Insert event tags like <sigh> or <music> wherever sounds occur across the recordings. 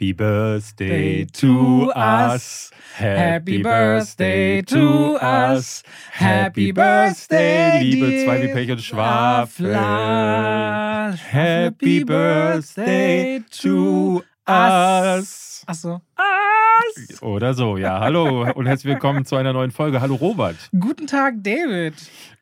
Happy Birthday to us. Happy Birthday to us. Happy Birthday, liebe zwei wie Pech und Schwafel. Happy Birthday to us. Achso. Oder so, ja. Hallo und herzlich willkommen zu einer neuen Folge. Hallo Robert. Guten Tag, David.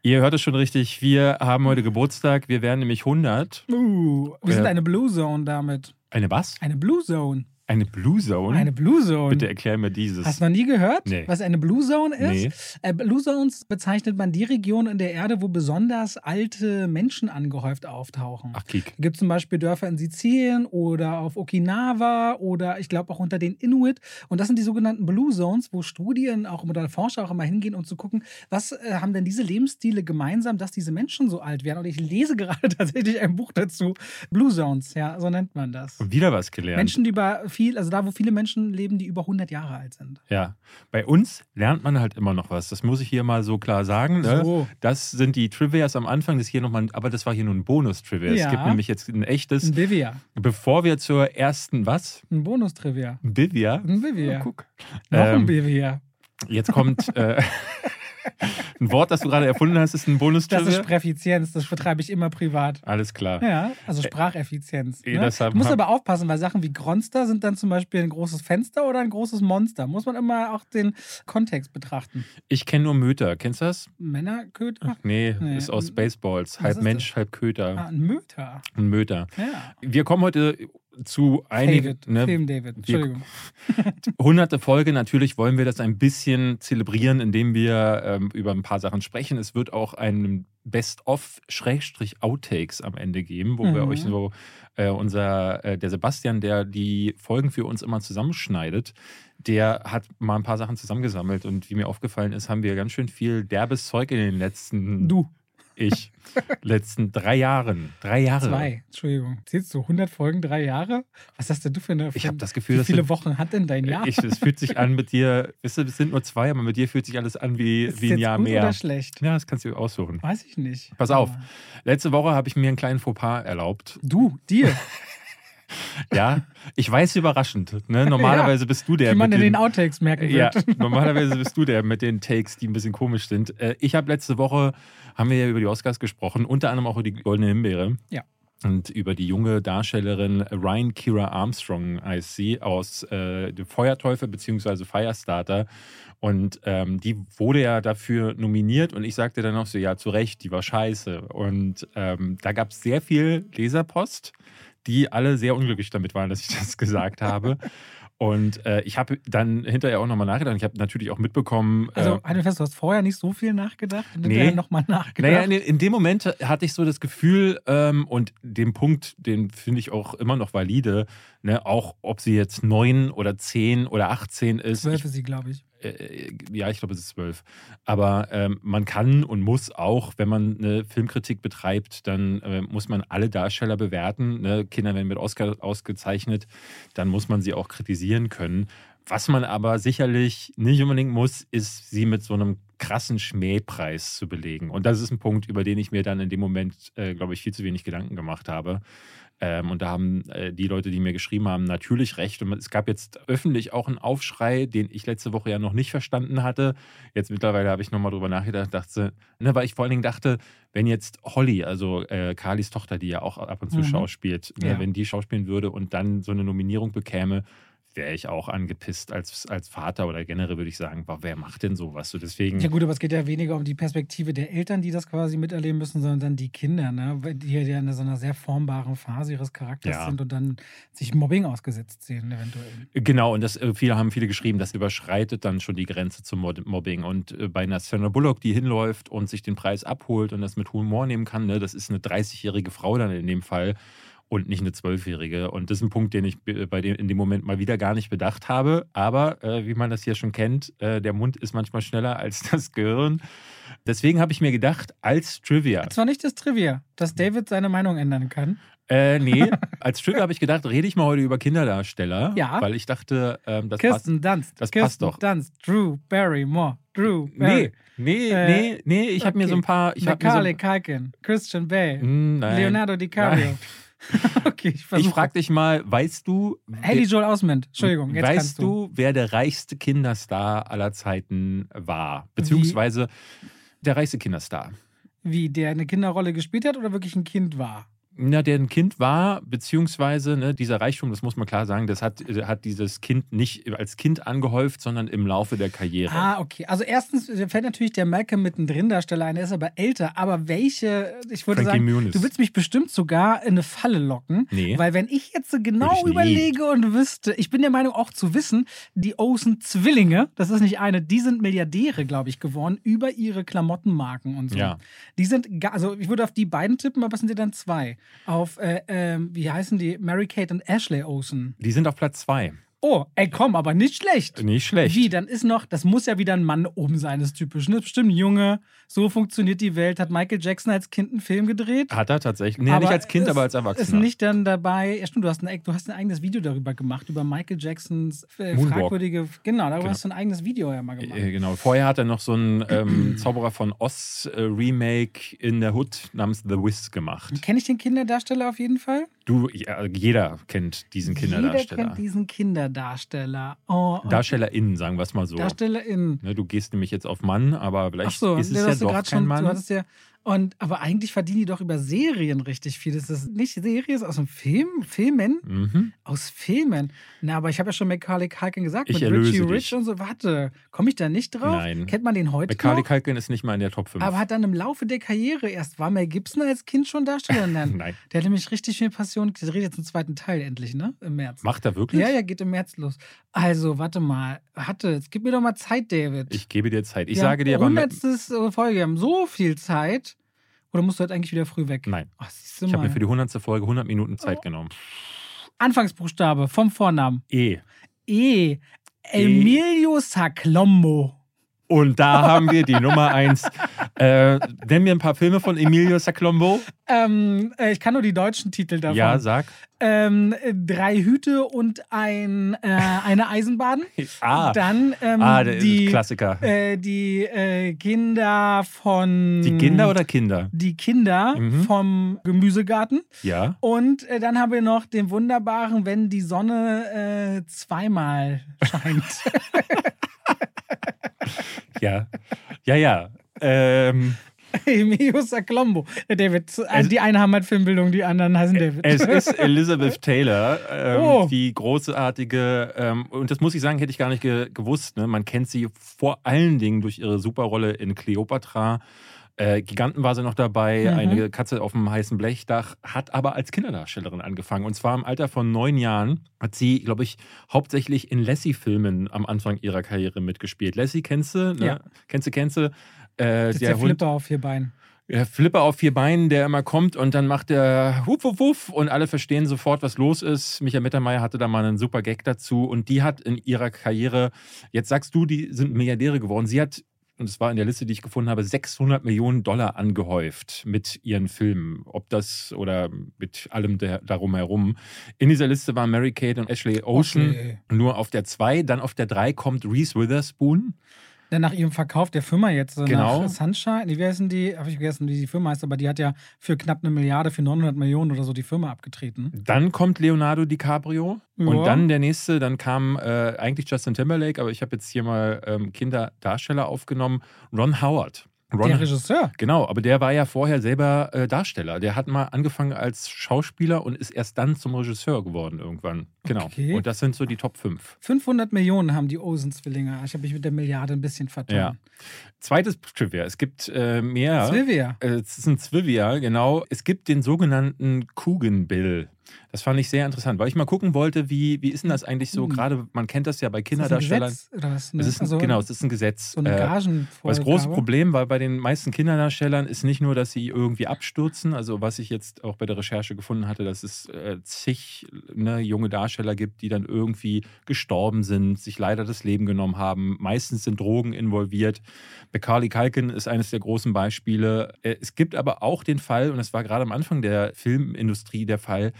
Ihr hört es schon richtig, wir haben heute Geburtstag. Wir werden nämlich 100. Uh, wir sind eine Blue Zone damit. Eine was? Eine Blue Zone. Eine Blue Zone? Eine Blue Zone. Bitte erklär mir dieses. Hast du noch nie gehört, Nee. was eine Blue Zone ist? Nee. Äh, Blue Zones bezeichnet man die Region in der Erde, wo besonders alte Menschen angehäuft auftauchen. Ach, Kiek. Es gibt zum Beispiel Dörfer in Sizilien oder auf Okinawa oder ich glaube auch unter den Inuit. Und das sind die sogenannten Blue Zones, wo Studien auch oder Forscher auch immer hingehen, um zu gucken, was äh, haben denn diese Lebensstile gemeinsam, dass diese Menschen so alt werden. Und ich lese <laughs> gerade tatsächlich ein Buch dazu. Blue Zones, ja, so nennt man das. Und wieder was gelernt. Menschen, die über viel, also da, wo viele Menschen leben, die über 100 Jahre alt sind. Ja, bei uns lernt man halt immer noch was. Das muss ich hier mal so klar sagen. Ne? So. Das sind die Trivias am Anfang. Das hier noch mal, aber das war hier nur ein Bonus-Trivia. Es Ja. gibt nämlich jetzt ein echtes. Ein Bivia. Bevor wir zur ersten, was? Ein Bonus-Trivia. Ein Bivia? Ein Bivia. Ja, guck. Noch ein Ähm, Bivia. Jetzt kommt äh, <laughs> ein Wort, das du gerade erfunden hast, ist ein Das ist. Spreeffizienz, das betreibe ich immer privat. Alles klar. Ja, also Spracheffizienz. eh, Ne? das du musst aber aufpassen, weil Sachen wie Gronster sind dann zum Beispiel ein großes Fenster oder ein großes Monster. Muss man immer auch den Kontext betrachten. Ich kenne nur Möter. Kennst du das? Männerköter? Nee, Nee. ist aus Spaceballs. Halb Mensch, halb Köter. Ah, ein Möter. Ein Möter. Ja. Wir kommen heute zu einigen. David. Ne, Film David. Entschuldigung. <laughs> hunderte Folge. Natürlich wollen wir das ein bisschen zelebrieren, indem wir ähm, über ein paar Sachen sprechen. Es wird auch ein Best-of-Outtakes am Ende geben, wo wir Mhm. euch so äh, unser, äh, der Sebastian, der die Folgen für uns immer zusammenschneidet, der hat mal ein paar Sachen zusammengesammelt und wie mir aufgefallen ist, haben wir ganz schön viel derbes Zeug in den letzten, Du. Ich, letzten drei Jahren. Drei Jahre. Zwei. Entschuldigung. Zählst du 100 Folgen, drei Jahre? Was hast denn du für eine. Ich habe das Gefühl, Wie viele du- Wochen hat denn dein Jahr? Ich, es fühlt sich an mit dir, es sind nur zwei, aber mit dir fühlt sich alles an wie, ist wie ein Jahr gut mehr. oder schlecht? Ja, das kannst du aussuchen. Weiß ich nicht. Pass auf. Letzte Woche habe ich mir einen kleinen Fauxpas erlaubt. Du, dir. <laughs> Ja, ich weiß überraschend. Ne? Normalerweise bist du der Wie man mit den, den Outtakes merken ja, wird. <laughs> normalerweise bist du der mit den Takes, die ein bisschen komisch sind. Äh, Ich habe letzte Woche, haben wir ja über die Oscars gesprochen, unter anderem auch über die Goldene Himbeere. Ja. Und über die junge Darstellerin Ryan Kira Armstrong heißt sie aus äh, dem Feuerteufel bzw. Firestarter. Und ähm, die wurde ja dafür nominiert und ich sagte dann auch so, ja, zu Recht, die war scheiße. Und ähm, da gab es sehr viel Leserpost, die alle sehr unglücklich damit waren, dass ich <laughs> das gesagt habe. Und äh, ich habe dann hinterher auch nochmal nachgedacht. Ich habe natürlich auch mitbekommen. Also, äh, halt mir fest, du hast vorher nicht so viel nachgedacht und Nee. hinterher nochmal nachgedacht. naja, in, in dem Moment hatte ich so das Gefühl, ähm, und den Punkt, den finde ich auch immer noch valide, ne, auch ob sie jetzt neun oder zehn oder 18 ist. Zwölf Ich, ist sie, glaube ich. Äh, ja, ich glaube, es ist zwölf. Aber ähm, man kann und muss auch, wenn man eine Filmkritik betreibt, dann äh, muss man alle Darsteller bewerten. Ne? Kinder werden mit Oscar ausgezeichnet, dann muss man sie auch kritisieren können. Was man aber sicherlich nicht unbedingt muss, ist sie mit so einem krassen Schmähpreis zu belegen. Und das ist ein Punkt, über den ich mir dann in dem Moment, äh, glaube ich, viel zu wenig Gedanken gemacht habe. Ähm, und da haben äh, die Leute, die mir geschrieben haben, natürlich recht. Und es gab jetzt öffentlich auch einen Aufschrei, den ich letzte Woche ja noch nicht verstanden hatte. Jetzt mittlerweile habe ich nochmal drüber nachgedacht, dachte, ne, weil ich vor allen Dingen dachte, wenn jetzt Holly, also äh, Carlys Tochter, die ja auch ab und zu Mhm. schauspielt, ne, Ja. wenn die schauspielen würde und dann so eine Nominierung bekäme, wäre ich auch angepisst als, als Vater oder generell würde ich sagen, boah, wer macht denn sowas? So deswegen. Ja gut, aber es geht ja weniger um die Perspektive der Eltern, die das quasi miterleben müssen, sondern dann die Kinder, ne? die ja in so einer sehr formbaren Phase ihres Charakters Ja. sind und dann sich Mobbing ausgesetzt sehen eventuell. Genau, und das äh, viele haben viele geschrieben, das überschreitet dann schon die Grenze zum Mobbing. Und äh, bei einer Sandra Bullock, die hinläuft und sich den Preis abholt und das mit Humor nehmen kann, ne, das ist eine 30-jährige Frau dann in dem Fall und nicht eine Zwölfjährige. Und das ist ein Punkt, den ich bei dem, in dem Moment mal wieder gar nicht bedacht habe. Aber äh, wie man das hier schon kennt, äh, der Mund ist manchmal schneller als das Gehirn. Deswegen habe ich mir gedacht, als Trivia. Das war nicht das Trivia, dass David seine Meinung ändern kann. Äh, nee, <laughs> als Trivia habe ich gedacht, rede ich mal heute über Kinderdarsteller. Ja. Weil ich dachte, ähm, das passt. Kirsten Dunst. das Kirsten passt doch. Dunst. Drew Barrymore. Drew Nee, Barrymore. nee, Äh, nee, nee, ich habe mir okay. so ein paar. Ich Macaulay so, Culkin. Christian Bale. Hm, nein. Leonardo DiCaprio. Nein. <laughs> <laughs> <laughs> okay, ich Ich frage dich mal, weißt du, Haley Joel Osment. Entschuldigung, jetzt weißt du, wer der reichste Kinderstar aller Zeiten war? Beziehungsweise der reichste Kinderstar? Wie, der eine Kinderrolle gespielt hat oder wirklich ein Kind war? Na, der ein Kind war, beziehungsweise ne, dieser Reichtum, das muss man klar sagen, das hat, hat dieses Kind nicht als Kind angehäuft, sondern im Laufe der Karriere. Ah, okay. Also erstens fällt natürlich der Malcolm mittendrin Darsteller ein, der ist aber älter. Aber welche, ich würde Frankie sagen, Muniz. du willst mich bestimmt sogar in eine Falle locken. Nee. Weil wenn ich jetzt so genau ich nie. überlege und wüsste, ich bin der Meinung auch zu wissen, die Olsen-Zwillinge, das ist nicht eine, die sind Milliardäre, glaube ich, geworden über ihre Klamottenmarken und so. Ja. Die sind, also ich würde auf die beiden tippen, aber es sind ja dann zwei. Auf, äh, ähm, wie heißen die? Mary-Kate und Ashley Olsen. Die sind auf Platz zwei. Oh, ey, komm, aber nicht schlecht. Nicht schlecht. Wie, dann ist noch, das muss ja wieder ein Mann oben sein, das ist typisch. Ne? Bestimmt ein Junge, so funktioniert die Welt. Hat Michael Jackson als Kind einen Film gedreht? Hat er tatsächlich. Nee, nicht als Kind, ist, aber als Ist Erwachsener. nicht dann dabei, ja stimmt, du hast, ein, du hast ein eigenes Video darüber gemacht, über Michael Jacksons äh, fragwürdige, genau, darüber Genau. hast du ein eigenes Video ja mal gemacht. Äh, Genau. Vorher hat er noch so ein ähm, <clears throat> Zauberer von Oz äh, Remake in der Hood namens The Wiz gemacht. Kenne ich den Kinderdarsteller auf jeden Fall? Du, jeder kennt diesen Jeder Kinderdarsteller. kennt diesen Kinderdarsteller. Oh. DarstellerInnen, sagen wir es mal so. DarstellerInnen. Ne, du gehst nämlich jetzt auf Mann, aber vielleicht so, ist es ja doch gerade kein schon, Mann. du hattest ja, und, aber eigentlich verdienen die doch über Serien richtig viel. Das ist nicht Serie, ist aus dem Film, Filmen? Mhm. Aus Filmen? Na, aber ich habe ja schon Macaulay Culkin gesagt, Ich mit Richie dich. Rich und so. Warte, komme ich da nicht drauf? Nein. Kennt man den heute Macaulay noch? Culkin ist nicht mal in der Top 5. Aber hat dann im Laufe der Karriere erst, war Mel Gibson als Kind schon Darsteller? <laughs> Nein. Der hat nämlich richtig viel Passion. Der dreht jetzt einen zweiten Teil endlich, ne? Im März. Macht er wirklich? Ja, ja, geht im März los. Also, warte mal. Hatte, jetzt gib mir doch mal Zeit, David. Ich gebe dir Zeit. Ich Wir sage dir aber. hundertstes äh, Folge, wir haben so viel Zeit. Oder musst du heute eigentlich wieder früh weg? Nein. Ach, Ich habe mir für die 100. Folge 100 Minuten Oh. Zeit genommen. Anfangsbuchstabe vom Vornamen. E. E. Emilio Saclombo. Und da haben wir die Nummer 1. Äh, nenn mir ein paar Filme von Emilio Saclombo. Ähm, äh, ich kann nur die deutschen Titel davon. Ja, sag. Ähm, äh, drei Hüte und ein, äh, eine Eisenbahn. <laughs> Ah, Dann ähm, ah die, Klassiker. äh, die äh, Kinder von. die Kinder oder Kinder? Die Kinder Mhm. vom Gemüsegarten. Ja. Und äh, dann haben wir noch den wunderbaren, wenn die Sonne äh, zweimal scheint. <laughs> Ja. Ja, ja. Ähm, <laughs> Emilio Saclombo. David, also die einen haben halt Filmbildung, die anderen heißen David. es ist <laughs> Elizabeth Taylor, ähm, Oh. die großartige, ähm, und das muss ich sagen, hätte ich gar nicht ge gewusst. Ne? Man kennt sie vor allen Dingen durch ihre Superrolle in Cleopatra. Äh, Giganten war sie noch dabei, Mhm. eine Katze auf dem heißen Blechdach, hat aber als Kinderdarstellerin angefangen. Und zwar im Alter von neun Jahren hat sie, glaube ich, hauptsächlich in Lassie-Filmen am Anfang ihrer Karriere mitgespielt. Lassie kennst du? Ne? Ja. Kennst du, kennst du? Äh, ist der, Hund, Flipper auf vier Beinen. der Flipper auf vier Beinen, der immer kommt und dann macht der Wuff, Wuff, Wuff und alle verstehen sofort, was los ist. Michael Mittermeier hatte da mal einen super Gag dazu und die hat in ihrer Karriere, jetzt sagst du, die sind Milliardäre geworden. Sie hat, und es war in der Liste, die ich gefunden habe, 600 Millionen Dollar angehäuft mit ihren Filmen. Ob das oder mit allem der, darum herum. In dieser Liste waren Mary Kate und Ashley Ocean Okay. nur auf der 2. Dann auf der 3 kommt Reese Witherspoon. Dann nach ihrem Verkauf der Firma jetzt, so Genau. nach Sunshine, wie heißen die? Habe ich vergessen, wie die Firma heißt, aber die hat ja für knapp eine Milliarde, für 900 Millionen oder so die Firma abgetreten. Dann kommt Leonardo DiCaprio. Ja. Und dann der nächste, dann kam äh, eigentlich Justin Timberlake, aber ich habe jetzt hier mal ähm, Kinderdarsteller aufgenommen. Ron Howard. Ron, Der Regisseur. genau, aber der war ja vorher selber äh, Darsteller. Der hat mal angefangen als Schauspieler und ist erst dann zum Regisseur geworden irgendwann. Genau. Okay. Und das sind so die Top 5. 500 Millionen haben die Olsen-Zwillinge. Ich habe mich mit der Milliarde ein bisschen vertan. Ja. Zweites Trivia. Es gibt äh, mehr. Silvia. Äh, Es ist ein Zwivia, genau. Es gibt den sogenannten Coogan-Bill. Das fand ich sehr interessant, weil ich mal gucken wollte, wie, wie ist denn das eigentlich so? Coogan. Gerade, man kennt das ja bei Ist das ein Kinderdarstellern. Gesetz oder was? Es ist ein, Also genau, es ist ein Gesetz. So eine Äh, Gagenvorgabe. das große Problem war bei den meisten Kinderdarstellern ist nicht nur, dass sie irgendwie abstürzen, also was ich jetzt auch bei der Recherche gefunden hatte, dass es äh, zig ne, junge Darsteller gibt, die dann irgendwie gestorben sind, sich leider das Leben genommen haben. Meistens sind Drogen involviert. Macaulay Culkin ist eines der großen Beispiele. Äh, Es gibt aber auch den Fall, und das war gerade am Anfang der Filmindustrie der Fall,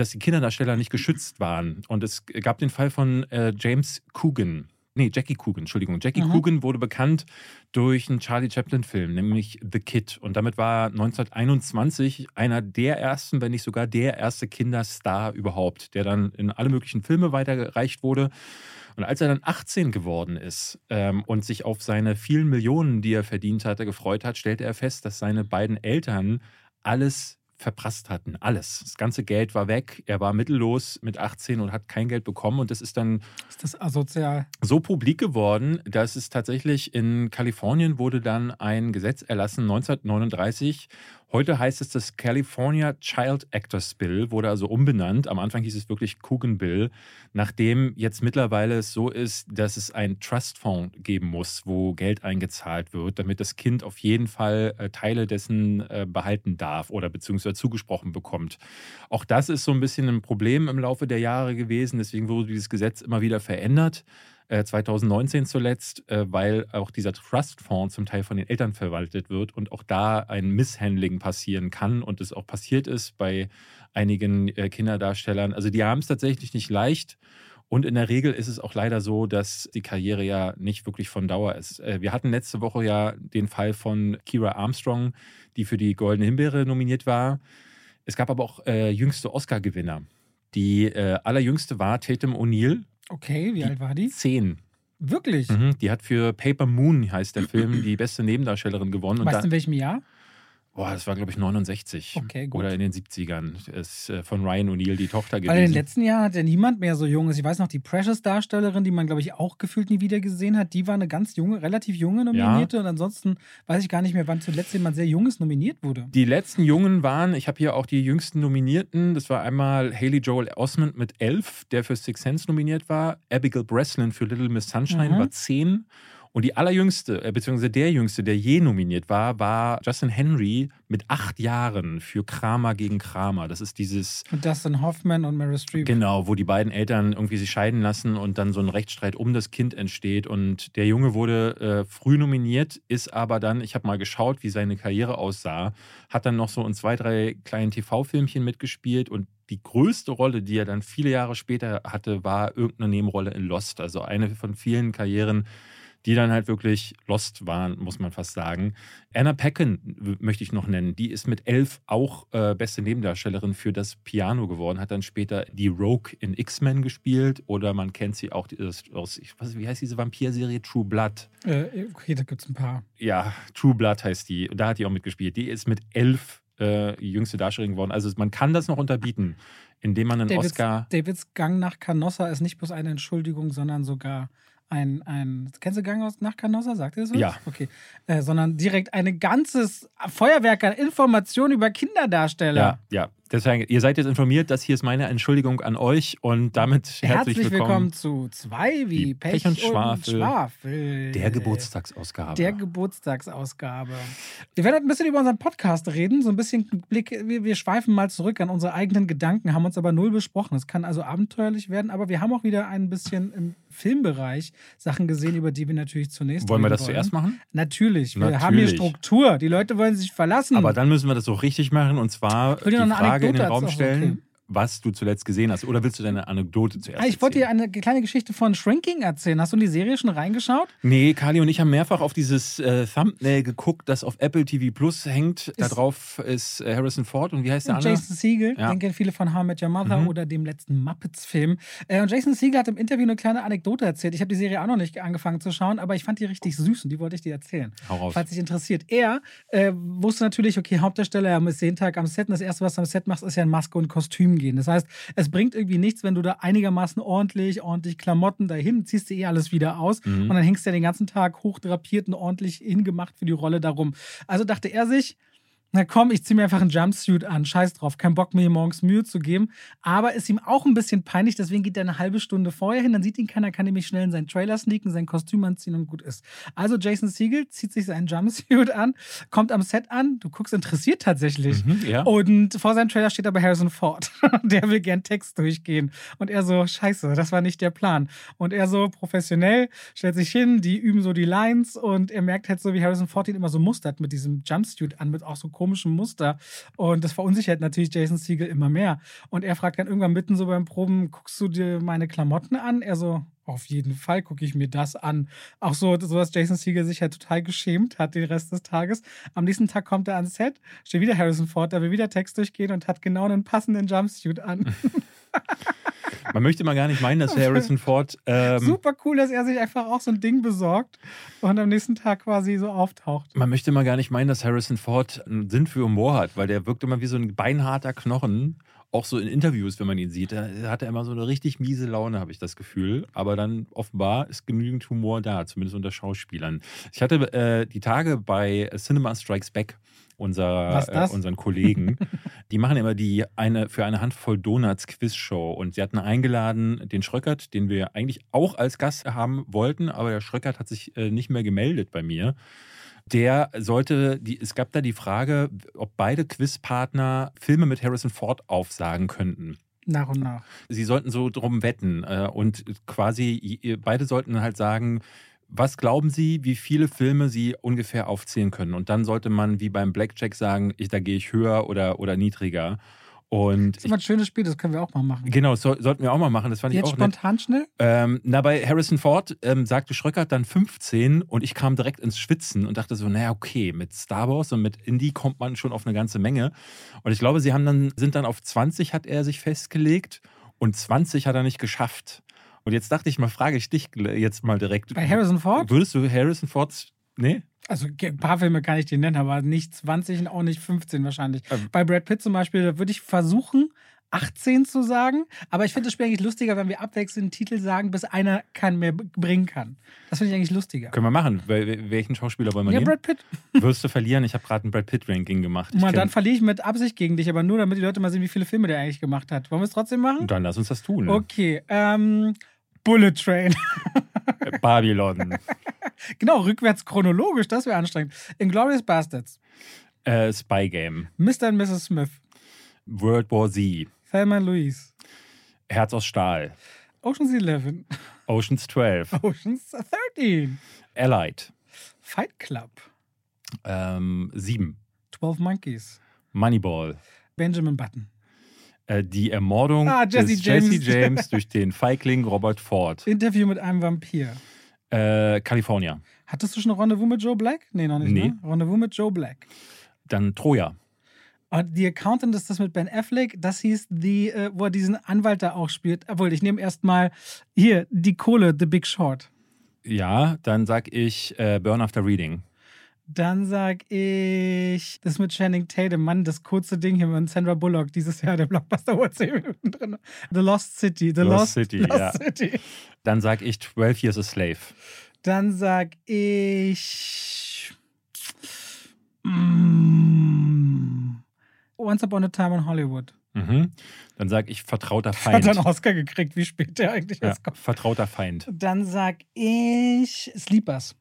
dass die Kinderdarsteller nicht geschützt waren. Und es gab den Fall von äh, James Coogan. nee, Jackie Coogan, Entschuldigung. Jackie Mhm. Coogan wurde bekannt durch einen Charlie Chaplin-Film, nämlich The Kid. Und damit war er 1921 einer der ersten, wenn nicht sogar der erste Kinderstar überhaupt, der dann in alle möglichen Filme weitergereicht wurde. Und als er dann 18 geworden ist ähm, und sich auf seine vielen Millionen, die er verdient hatte, gefreut hat, stellte er fest, dass seine beiden Eltern alles verprasst hatten. Alles. Das ganze Geld war weg. Er war mittellos mit 18 und hat kein Geld bekommen. Und das ist dann Ist das asozial? so publik geworden, dass es tatsächlich in Kalifornien wurde dann ein Gesetz erlassen, 1939. Heute heißt es das California Child Actors Bill, wurde also umbenannt. Am Anfang hieß es wirklich Coogan Bill, nachdem jetzt mittlerweile es so ist, dass es einen Trustfonds geben muss, wo Geld eingezahlt wird, damit das Kind auf jeden Fall äh, Teile dessen äh, behalten darf oder beziehungsweise zugesprochen bekommt. Auch das ist so ein bisschen ein Problem im Laufe der Jahre gewesen. Deswegen wurde dieses Gesetz immer wieder verändert. Äh, 2019 zuletzt, äh, weil auch dieser Trustfonds zum Teil von den Eltern verwaltet wird und auch da ein Misshandling passieren kann und es auch passiert ist bei einigen äh, Kinderdarstellern. Also die haben es tatsächlich nicht leicht. Und in der Regel ist es auch leider so, dass die Karriere ja nicht wirklich von Dauer ist. Äh, Wir hatten letzte Woche ja den Fall von Kira Armstrong, die für die Goldene Himbeere nominiert war. Es gab aber auch äh, jüngste Oscar-Gewinner. Die äh, allerjüngste war Tatum O'Neill, Okay, wie alt war die? zehn. Wirklich? Mhm. Die hat für Paper Moon, heißt der Film, <clears throat> die beste Nebendarstellerin gewonnen. Weißt du, in welchem Jahr? Boah, das war, glaube ich, 69. Okay, gut. Oder in den 70ern. Ist äh, von Ryan O'Neill die Tochter Weil in den gewesen. letzten Jahren hat ja niemand mehr so jung ist. Ich weiß noch, die Precious-Darstellerin, die man, glaube ich, auch gefühlt nie wieder gesehen hat, die war eine ganz junge, relativ junge Nominierte. Und ansonsten weiß ich gar nicht mehr, wann zuletzt jemand sehr Junges nominiert wurde. Die letzten Jungen waren, ich habe hier auch die jüngsten Nominierten. Das war einmal Haley Joel Osment mit elf, der für Six Sense nominiert war. Abigail Breslin für Little Miss Sunshine Mhm. war zehn. Und die allerjüngste, äh, beziehungsweise der jüngste, der je nominiert war, war Justin Henry mit acht Jahren für Kramer gegen Kramer. Das ist dieses Und Dustin Hoffman und Meryl Streep. Genau, wo die beiden Eltern irgendwie sich scheiden lassen und dann so ein Rechtsstreit um das Kind entsteht. Und der Junge wurde äh, früh nominiert, ist aber dann, ich habe mal geschaut, wie seine Karriere aussah, hat dann noch so in zwei, drei kleinen TV-Filmchen mitgespielt und die größte Rolle, die er dann viele Jahre später hatte, war irgendeine Nebenrolle in Lost. Also eine von vielen Karrieren, die dann halt wirklich Lost waren, muss man fast sagen. Anna w- möchte ich noch nennen. Die ist mit elf auch äh, beste Nebendarstellerin für das Piano geworden, hat dann später die Rogue in X-Men gespielt oder man kennt sie auch aus, aus ich weiß, wie heißt diese Vampirserie True Blood. Äh, okay, da gibt es ein paar. Ja, True Blood heißt die. Da hat die auch mitgespielt. Die ist mit elf äh, jüngste Darstellerin geworden. Also man kann das noch unterbieten, indem man einen Davids, Oscar. Davids Gang nach Canossa ist nicht bloß eine Entschuldigung, sondern sogar ein, ein kennst du Gang aus, nach Canossa? Sagt ihr das? was? Ja. Okay. Äh, sondern direkt ein ganzes Feuerwerk an Informationen über Kinderdarsteller. Ja, ja. Deswegen, ihr seid jetzt informiert, das hier ist meine Entschuldigung an euch und damit herzlich, Herzlich willkommen zu zwei wie Die Pech, und Schwafel. Schwafel. der Geburtstagsausgabe. Der Geburtstagsausgabe. Wir werden heute ein bisschen über unseren Podcast reden, so ein bisschen Blick, wir, wir schweifen mal zurück an unsere eigenen Gedanken, haben uns aber null besprochen. Es kann also abenteuerlich werden, aber wir haben auch wieder ein bisschen im Filmbereich Sachen gesehen, über die wir natürlich zunächst Wollen wir das zuerst machen? Natürlich, wir Natürlich. haben hier Struktur. Die Leute wollen sich verlassen. Aber dann müssen wir das so richtig machen und zwar die Frage in den Raum stellen, okay. Was du zuletzt gesehen hast. Oder willst du deine Anekdote zuerst Ah, ich wollte dir eine kleine Geschichte von Shrinking erzählen. Hast du in die Serie schon reingeschaut? Nee, Kali und ich haben mehrfach auf dieses äh, Thumbnail geguckt, das auf Apple TV Plus hängt. Ist- drauf ist äh, Harrison Ford und wie heißt der andere? Jason Segel, Ja. den kennen viele von How I Met Your Mother Mhm. oder dem letzten Muppets-Film. Äh, und Jason Segel hat im Interview eine kleine Anekdote erzählt. Ich habe die Serie auch noch nicht angefangen zu schauen, aber ich fand die richtig süß und die wollte ich dir erzählen. Hau raus. Falls dich interessiert. Er äh, wusste natürlich, okay, Hauptdarsteller, er ist jeden Tag am Set und das Erste, was du am Set machst, ist ja in Maske und Kostüm gehen. Das heißt, es bringt irgendwie nichts, wenn du da einigermaßen ordentlich, ordentlich Klamotten dahin, ziehst du eh alles wieder aus Mhm. und dann hängst du ja den ganzen Tag hochdrapiert und ordentlich hingemacht für die Rolle darum. Also dachte er sich, na komm, ich zieh mir einfach einen Jumpsuit an. Scheiß drauf. Kein Bock, mir morgens Mühe zu geben. Aber ist ihm auch ein bisschen peinlich, deswegen geht er eine halbe Stunde vorher hin. Dann sieht ihn keiner, kann nämlich schnell in seinen Trailer sneaken, sein Kostüm anziehen und gut ist. Also Jason Siegel zieht sich seinen Jumpsuit an, kommt am Set an. Du guckst interessiert tatsächlich. Mhm, ja. Und vor seinem Trailer steht aber Harrison Ford. <laughs> der will gern Text durchgehen. Und er so, scheiße, das war nicht der Plan. Und er so professionell stellt sich hin, die üben so die Lines und er merkt halt so, wie Harrison Ford ihn immer so mustert mit diesem Jumpsuit an, mit auch so komischem Muster. Und das verunsichert natürlich Jason Siegel immer mehr. Und er fragt dann irgendwann mitten so beim Proben, guckst du dir meine Klamotten an? Er so, auf jeden Fall gucke ich mir das an. Auch so, so, dass Jason Segel sich halt total geschämt hat den Rest des Tages. Am nächsten Tag kommt er ans Set, steht wieder Harrison Ford, da will wieder Text durchgehen und hat genau einen passenden Jumpsuit an. <laughs> Man möchte mal gar nicht meinen, dass <laughs> Harrison Ford. Ähm, Super cool, dass er sich einfach auch so ein Ding besorgt und am nächsten Tag quasi so auftaucht. Man möchte mal gar nicht meinen, dass Harrison Ford einen Sinn für Humor hat, weil der wirkt immer wie so ein beinharter Knochen auch so in Interviews, wenn man ihn sieht, da hat er immer so eine richtig miese Laune, habe ich das Gefühl. Aber dann offenbar ist genügend Humor da, zumindest unter Schauspielern. Ich hatte äh, die Tage bei Cinema Strikes Back unser, äh, unseren Kollegen. <laughs> die machen immer die eine für eine Handvoll Donuts Quizshow und sie hatten eingeladen den Schröckert, den wir eigentlich auch als Gast haben wollten, aber der Schröckert hat sich äh, nicht mehr gemeldet bei mir der sollte, die, es gab da die Frage, ob beide Quizpartner Filme mit Harrison Ford aufsagen könnten. Nach und nach. Sie sollten so drum wetten äh, und quasi beide sollten halt sagen, was glauben Sie, wie viele Filme Sie ungefähr aufzählen können? Und dann sollte man wie beim Blackjack sagen, ich, da gehe ich höher oder, oder niedriger. Und das ist immer ein schönes Spiel, das können wir auch mal machen. Genau, so, sollten wir auch mal machen. Das fand Jetzt ich auch spontan nett. schnell? Ähm, na, bei Harrison Ford ähm, sagte Schröckert dann 15 und ich kam direkt ins Schwitzen und dachte so, naja, okay, mit Star Wars und mit Indie kommt man schon auf eine ganze Menge. Und ich glaube, sie haben dann, sind dann auf 20 hat er sich festgelegt und 20 hat er nicht geschafft. Und jetzt dachte ich mal, frage ich dich jetzt mal direkt. Bei Harrison Ford? Würdest du Harrison Ford Nee? Also ein paar Filme kann ich dir nennen, aber nicht 20 und auch nicht 15 wahrscheinlich. Ähm. Bei Brad Pitt zum Beispiel, da würde ich versuchen, 18 zu sagen. Aber ich finde das Spiel eigentlich lustiger, wenn wir abwechselnd Titel sagen, bis einer keinen mehr bringen kann. Das finde ich eigentlich lustiger. Können wir machen. Welchen Schauspieler wollen wir ja, nehmen? Ja, Brad Pitt. <laughs> Wirst du verlieren? Ich habe gerade ein Brad Pitt-Ranking gemacht. Mal, dann verliere ich mit Absicht gegen dich, aber nur damit die Leute mal sehen, wie viele Filme der eigentlich gemacht hat. Wollen wir es trotzdem machen? Dann lass uns das tun. Okay. Ähm, Bullet Train. <laughs> <laughs> Babylon. genau, rückwärts chronologisch, das wäre anstrengend. Inglourious Bastards. Äh, Spy Game. Mr. und Mrs. Smith. World War Z. Thelma Louise. Herz aus Stahl. Ocean's 11. Ocean's 12. Ocean's 13. Allied. Fight Club. Ähm, 7. 12 Monkeys. Moneyball. Benjamin Button. Äh, die Ermordung ah, Jesse des James. Jesse James durch den Feigling Robert Ford. Interview mit einem Vampir. Äh, California. Hattest du schon ein Rendezvous mit Joe Black? Nee, noch nicht. Nee. Ne? Rendezvous mit Joe Black. Dann Troja. Und die Accountant ist das mit Ben Affleck. Das hieß die, äh, wo er diesen Anwalt da auch spielt. Obwohl, ich nehme erstmal hier die Kohle, The Big Short. Ja, dann sag ich äh, Burn After Reading. Dann sag ich das mit Channing Tatum, Mann, das kurze Ding hier mit Sandra Bullock dieses Jahr, der Blockbuster <laughs> war 10 Minuten drin. The Lost City. The Lost, Lost City, Lost ja. City. Dann sag ich 12 Years a Slave. Dann sag ich. Mm, Once Upon a Time in Hollywood. Mhm. Dann sag ich Vertrauter <laughs> Feind. Hat er einen Oscar gekriegt, wie spät der eigentlich ja. Vertrauter Feind. Dann sag ich Sleepers.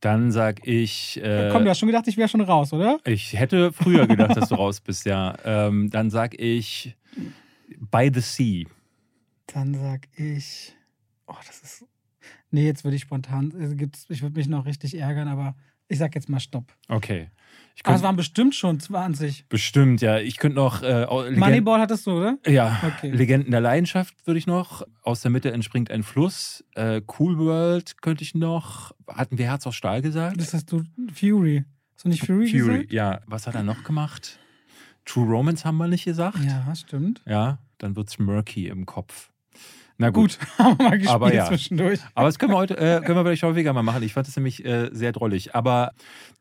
Dann sag ich. Äh, Komm, du hast schon gedacht, ich wäre schon raus, oder? Ich hätte früher gedacht, dass du <laughs> raus bist, ja. Ähm, dann sag ich By the Sea. Dann sag ich. Oh, das ist. Nee, jetzt würde ich spontan. Ich würde mich noch richtig ärgern, aber ich sag jetzt mal Stopp. Okay. Aber es waren bestimmt schon 20. Bestimmt, ja. Ich könnte noch. Äh, Moneyball hattest du, oder? Ja. Okay. Legenden der Leidenschaft würde ich noch. Aus der Mitte entspringt ein Fluss. Äh, cool World könnte ich noch. Hatten wir Herz aus Stahl gesagt? Das hast du Fury. Hast du nicht Fury, Fury, gesagt? ja. Was hat er noch gemacht? True Romance haben wir nicht gesagt. Ja, stimmt. Ja, dann wird es murky im Kopf. Na gut, <laughs> haben wir mal gespielt Aber ja. zwischendurch. Aber das können wir heute, äh, können wir vielleicht häufiger mal machen. Ich fand das nämlich äh, sehr drollig. Aber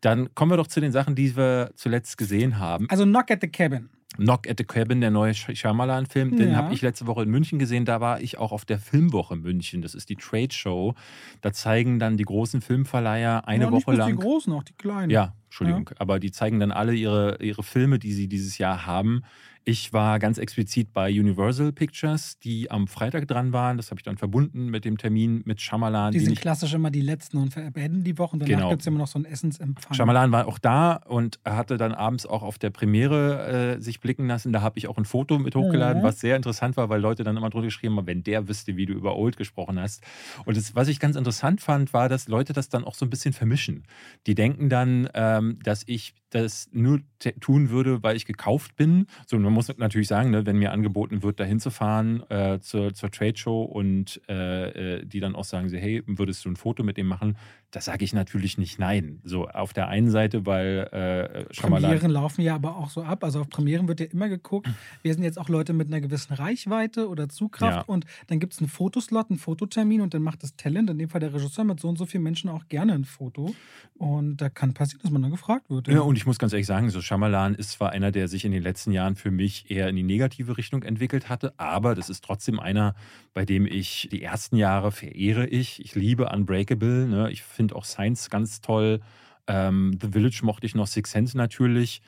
dann kommen wir doch zu den Sachen, die wir zuletzt gesehen haben. Also Knock at the Cabin. Knock at the Cabin, der neue Shyamalan-Film, den Ja. habe ich letzte Woche in München gesehen. Da war ich auch auf der Filmwoche München. Das ist die Trade Show. Da zeigen dann die großen Filmverleiher eine ja, Woche lang. die großen, auch die kleinen. Ja, Entschuldigung. Aber die zeigen dann alle ihre, ihre Filme, die sie dieses Jahr haben. Ich war ganz explizit bei Universal Pictures, die am Freitag dran waren. Das habe ich dann verbunden mit dem Termin mit Shyamalan. Die sind klassisch immer die letzten und beenden die Woche. Und danach Genau. gibt es immer noch so einen Essensempfang. Shyamalan war auch da und er hatte dann abends auch auf der Premiere äh, sich blicken lassen. Da habe ich auch ein Foto mit hochgeladen, Mhm. was sehr interessant war, weil Leute dann immer drunter geschrieben haben, wenn der wüsste, wie du über Old gesprochen hast. Und das, was ich ganz interessant fand, war, dass Leute das dann auch so ein bisschen vermischen. Die denken dann, ähm, dass ich das nur tun würde, weil ich gekauft bin. So, man muss natürlich sagen, ne, wenn mir angeboten wird, dahin zu fahren äh, zur, zur Trade Show und äh, äh die dann auch sagen, sie, hey, würdest du ein Foto mit dem machen? Da sage ich natürlich nicht nein. So auf der einen Seite, weil äh, Premieren laufen ja aber auch so ab. Also auf Premieren wird ja immer geguckt. <clears throat> Wir sind jetzt auch Leute mit einer gewissen Reichweite oder Zugkraft ja. und dann gibt es einen Fotoslot, einen Fototermin und dann macht das Talent, in dem Fall der Regisseur, mit so und so vielen Menschen auch gerne ein Foto. Und da kann passieren, dass man dann gefragt wird. Ja, und ich muss ganz ehrlich sagen, so Shyamalan ist zwar einer, der sich in den letzten Jahren für mich eher in die negative Richtung entwickelt hatte, aber das ist trotzdem einer, bei dem ich die ersten Jahre verehre ich. Ich liebe Unbreakable. Ne? Ich finde finde auch Science ganz toll. Ähm, The Village mochte ich noch, Six Sense natürlich.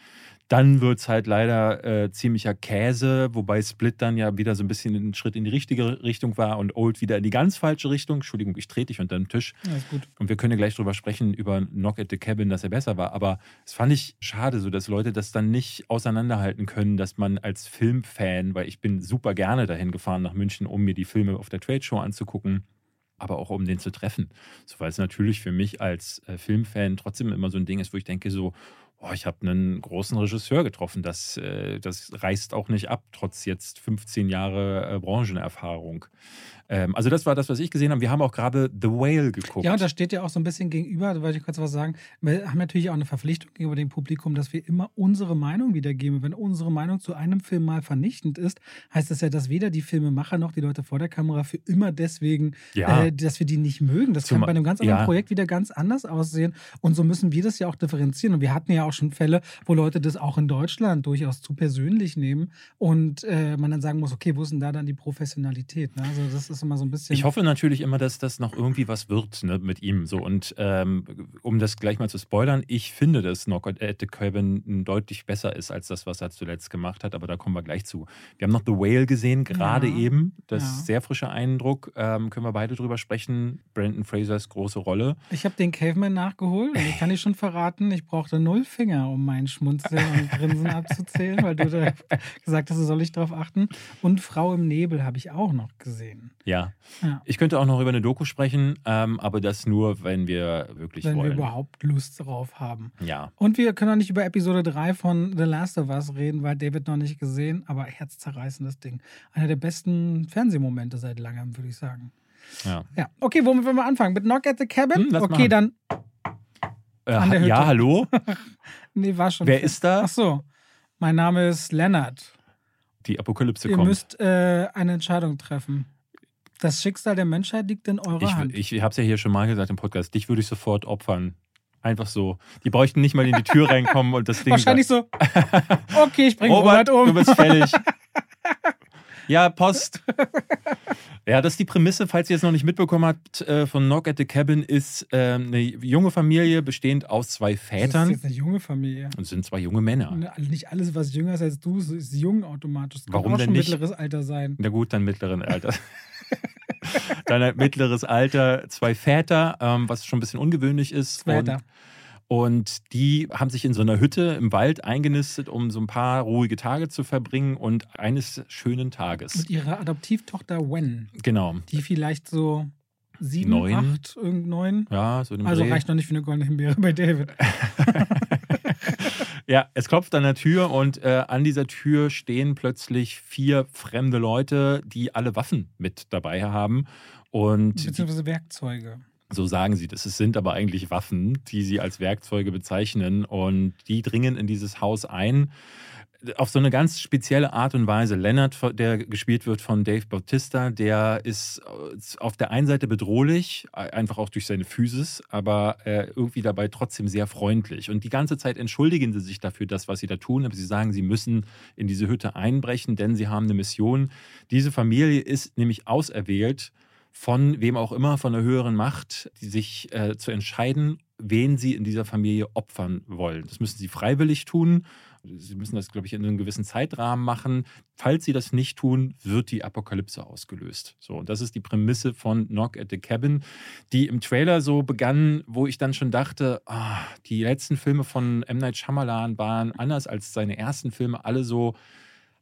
Dann wird es halt leider äh, ziemlicher Käse, wobei Split dann ja wieder so ein bisschen ein Schritt in die richtige Richtung war und Old wieder in die ganz falsche Richtung. Entschuldigung, ich trete dich unter den Tisch. Ja. Und wir können ja gleich drüber sprechen, über Knock at the Cabin, dass er besser war. Aber es fand ich schade, so dass Leute das dann nicht auseinanderhalten können, dass man als Filmfan, weil ich bin super gerne dahin gefahren nach München, um mir die Filme auf der Trade Show anzugucken aber auch um den zu treffen. So, weil es natürlich für mich als äh, Filmfan trotzdem immer so ein Ding ist, wo ich denke, so, oh, ich habe einen großen Regisseur getroffen. Das, äh, das reißt auch nicht ab, trotz jetzt 15 Jahre äh, Branchenerfahrung. Ähm, also das war das, was ich gesehen habe. Wir haben auch gerade The Whale geguckt. Ja, und da steht ja auch so ein bisschen gegenüber, da wollte ich kurz was sagen. Wir haben natürlich auch eine Verpflichtung gegenüber dem Publikum, dass wir immer unsere Meinung wiedergeben. Wenn unsere Meinung zu einem Film mal vernichtend ist, heißt das ja, dass weder die Filmemacher noch die Leute vor der Kamera für immer deswegen, ja. äh, dass wir die nicht mögen. Das Zum, kann bei einem ganz anderen ja. Projekt wieder ganz anders aussehen. Und so müssen wir das ja auch differenzieren. Und wir hatten ja auch schon Fälle, wo Leute das auch in Deutschland durchaus zu persönlich nehmen und äh, man dann sagen muss, okay, wo ist denn da dann die Professionalität? Ne? Also das ist ist immer so ein bisschen. Ich hoffe natürlich immer, dass das noch irgendwie was wird ne, mit ihm. So. Und ähm, um das gleich mal zu spoilern, ich finde, dass Knock at the Cabin deutlich besser ist als das, was er zuletzt gemacht hat, aber da kommen wir gleich zu. Wir haben noch The Whale gesehen, gerade ja. eben. Das ja. ist sehr frischer Eindruck. Ähm, können wir beide drüber sprechen. Brandon Frasers große Rolle. Ich habe den Caveman nachgeholt und ich kann dir schon verraten, ich brauchte null Finger, um meinen Schmunzeln und Grinsen abzuzählen, weil du da <laughs> gesagt hast, soll ich drauf achten. Und Frau im Nebel habe ich auch noch gesehen. Ja. ja. Ich könnte auch noch über eine Doku sprechen, ähm, aber das nur, wenn wir wirklich wenn wollen. Wenn wir überhaupt Lust darauf haben. Ja. Und wir können auch nicht über Episode 3 von The Last of Us reden, weil David noch nicht gesehen, aber herzzerreißendes Ding. Einer der besten Fernsehmomente seit langem, würde ich sagen. Ja. Ja. Okay, womit wollen wir anfangen? Mit Knock at the Cabin? Hm, okay, machen. dann. Äh, ja, hallo? <laughs> nee, war schon. Wer ist da? Ach so. Mein Name ist Lennart. Die Apokalypse Ihr kommt. Ihr müsst äh, eine Entscheidung treffen. Das Schicksal der Menschheit liegt in eurer ich, Hand. Ich, ich habe es ja hier schon mal gesagt im Podcast. Dich würde ich sofort opfern. Einfach so. Die bräuchten nicht mal in die Tür reinkommen und das Ding. Wahrscheinlich so. Okay, ich bringe Robert, Robert um. Du bist fällig. <laughs> Ja, Post. Ja, das ist die Prämisse, falls ihr es noch nicht mitbekommen habt, äh, von Knock at the Cabin, ist äh, eine junge Familie bestehend aus zwei Vätern. Das ist jetzt eine junge Familie. Und es sind zwei junge Männer. Nicht alles, was jünger ist als du, ist jung automatisch. Das Warum auch denn schon nicht? mittleres Alter sein. Na gut, dann mittleren Alter. <laughs> <laughs> dann halt mittleres Alter, zwei Väter, ähm, was schon ein bisschen ungewöhnlich ist. Väter. Und die haben sich in so einer Hütte im Wald eingenistet, um so ein paar ruhige Tage zu verbringen und eines schönen Tages. Mit ihrer Adoptivtochter Wen. Genau. Die vielleicht so sieben, neun. acht, neun. Ja, so Also Dreh. reicht noch nicht für eine goldene Himbeere bei David. <laughs> ja, es klopft an der Tür und äh, an dieser Tür stehen plötzlich vier fremde Leute, die alle Waffen mit dabei haben. Und Beziehungsweise Werkzeuge. So sagen sie das. Es sind aber eigentlich Waffen, die sie als Werkzeuge bezeichnen. Und die dringen in dieses Haus ein. Auf so eine ganz spezielle Art und Weise. Leonard, der gespielt wird von Dave Bautista, der ist äh, auf der einen Seite bedrohlich, einfach auch durch seine Physis, aber irgendwie dabei trotzdem sehr freundlich. Und die ganze Zeit entschuldigen sie sich dafür, das, was sie da tun. Aber sie sagen, sie müssen in diese Hütte einbrechen, denn sie haben eine Mission. Diese Familie ist nämlich auserwählt, von wem auch immer, von der höheren Macht, sich äh, zu entscheiden, wen sie in dieser Familie opfern wollen. Das müssen sie freiwillig tun. Sie müssen das, glaube ich, in einem gewissen Zeitrahmen machen. Falls sie das nicht tun, wird die Apokalypse ausgelöst. So, und das ist die Prämisse von Knock at the Cabin, die im Trailer so begann, wo ich dann schon dachte, oh, die letzten Filme von M. Night Shyamalan waren anders als seine ersten Filme, alle so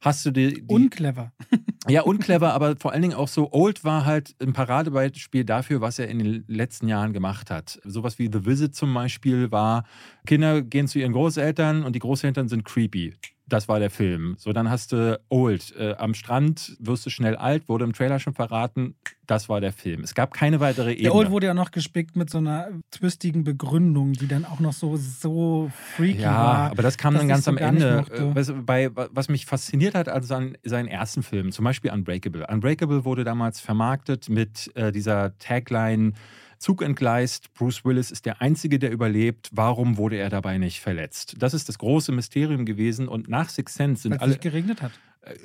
Hast du die, die Unclever. <laughs> Ja, unclever, aber vor allen Dingen auch so. Old war halt ein Paradebeispiel dafür, was er in den letzten Jahren gemacht hat. Sowas wie The Visit zum Beispiel war, Kinder gehen zu ihren Großeltern und die Großeltern sind creepy. Das war der Film. So, dann hast du Old. Äh, am Strand wirst du schnell alt, wurde im Trailer schon verraten. Das war der Film. Es gab keine weitere Ebene. Der Old wurde ja noch gespickt mit so einer twistigen Begründung, die dann auch noch so, so freaky ja, war. Ja, aber das kam dann ganz am Ende. Äh, was, bei, was mich fasziniert hat, also an seinen ersten Filmen, zum Beispiel Unbreakable. Unbreakable wurde damals vermarktet mit äh, dieser Tagline Zug entgleist, Bruce Willis ist der Einzige, der überlebt. Warum wurde er dabei nicht verletzt? Das ist das große Mysterium gewesen. Und nach Six Sense sind Weil es alle. nicht geregnet hat.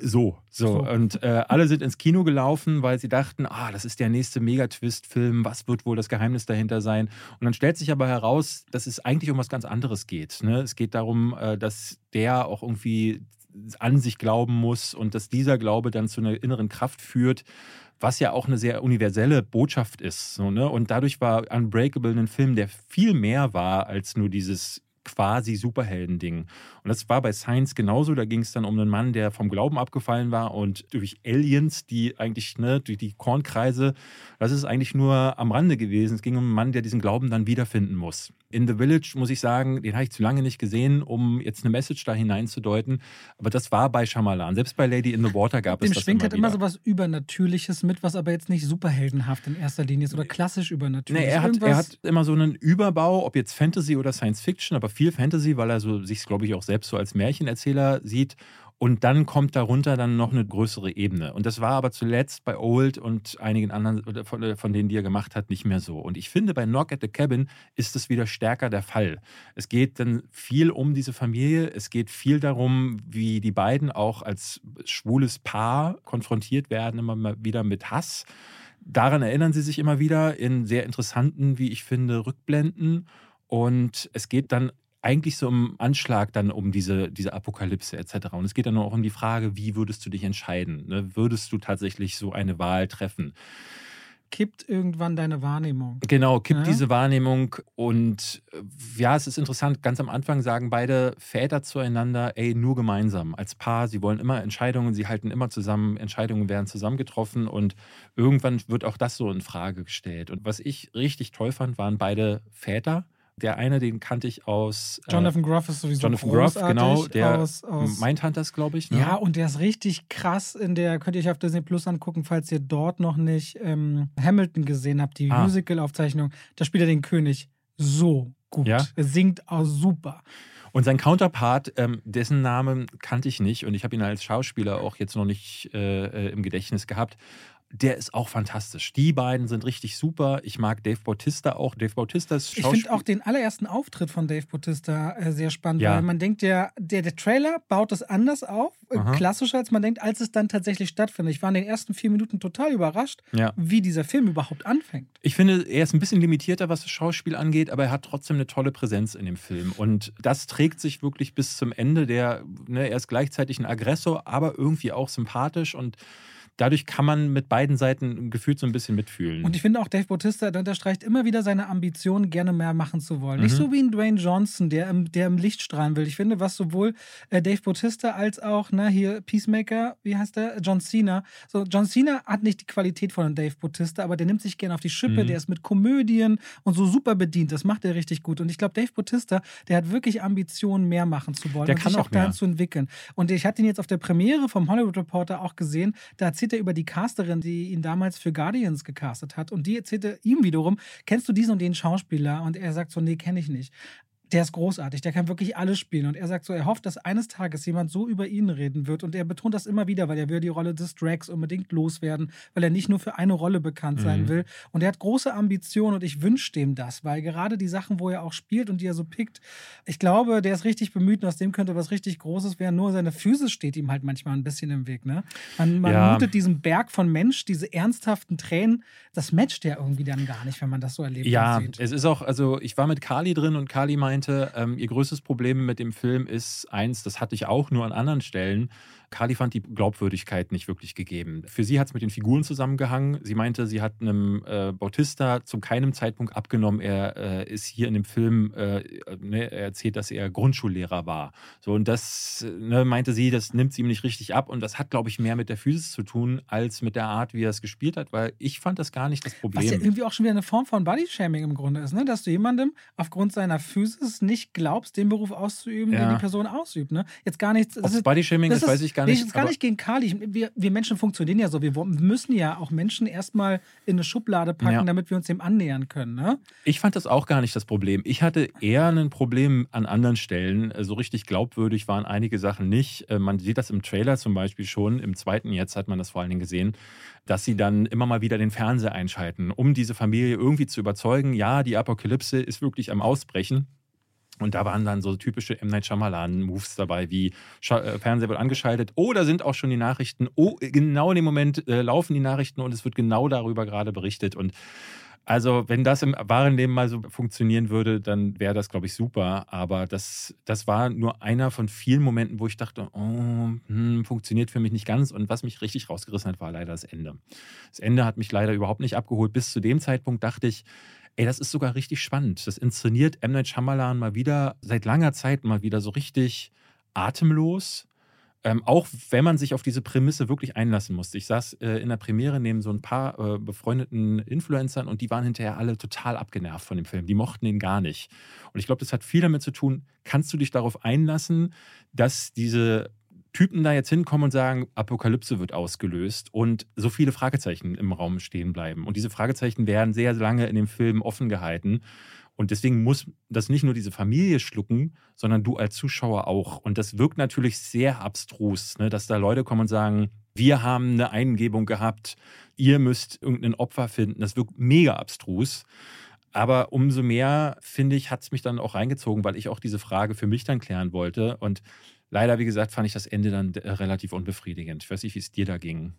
So, so, So. Und äh, alle sind ins Kino gelaufen, weil sie dachten, ah, das ist der nächste Megatwist-Film, was wird wohl das Geheimnis dahinter sein? Und dann stellt sich aber heraus, dass es eigentlich um was ganz anderes geht. Ne? Es geht darum, äh, dass der auch irgendwie an sich glauben muss und dass dieser Glaube dann zu einer inneren Kraft führt, was ja auch eine sehr universelle Botschaft ist. So, ne? Und dadurch war Unbreakable ein Film, der viel mehr war als nur dieses quasi Superhelden-Ding. Und das war bei Science genauso. Da ging es dann um einen Mann, der vom Glauben abgefallen war und durch Aliens, die eigentlich, ne, durch die Kornkreise, das ist eigentlich nur am Rande gewesen. Es ging um einen Mann, der diesen Glauben dann wiederfinden muss. In The Village, muss ich sagen, den habe ich zu lange nicht gesehen, um jetzt eine Message da hineinzudeuten. Aber das war bei Shyamalan. Selbst bei Lady in the Water gab es Dem das schwingt immer halt immer so was Übernatürliches mit, was aber jetzt nicht superheldenhaft in erster Linie ist oder klassisch übernatürlich. Nee, er hat, er hat immer so einen Überbau, ob jetzt Fantasy oder Science Fiction, aber viel Fantasy, weil er so, sich, glaube ich, auch selbst so als Märchenerzähler sieht. Und dann kommt darunter dann noch eine größere Ebene. Und das war aber zuletzt bei Old und einigen anderen oder von, äh, von denen, die er gemacht hat, nicht mehr so. Und ich finde, bei Knock at the Cabin ist das wieder stärker der Fall. Es geht dann viel um diese Familie. Es geht viel darum, wie die beiden auch als schwules Paar konfrontiert werden, immer mal wieder mit Hass. Daran erinnern sie sich immer wieder in sehr interessanten, wie ich finde, Rückblenden. Und es geht dann eigentlich so im Anschlag dann um diese, diese Apokalypse etc. Und es geht dann auch um die Frage, wie würdest du dich entscheiden? Ne? Würdest du tatsächlich so eine Wahl treffen? kippt irgendwann deine Wahrnehmung. Genau, kippt Ja. diese Wahrnehmung und äh, ja, es ist interessant, ganz am Anfang sagen beide Väter zueinander, ey, nur gemeinsam, als Paar, sie wollen immer Entscheidungen, sie halten immer zusammen, Entscheidungen werden zusammen getroffen und irgendwann wird auch das so in Frage gestellt. Und was ich richtig toll fand, waren beide Väter. Der eine, den kannte ich aus äh, Jonathan Groff ist sowieso Jonathan großartig genau, der aus, aus Mindhunters, glaube ich. Ne? Ja, und der ist richtig krass in der, könnt ihr euch auf Disney Plus angucken, falls ihr dort noch nicht ähm, Hamilton gesehen habt, die Ah. Musical-Aufzeichnung. Da spielt er den König so gut. Ja? Er singt auch super. Und sein Counterpart, ähm, dessen Namen kannte ich nicht und ich habe ihn als Schauspieler auch jetzt noch nicht äh, äh, im Gedächtnis gehabt. Der ist auch fantastisch. Die beiden sind richtig super. Ich mag Dave Bautista auch. Dave Bautista ist Ich finde auch den allerersten Auftritt von Dave Bautista äh, sehr spannend, Ja. weil man denkt ja, der, der Trailer baut es anders auf, äh, klassischer als man denkt, als es dann tatsächlich stattfindet. Ich war in den ersten vier Minuten total überrascht, Ja. wie dieser Film überhaupt anfängt. Ich finde, er ist ein bisschen limitierter, was das Schauspiel angeht, aber er hat trotzdem eine tolle Präsenz in dem Film. Und das trägt sich wirklich bis zum Ende. Der, ne, er ist gleichzeitig ein Aggressor, aber irgendwie auch sympathisch und dadurch kann man mit beiden Seiten gefühlt so ein bisschen mitfühlen. Und ich finde auch, Dave Bautista der unterstreicht immer wieder seine Ambition, gerne mehr machen zu wollen. Nicht Mhm. so wie ein Dwayne Johnson, der im, der im Licht strahlen will. Ich finde, was sowohl äh, Dave Bautista als auch, na, hier Peacemaker, wie heißt der? John Cena. So, John Cena hat nicht die Qualität von Dave Bautista, aber der nimmt sich gerne auf die Schippe, Mhm. der ist mit Komödien und so super bedient. Das macht er richtig gut. Und ich glaube, Dave Bautista, der hat wirklich Ambitionen, mehr machen zu wollen Der und kann sich auch auch dahin zu entwickeln. Und ich hatte ihn jetzt auf der Premiere vom Hollywood Reporter auch gesehen. Da erzählt er über die Casterin, die ihn damals für Guardians gecastet hat. Und die erzählte ihm wiederum, kennst du diesen und den Schauspieler? Und er sagt so, nee, kenne ich nicht. Der ist großartig, der kann wirklich alles spielen. Und er sagt so, er hofft, dass eines Tages jemand so über ihn reden wird. Und er betont das immer wieder, weil er will die Rolle des Drax unbedingt loswerden, weil er nicht nur für eine Rolle bekannt sein Mhm. will. Und er hat große Ambitionen und ich wünsche dem das, weil gerade die Sachen, wo er auch spielt und die er so pickt, ich glaube, der ist richtig bemüht und aus dem könnte was richtig Großes werden. Nur seine Physis steht ihm halt manchmal ein bisschen im Weg. Ne? Man, man Ja. mutet diesen Berg von Mensch, diese ernsthaften Tränen, das matcht ja irgendwie dann gar nicht, wenn man das so erlebt Ja, es ist auch, also ich war mit Kali drin und Kali meinte, meinte, ähm, ihr größtes Problem mit dem Film ist eins, das hatte ich auch nur an anderen Stellen. Carly fand die Glaubwürdigkeit nicht wirklich gegeben. Für sie hat es mit den Figuren zusammengehangen. Sie meinte, sie hat einem äh, Bautista zu keinem Zeitpunkt abgenommen, er äh, ist hier in dem Film, äh, ne, er erzählt, dass er Grundschullehrer war. So, und das ne, meinte sie, das nimmt sie ihm nicht richtig ab. Und das hat, glaube ich, mehr mit der Physis zu tun, als mit der Art, wie er es gespielt hat, weil ich fand das gar nicht das Problem. Was ja irgendwie auch schon wieder eine Form von Bodyshaming im Grunde ist, ne? dass du jemandem aufgrund seiner Physis nicht glaubst, den Beruf auszuüben, ja. den die Person ausübt. Ne? Jetzt gar nichts. Das ist, Bodyshaming das ist, weiß ich gar nicht. Nee, ist gar nicht gegen Kali. Wir, wir, Menschen funktionieren ja so. Wir müssen ja auch Menschen erstmal in eine Schublade packen, ja. damit wir uns dem annähern können. Ne? Ich fand das auch gar nicht das Problem. Ich hatte eher ein Problem an anderen Stellen. So richtig glaubwürdig waren einige Sachen nicht. Äh, man sieht das im Trailer zum Beispiel schon. Im zweiten jetzt hat man das vor allen Dingen gesehen, dass sie dann immer mal wieder den Fernseher einschalten, um diese Familie irgendwie zu überzeugen, ja, die Apokalypse ist wirklich am Ausbrechen. Und da waren dann so typische M. Night Shyamalan-Moves dabei, wie äh, Fernseher wird angeschaltet. Da sind auch schon die Nachrichten. Oh, genau in dem Moment äh, laufen die Nachrichten und es wird genau darüber gerade berichtet. Und also, wenn das im wahren Leben mal so funktionieren würde, dann wäre das, glaube ich, super. Aber das, das war nur einer von vielen Momenten, wo ich dachte, oh, hm, funktioniert für mich nicht ganz. Und was mich richtig rausgerissen hat, war leider das Ende. Das Ende hat mich leider überhaupt nicht abgeholt. Bis zu dem Zeitpunkt dachte ich, Ey, das ist sogar richtig spannend. Das inszeniert M. Night Shyamalan mal wieder, seit langer Zeit mal wieder so richtig atemlos. Ähm, auch wenn man sich auf diese Prämisse wirklich einlassen musste. Ich saß äh, in der Premiere neben so ein paar äh, befreundeten Influencern und die waren hinterher alle total abgenervt von dem Film. Die mochten ihn gar nicht. Und ich glaube, das hat viel damit zu tun, kannst du dich darauf einlassen, dass diese Typen da jetzt hinkommen und sagen, Apokalypse wird ausgelöst und so viele Fragezeichen im Raum stehen bleiben. Und diese Fragezeichen werden sehr lange in dem Film offen gehalten. Und deswegen muss das nicht nur diese Familie schlucken, sondern du als Zuschauer auch. Und das wirkt natürlich sehr abstrus, ne? dass da Leute kommen und sagen, wir haben eine Eingebung gehabt, ihr müsst irgendein Opfer finden. Das wirkt mega abstrus. Aber umso mehr, finde ich, hat es mich dann auch reingezogen, weil ich auch diese Frage für mich dann klären wollte. Und leider, wie gesagt, fand ich das Ende dann äh, relativ unbefriedigend. Ich weiß nicht, wie es dir da ging.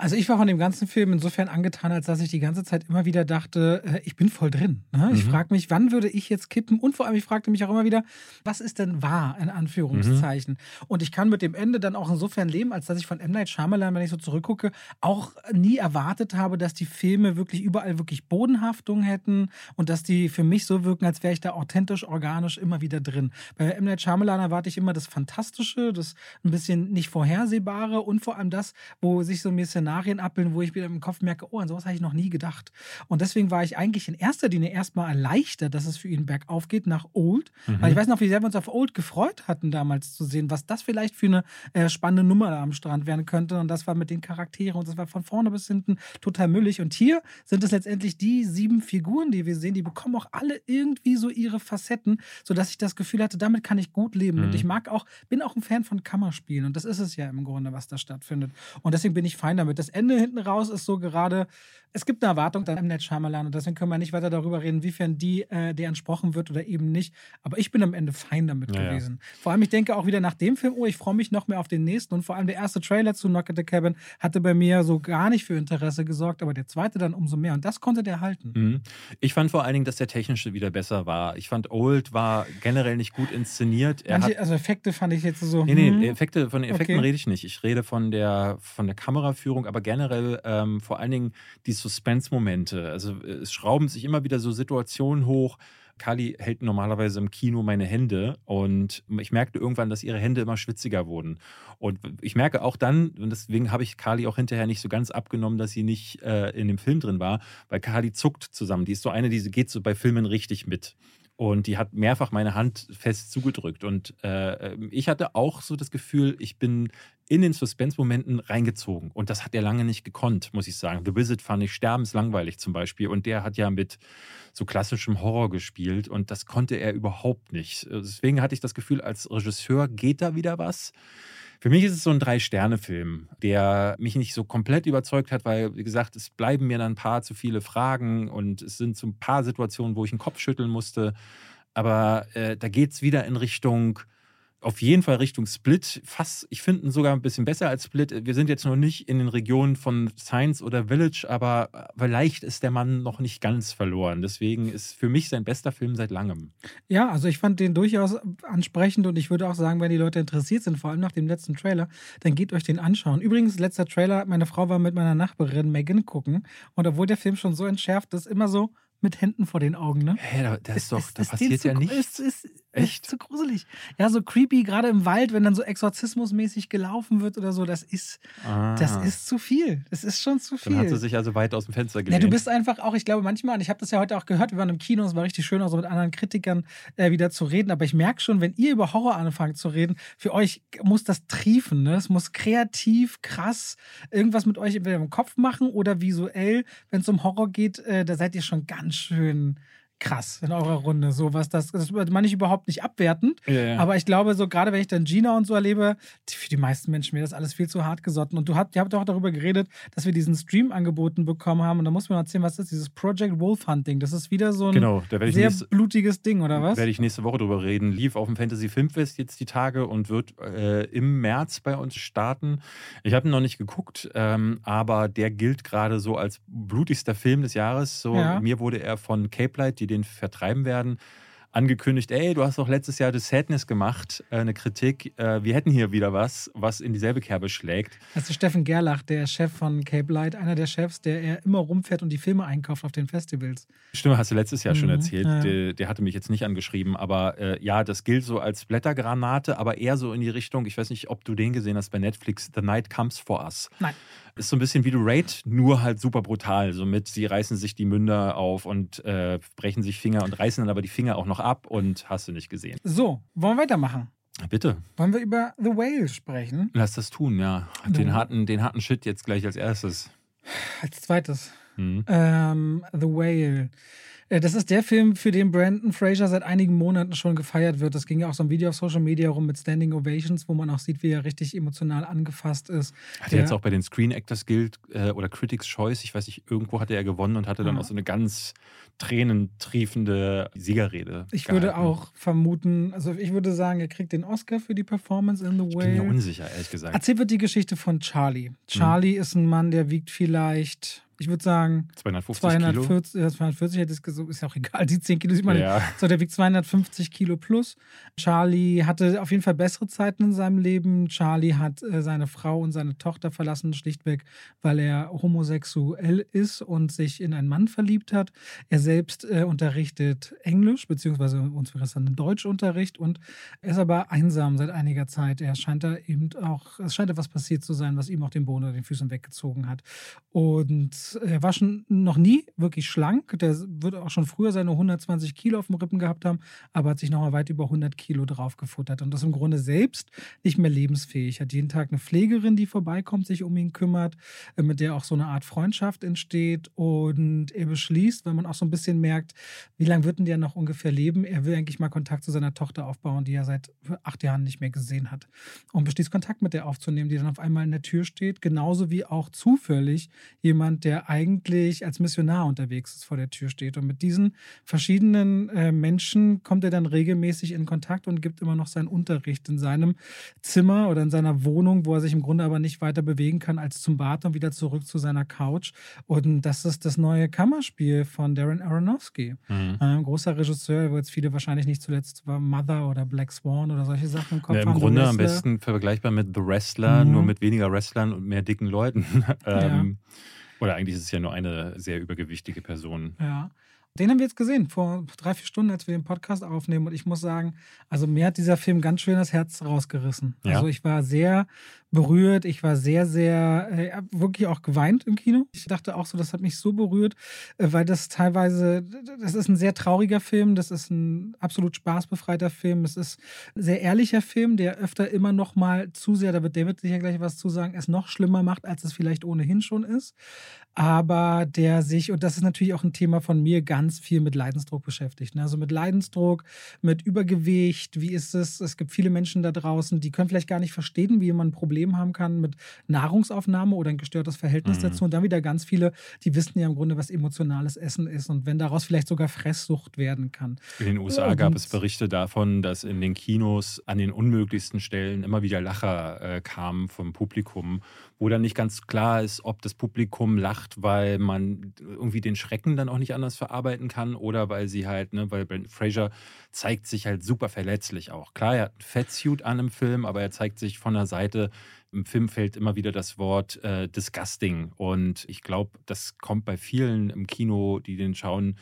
Also ich war von dem ganzen Film insofern angetan, als dass ich die ganze Zeit immer wieder dachte, äh, ich bin voll drin. Ne? Ich mhm. frage mich, wann würde ich jetzt kippen? Und vor allem, ich fragte mich auch immer wieder, was ist denn wahr, in Anführungszeichen? Mhm. Und ich kann mit dem Ende dann auch insofern leben, als dass ich von M. Night Shyamalan, wenn ich so zurückgucke, auch nie erwartet habe, dass die Filme wirklich überall wirklich Bodenhaftung hätten und dass die für mich so wirken, als wäre ich da authentisch, organisch immer wieder drin. Bei M. Night Shyamalan erwarte ich immer das Fantastische, das ein bisschen nicht Vorhersehbare und vor allem das, wo sich so ein bisschen Szenarien abbilden, wo ich wieder im Kopf merke, oh, an sowas habe ich noch nie gedacht. Und deswegen war ich eigentlich in erster Linie erstmal erleichtert, dass es für ihn bergauf geht nach Old. Mhm. Weil ich weiß noch, wie sehr wir uns auf Old gefreut hatten, damals zu sehen, was das vielleicht für eine äh, spannende Nummer am Strand werden könnte. Und das war mit den Charakteren und das war von vorne bis hinten total müllig. Und hier sind es letztendlich die sieben Figuren, die wir sehen, die bekommen auch alle irgendwie so ihre Facetten, sodass ich das Gefühl hatte, damit kann ich gut leben. Mhm. Und ich mag auch, bin auch ein Fan von Kammerspielen. Und das ist es ja im Grunde, was da stattfindet. Und deswegen bin ich fein damit das Ende hinten raus ist so gerade, es gibt eine Erwartung an Net Shyamalan und deswegen können wir nicht weiter darüber reden, wiefern die äh, der entsprochen wird oder eben nicht. Aber ich bin am Ende fein damit ja, gewesen. Ja. Vor allem, ich denke auch wieder nach dem Film, oh, ich freue mich noch mehr auf den nächsten und vor allem der erste Trailer zu Knock at the Cabin hatte bei mir so gar nicht für Interesse gesorgt, aber der zweite dann umso mehr und das konnte der halten. Mhm. Ich fand vor allen Dingen, dass der technische wieder besser war. Ich fand Old war generell nicht gut inszeniert. Manche, also Effekte fand ich jetzt so. Nee, nee, hm. Effekte, von Effekten okay. rede ich nicht. Ich rede von der, von der Kameraführung, aber generell ähm, vor allen Dingen die Suspense-Momente. Also es schrauben sich immer wieder so Situationen hoch. Kali hält normalerweise im Kino meine Hände und ich merkte irgendwann, dass ihre Hände immer schwitziger wurden. Und ich merke auch dann, und deswegen habe ich Kali auch hinterher nicht so ganz abgenommen, dass sie nicht äh, in dem Film drin war, weil Kali zuckt zusammen. Die ist so eine, die geht so bei Filmen richtig mit. Und die hat mehrfach meine Hand fest zugedrückt. Und äh, ich hatte auch so das Gefühl, ich bin in den Suspense-Momenten reingezogen. Und das hat er lange nicht gekonnt, muss ich sagen. The Visit fand ich sterbenslangweilig zum Beispiel. Und der hat ja mit so klassischem Horror gespielt. Und das konnte er überhaupt nicht. Deswegen hatte ich das Gefühl, als Regisseur geht da wieder was. Für mich ist es so ein Drei-Sterne-Film, der mich nicht so komplett überzeugt hat, weil, wie gesagt, es bleiben mir dann ein paar zu viele Fragen und es sind so ein paar Situationen, wo ich den Kopf schütteln musste. Aber äh, da geht es wieder in Richtung auf jeden Fall Richtung Split. Fast, ich finde ihn sogar ein bisschen besser als Split. Wir sind jetzt noch nicht in den Regionen von Science oder Village, aber vielleicht ist der Mann noch nicht ganz verloren. Deswegen ist für mich sein bester Film seit langem. Ja, also ich fand den durchaus ansprechend und ich würde auch sagen, wenn die Leute interessiert sind, vor allem nach dem letzten Trailer, dann geht euch den anschauen. Übrigens, letzter Trailer, meine Frau war mit meiner Nachbarin Megan gucken und obwohl der Film schon so entschärft ist, immer so, mit Händen vor den Augen, ne? Hä, da, das ist doch, da passiert ja nichts. Ist, ist, Echt? Ist zu gruselig. Ja, so creepy, gerade im Wald, wenn dann so exorzismusmäßig gelaufen wird oder so, das ist, ah. das ist zu viel. Das ist schon zu viel. Dann hat sie sich also weit aus dem Fenster gelehnt. Ja, du bist einfach auch, ich glaube manchmal, und ich habe das ja heute auch gehört, wir waren im Kino, es war richtig schön, auch so mit anderen Kritikern äh, wieder zu reden, aber ich merke schon, wenn ihr über Horror anfangt zu reden, für euch muss das triefen, ne? Es muss kreativ, krass irgendwas mit euch entweder im Kopf machen oder visuell, wenn es um Horror geht, äh, da seid ihr schon ganz schön krass in eurer Runde. So was das, das meine ich überhaupt nicht abwertend. Ja, ja. Aber ich glaube, so gerade wenn ich dann Gina und so erlebe, für die meisten Menschen wäre das alles viel zu hart gesotten. Und du habt, ihr habt auch darüber geredet, dass wir diesen Stream angeboten bekommen haben. Und da muss man erzählen, was ist dieses Project Wolf Hunting? Das ist wieder so ein genau, sehr nächste, blutiges Ding, oder was? Werde ich nächste Woche drüber reden. Lief auf dem Fantasy Filmfest jetzt die Tage und wird äh, im März bei uns starten. Ich habe ihn noch nicht geguckt, ähm, aber der gilt gerade so als blutigster Film des Jahres. So, ja. Mir wurde er von Cape Light, die den vertreiben werden, angekündigt, ey, du hast doch letztes Jahr The Sadness gemacht, äh, eine Kritik. Äh, wir hätten hier wieder was, was in dieselbe Kerbe schlägt. Das ist Steffen Gerlach, der Chef von Cape Light, einer der Chefs, der er immer rumfährt und die Filme einkauft auf den Festivals. Stimmt, hast du letztes Jahr mhm. schon erzählt. Ja. Der, der, hatte mich jetzt nicht angeschrieben, aber äh, ja, das gilt so als Blättergranate, aber eher so in die Richtung, ich weiß nicht, ob du den gesehen hast bei Netflix, The Night Comes for Us. Nein. Ist so ein bisschen wie du Raid, nur halt super brutal. Somit sie reißen sich die Münder auf und äh, brechen sich Finger und reißen dann aber die Finger auch noch ab und hast du nicht gesehen. So, wollen wir weitermachen? Bitte. Wollen wir über The Whale sprechen? Lass das tun, ja. Den harten, den harten Shit jetzt gleich als erstes. Als zweites. Hm. Ähm, The Whale. Äh, das ist der Film, für den Brandon Fraser seit einigen Monaten schon gefeiert wird. Das ging ja auch so ein Video auf Social Media rum mit Standing Ovations, wo man auch sieht, wie er richtig emotional angefasst ist. Hat er jetzt auch bei den Screen Actors Guild äh, oder Critics Choice, ich weiß nicht, irgendwo hatte er gewonnen und hatte dann ah. auch so eine ganz tränentriefende Siegerrede. Ich gehalten. würde auch vermuten, also ich würde sagen, er kriegt den Oscar für die Performance in The Way. Ich bin mir unsicher, ehrlich gesagt. Erzählt wird die Geschichte von Charlie. Charlie mhm. ist ein Mann, der wiegt vielleicht ich würde sagen 250 240, Kilo. 240 hätte ich gesagt, ist ja auch egal, die 10 Kilo sieht man ja. So, der wiegt 250 Kilo plus. Charlie hatte auf jeden Fall bessere Zeiten in seinem Leben. Charlie hat äh, seine Frau und seine Tochter verlassen, schlichtweg, weil er homosexuell ist und sich in einen Mann verliebt hat. Er selbst äh, unterrichtet Englisch, beziehungsweise uns wäre es dann Deutschunterricht und er ist aber einsam seit einiger Zeit. Er scheint da eben auch, es scheint etwas passiert zu sein, was ihm auch den Boden unter den Füßen weggezogen hat. Und er war schon noch nie wirklich schlank. Der wird auch schon früher seine 120 Kilo auf dem Rippen gehabt haben, aber hat sich nochmal weit über 100 Kilo drauf gefuttert und das im Grunde selbst nicht mehr lebensfähig. Hat jeden Tag eine Pflegerin, die vorbeikommt, sich um ihn kümmert, äh, mit der auch so eine Art Freundschaft entsteht und er beschließt, weil man auch so ein bisschen merkt, wie lange wird denn der noch ungefähr leben? Er will eigentlich mal Kontakt zu seiner Tochter aufbauen, die er seit acht Jahren nicht mehr gesehen hat und beschließt Kontakt mit der aufzunehmen, die dann auf einmal in der Tür steht, genauso wie auch zufällig jemand, der eigentlich als Missionar unterwegs ist, vor der Tür steht. Und mit diesen verschiedenen äh, Menschen kommt er dann regelmäßig in Kontakt und gibt immer noch seinen Unterricht in seinem Zimmer oder in seiner Wohnung, wo er sich im Grunde aber nicht weiter bewegen kann als zum Bad und wieder zurück zu seiner Couch. Und das ist das neue Kammerspiel von Darren Aronofsky. Mhm. Ein großer Regisseur, wo jetzt viele wahrscheinlich nicht zuletzt war Mother oder Black Swan oder solche Sachen im Kopf ja, Im haben. Grunde am besten vergleichbar mit The Wrestler, mhm. nur mit weniger Wrestlern und mehr dicken Leuten. <laughs> ähm, ja. Oder eigentlich ist es ja nur eine sehr übergewichtige Person. Ja. Den haben wir jetzt gesehen, vor drei, vier Stunden, als wir den Podcast aufnehmen. Und ich muss sagen, also mir hat dieser Film ganz schön das Herz rausgerissen. Ja. Also ich war sehr berührt. Ich war sehr, sehr, äh, wirklich auch geweint im Kino. Ich dachte auch so, das hat mich so berührt, äh, weil das teilweise, das ist ein sehr trauriger Film, das ist ein absolut spaßbefreiter Film, es ist ein sehr ehrlicher Film, der öfter immer noch mal zu sehr, da wird David sicher gleich was zu sagen, es noch schlimmer macht, als es vielleicht ohnehin schon ist. Aber der sich, und das ist natürlich auch ein Thema von mir, ganz viel mit Leidensdruck beschäftigt. Ne? Also mit Leidensdruck, mit Übergewicht, wie ist es? Es gibt viele Menschen da draußen, die können vielleicht gar nicht verstehen, wie man ein Problem Problem haben kann mit Nahrungsaufnahme oder ein gestörtes Verhältnis Mhm. dazu. Und dann wieder ganz viele, die wissen ja im Grunde, was emotionales Essen ist und wenn daraus vielleicht sogar Fresssucht werden kann. In den USA gab Und- es Berichte davon, dass in den Kinos an den unmöglichsten Stellen immer wieder Lacher äh, kamen vom Publikum, wo dann nicht ganz klar ist, ob das Publikum lacht, weil man irgendwie den Schrecken dann auch nicht anders verarbeiten kann oder weil sie halt, ne, weil Brandon Fraser zeigt sich halt super verletzlich auch. Klar, er hat ein Fettsuit an im Film, aber er zeigt sich von der Seite. Im Film fällt immer wieder das Wort äh, disgusting und ich glaube, das kommt bei vielen im Kino, die den schauen,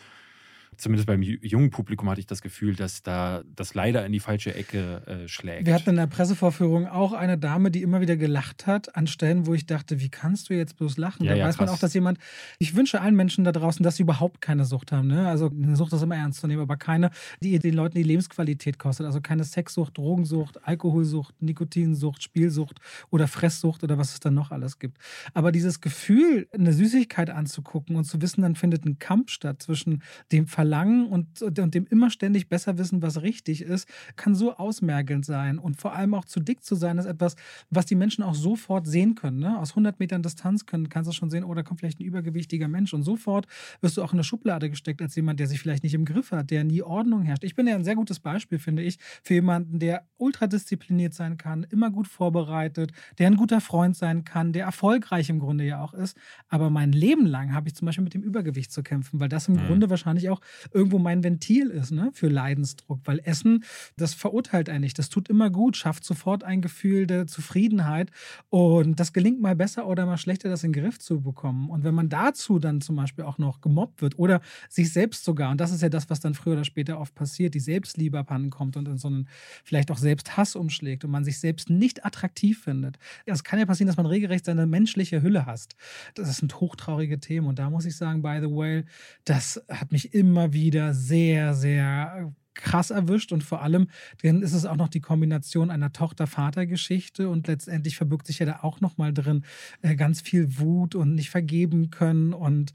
zumindest beim ju- jungen Publikum hatte ich das Gefühl, dass da das leider in die falsche Ecke äh, schlägt. Wir hatten in der Pressevorführung auch eine Dame, die immer wieder gelacht hat an Stellen, wo ich dachte, wie kannst du jetzt bloß lachen? Ja, da ja, weiß man krass. auch, dass jemand, ich wünsche allen Menschen da draußen, dass sie überhaupt keine Sucht haben. Ne? Also eine Sucht ist immer ernst zu nehmen, aber keine, die den Leuten die Lebensqualität kostet. Also keine Sexsucht, Drogensucht, Alkoholsucht, Nikotinsucht, Spielsucht oder Fresssucht oder was es dann noch alles gibt. Aber dieses Gefühl, eine Süßigkeit anzugucken und zu wissen, dann findet ein Kampf statt zwischen dem Verlangen und, und dem immer ständig besser wissen, was richtig ist, kann so ausmergelnd sein. Und vor allem auch zu dick zu sein, ist etwas, was die Menschen auch sofort sehen können. Ne? Aus 100 Metern Distanz können, kannst du schon sehen, oh, da kommt vielleicht ein übergewichtiger Mensch. Und sofort wirst du auch in eine Schublade gesteckt als jemand, der sich vielleicht nicht im Griff hat, der nie Ordnung herrscht. Ich bin ja ein sehr gutes Beispiel, finde ich, für jemanden, der ultradiszipliniert sein kann, immer gut vorbereitet, der ein guter Freund sein kann, der erfolgreich im Grunde ja auch ist. Aber mein Leben lang habe ich zum Beispiel mit dem Übergewicht zu kämpfen, weil das im Mhm. Grunde wahrscheinlich auch irgendwo mein Ventil ist ne, für Leidensdruck. Weil Essen, das verurteilt einen nicht. Das tut immer gut, schafft sofort ein Gefühl der Zufriedenheit. Und das gelingt mal besser oder mal schlechter, das in den Griff zu bekommen. Und wenn man dazu dann zum Beispiel auch noch gemobbt wird oder sich selbst sogar, und das ist ja das, was dann früher oder später oft passiert, die Selbstliebe abhanden kommt und in so einen vielleicht auch selbst Hass umschlägt und man sich selbst nicht attraktiv findet. Es kann ja passieren, dass man regelrecht seine menschliche Hülle hasst. Das sind hochtraurige Themen. Und da muss ich sagen, by the way, das hat mich immer wieder sehr, sehr krass erwischt und vor allem dann ist es auch noch die Kombination einer Tochter-Vater-Geschichte und letztendlich verbirgt sich ja da auch noch mal drin äh, ganz viel Wut und nicht vergeben können und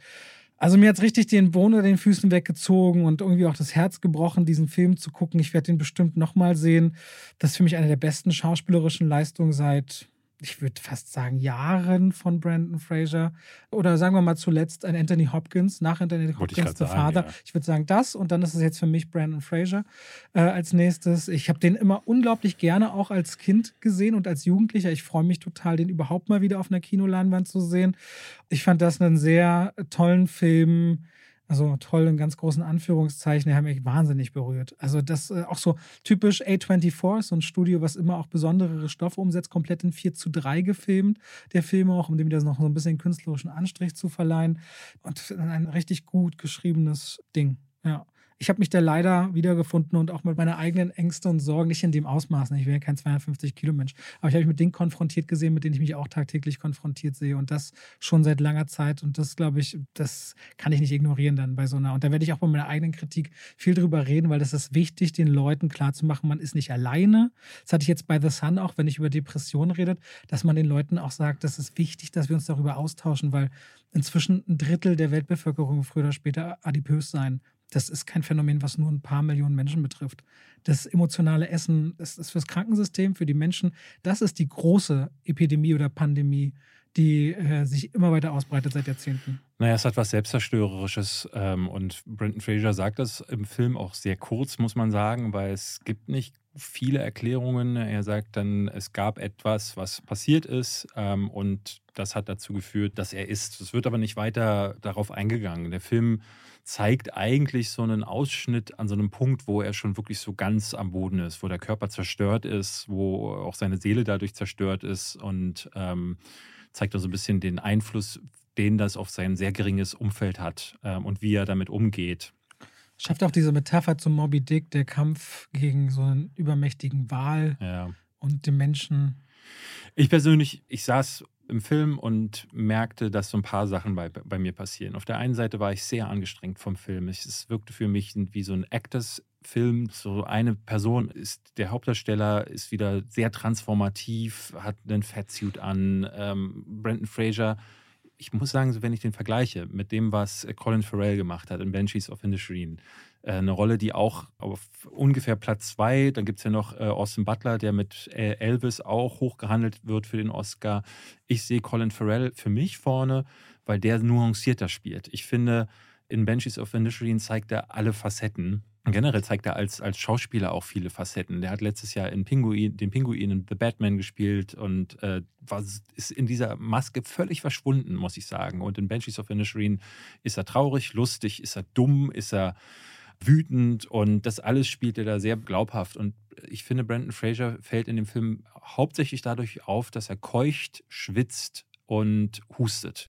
also mir hat es richtig den Boden unter den Füßen weggezogen und irgendwie auch das Herz gebrochen, diesen Film zu gucken. Ich werde den bestimmt nochmal sehen. Das ist für mich eine der besten schauspielerischen Leistungen seit, ich würde fast sagen, Jahren von Brandon Fraser. Oder sagen wir mal zuletzt ein Anthony Hopkins, nach Anthony Wollte Hopkins, sagen, Father. ja. Ich würde sagen das und dann ist es jetzt für mich Brandon Fraser äh, als nächstes. Ich habe den immer unglaublich gerne auch als Kind gesehen und als Jugendlicher. Ich freue mich total, den überhaupt mal wieder auf einer Kinoleinwand zu sehen. Ich fand das einen sehr tollen Film. Also toll in ganz großen Anführungszeichen, der hat mich wahnsinnig berührt. Also das äh, auch so typisch A24, so ein Studio, was immer auch besondere Stoffe umsetzt, komplett in 4 zu 3 gefilmt. Der Film auch, um dem wieder noch so ein bisschen künstlerischen Anstrich zu verleihen. Und ein richtig gut geschriebenes Ding. Ja. Ich habe mich da leider wiedergefunden und auch mit meinen eigenen Ängsten und Sorgen, nicht in dem Ausmaß, ne? ich bin ja kein 250 Kilo Mensch, aber ich habe mich mit Dingen konfrontiert gesehen, mit denen ich mich auch tagtäglich konfrontiert sehe und das schon seit langer Zeit und das glaube ich, das kann ich nicht ignorieren dann bei so einer und da werde ich auch bei meiner eigenen Kritik viel drüber reden, weil das ist wichtig, den Leuten klarzumachen, man ist nicht alleine. Das hatte ich jetzt bei The Sun auch, wenn ich über Depressionen redet, dass man den Leuten auch sagt, das ist wichtig, dass wir uns darüber austauschen, weil inzwischen ein Drittel der Weltbevölkerung früher oder später adipös sein das ist kein Phänomen, was nur ein paar Millionen Menschen betrifft. Das emotionale Essen das ist fürs Krankensystem, für die Menschen, das ist die große Epidemie oder Pandemie, die äh, sich immer weiter ausbreitet seit Jahrzehnten. Naja, es hat was Selbstzerstörerisches ähm, und Brendan Fraser sagt das im Film auch sehr kurz, muss man sagen, weil es gibt nicht viele Erklärungen. Er sagt dann, es gab etwas, was passiert ist ähm, und das hat dazu geführt, dass er ist. Es wird aber nicht weiter darauf eingegangen. Der Film zeigt eigentlich so einen Ausschnitt an so einem Punkt, wo er schon wirklich so ganz am Boden ist, wo der Körper zerstört ist, wo auch seine Seele dadurch zerstört ist und ähm, zeigt also ein bisschen den Einfluss, den das auf sein sehr geringes Umfeld hat ähm, und wie er damit umgeht. Schafft auch diese Metapher zum Moby Dick, der Kampf gegen so einen übermächtigen Wal Ja. und den Menschen. Ich persönlich, ich saß im Film und merkte, dass so ein paar Sachen bei, bei mir passieren. Auf der einen Seite war ich sehr angestrengt vom Film. Es, wirkte für mich wie so ein Actors-Film. So eine Person ist der Hauptdarsteller, ist wieder sehr transformativ, hat einen Fatsuit an. Ähm, Brandon Fraser, ich muss sagen, so wenn ich den vergleiche mit dem, was Colin Farrell gemacht hat in Banshees of Inisherin, eine Rolle, die auch auf ungefähr Platz zwei, dann gibt es ja noch äh, Austin Butler, der mit äh, Elvis auch hochgehandelt wird für den Oscar. Ich sehe Colin Farrell für mich vorne, weil der nuancierter spielt. Ich finde, in Benches of Inisherin zeigt er alle Facetten. Generell zeigt er als, als Schauspieler auch viele Facetten. Der hat letztes Jahr in Pinguin, den Pinguin in The Batman gespielt und äh, war, ist in dieser Maske völlig verschwunden, muss ich sagen. Und in Benches of Inisherin ist er traurig, lustig, ist er dumm, ist er wütend und das alles spielt er da sehr glaubhaft. Und ich finde, Brandon Fraser fällt in dem Film hauptsächlich dadurch auf, dass er keucht, schwitzt und hustet.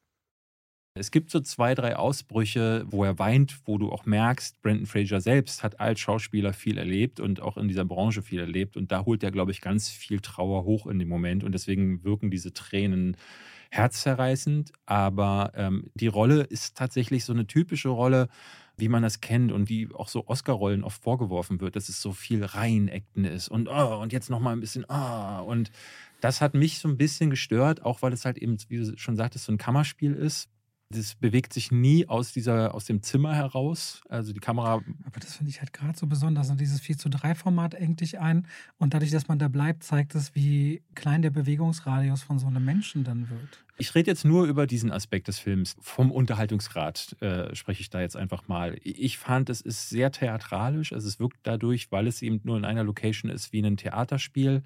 Es gibt so zwei, drei Ausbrüche, wo er weint, wo du auch merkst, Brandon Fraser selbst hat als Schauspieler viel erlebt und auch in dieser Branche viel erlebt. Und da holt er, glaube ich, ganz viel Trauer hoch in dem Moment. Und deswegen wirken diese Tränen herzzerreißend. Aber ähm, die Rolle ist tatsächlich so eine typische Rolle, wie man das kennt und wie auch so Oscar-Rollen oft vorgeworfen wird, dass es so viel Reinekten ist und oh, und jetzt nochmal ein bisschen oh. und das hat mich so ein bisschen gestört, auch weil es halt eben, wie du schon sagtest, so ein Kammerspiel ist das bewegt sich nie aus, dieser, aus dem Zimmer heraus. Also die Kamera. Aber das finde ich halt gerade so besonders. Und dieses 4 zu 3 Format engt dich ein. Und dadurch, dass man da bleibt, zeigt es, wie klein der Bewegungsradius von so einem Menschen dann wird. Ich rede jetzt nur über diesen Aspekt des Films. Vom Unterhaltungsgrad äh, spreche ich da jetzt einfach mal. Ich fand, es ist sehr theatralisch. Also es wirkt dadurch, weil es eben nur in einer Location ist, wie ein Theaterspiel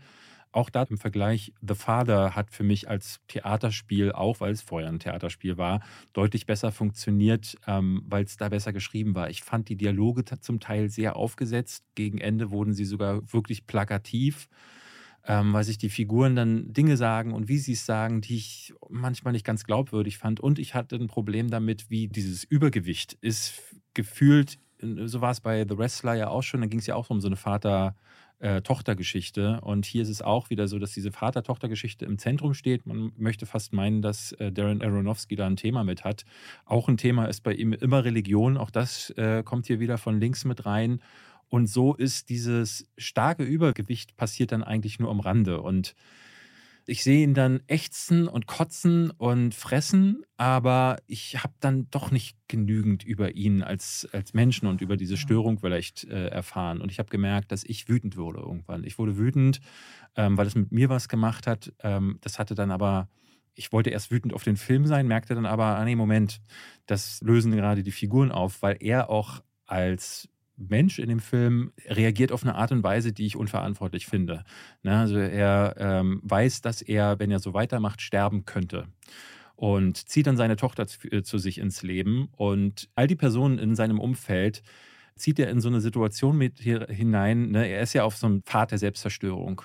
auch da im Vergleich, The Father hat für mich als Theaterspiel, auch weil es vorher ein Theaterspiel war, deutlich besser funktioniert, ähm, weil es da besser geschrieben war. Ich fand die Dialoge zum Teil sehr aufgesetzt. Gegen Ende wurden sie sogar wirklich plakativ, ähm, weil sich die Figuren dann Dinge sagen und wie sie es sagen, die ich manchmal nicht ganz glaubwürdig fand. Und ich hatte ein Problem damit, wie dieses Übergewicht ist gefühlt. So war es bei The Wrestler ja auch schon. Da ging es ja auch um so eine Vater- äh, Tochtergeschichte. Und hier ist es auch wieder so, dass diese Vater-Tochter-Geschichte im Zentrum steht. Man möchte fast meinen, dass äh, Darren Aronofsky da ein Thema mit hat. Auch ein Thema ist bei ihm immer Religion. Auch das äh, kommt hier wieder von links mit rein. Und so ist dieses starke Übergewicht passiert dann eigentlich nur am Rande. Und ich sehe ihn dann ächzen und kotzen und fressen, aber ich habe dann doch nicht genügend über ihn als, als Menschen und über diese Störung vielleicht äh, erfahren. Und ich habe gemerkt, dass ich wütend wurde irgendwann. Ich wurde wütend, ähm, weil es mit mir was gemacht hat. Ähm, das hatte dann aber ich wollte erst wütend auf den Film sein, merkte dann aber, ah nee, Moment, das lösen gerade die Figuren auf, weil er auch als Mensch in dem Film reagiert auf eine Art und Weise, die ich unverantwortlich finde. Ne, also er ähm, weiß, dass er, wenn er so weitermacht, sterben könnte. und zieht dann seine Tochter zu, äh, zu sich ins Leben. Und all die Personen in seinem Umfeld zieht er in so eine Situation mit hinein. Ne? Er ist ja auf so einem Pfad der Selbstzerstörung.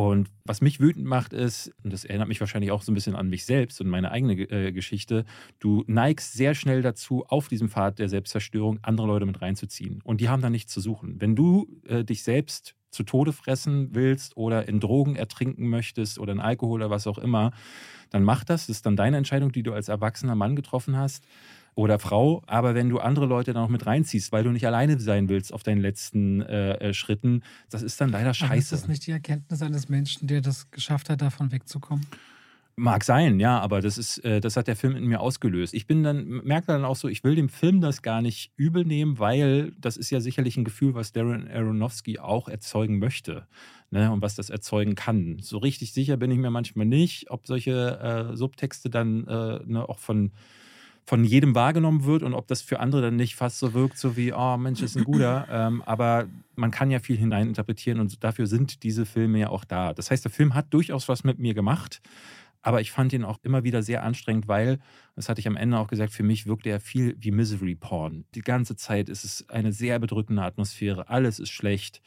Und was mich wütend macht, ist, und das erinnert mich wahrscheinlich auch so ein bisschen an mich selbst und meine eigene äh, Geschichte, du neigst sehr schnell dazu, auf diesem Pfad der Selbstzerstörung andere Leute mit reinzuziehen. Und die haben da nichts zu suchen. Wenn du äh, dich selbst zu Tode fressen willst oder in Drogen ertrinken möchtest oder in Alkohol oder was auch immer, dann mach das. Das ist dann deine Entscheidung, die du als erwachsener Mann getroffen hast oder Frau. Aber wenn du andere Leute dann auch mit reinziehst, weil du nicht alleine sein willst auf deinen letzten äh, äh Schritten, das ist dann leider scheiße. Aber ist das nicht die Erkenntnis eines Menschen, der das geschafft hat, davon wegzukommen? Mag sein, ja, aber das ist, äh, das hat der Film in mir ausgelöst. Ich bin dann, merke dann auch so, ich will dem Film das gar nicht übel nehmen, weil das ist ja sicherlich ein Gefühl, was Darren Aronofsky auch erzeugen möchte. Ne, und was das erzeugen kann. So richtig sicher bin ich mir manchmal nicht, ob solche äh, Subtexte dann äh, ne, auch von von jedem wahrgenommen wird und ob das für andere dann nicht fast so wirkt, so wie, oh Mensch, ist ein guter. <clears throat> ähm, aber man kann ja viel hineininterpretieren und dafür sind diese Filme ja auch da. Das heißt, der Film hat durchaus was mit mir gemacht. Aber ich fand ihn auch immer wieder sehr anstrengend, weil, das hatte ich am Ende auch gesagt, für mich wirkte er viel wie Misery Porn. Die ganze Zeit ist es eine sehr bedrückende Atmosphäre. Alles ist schlecht.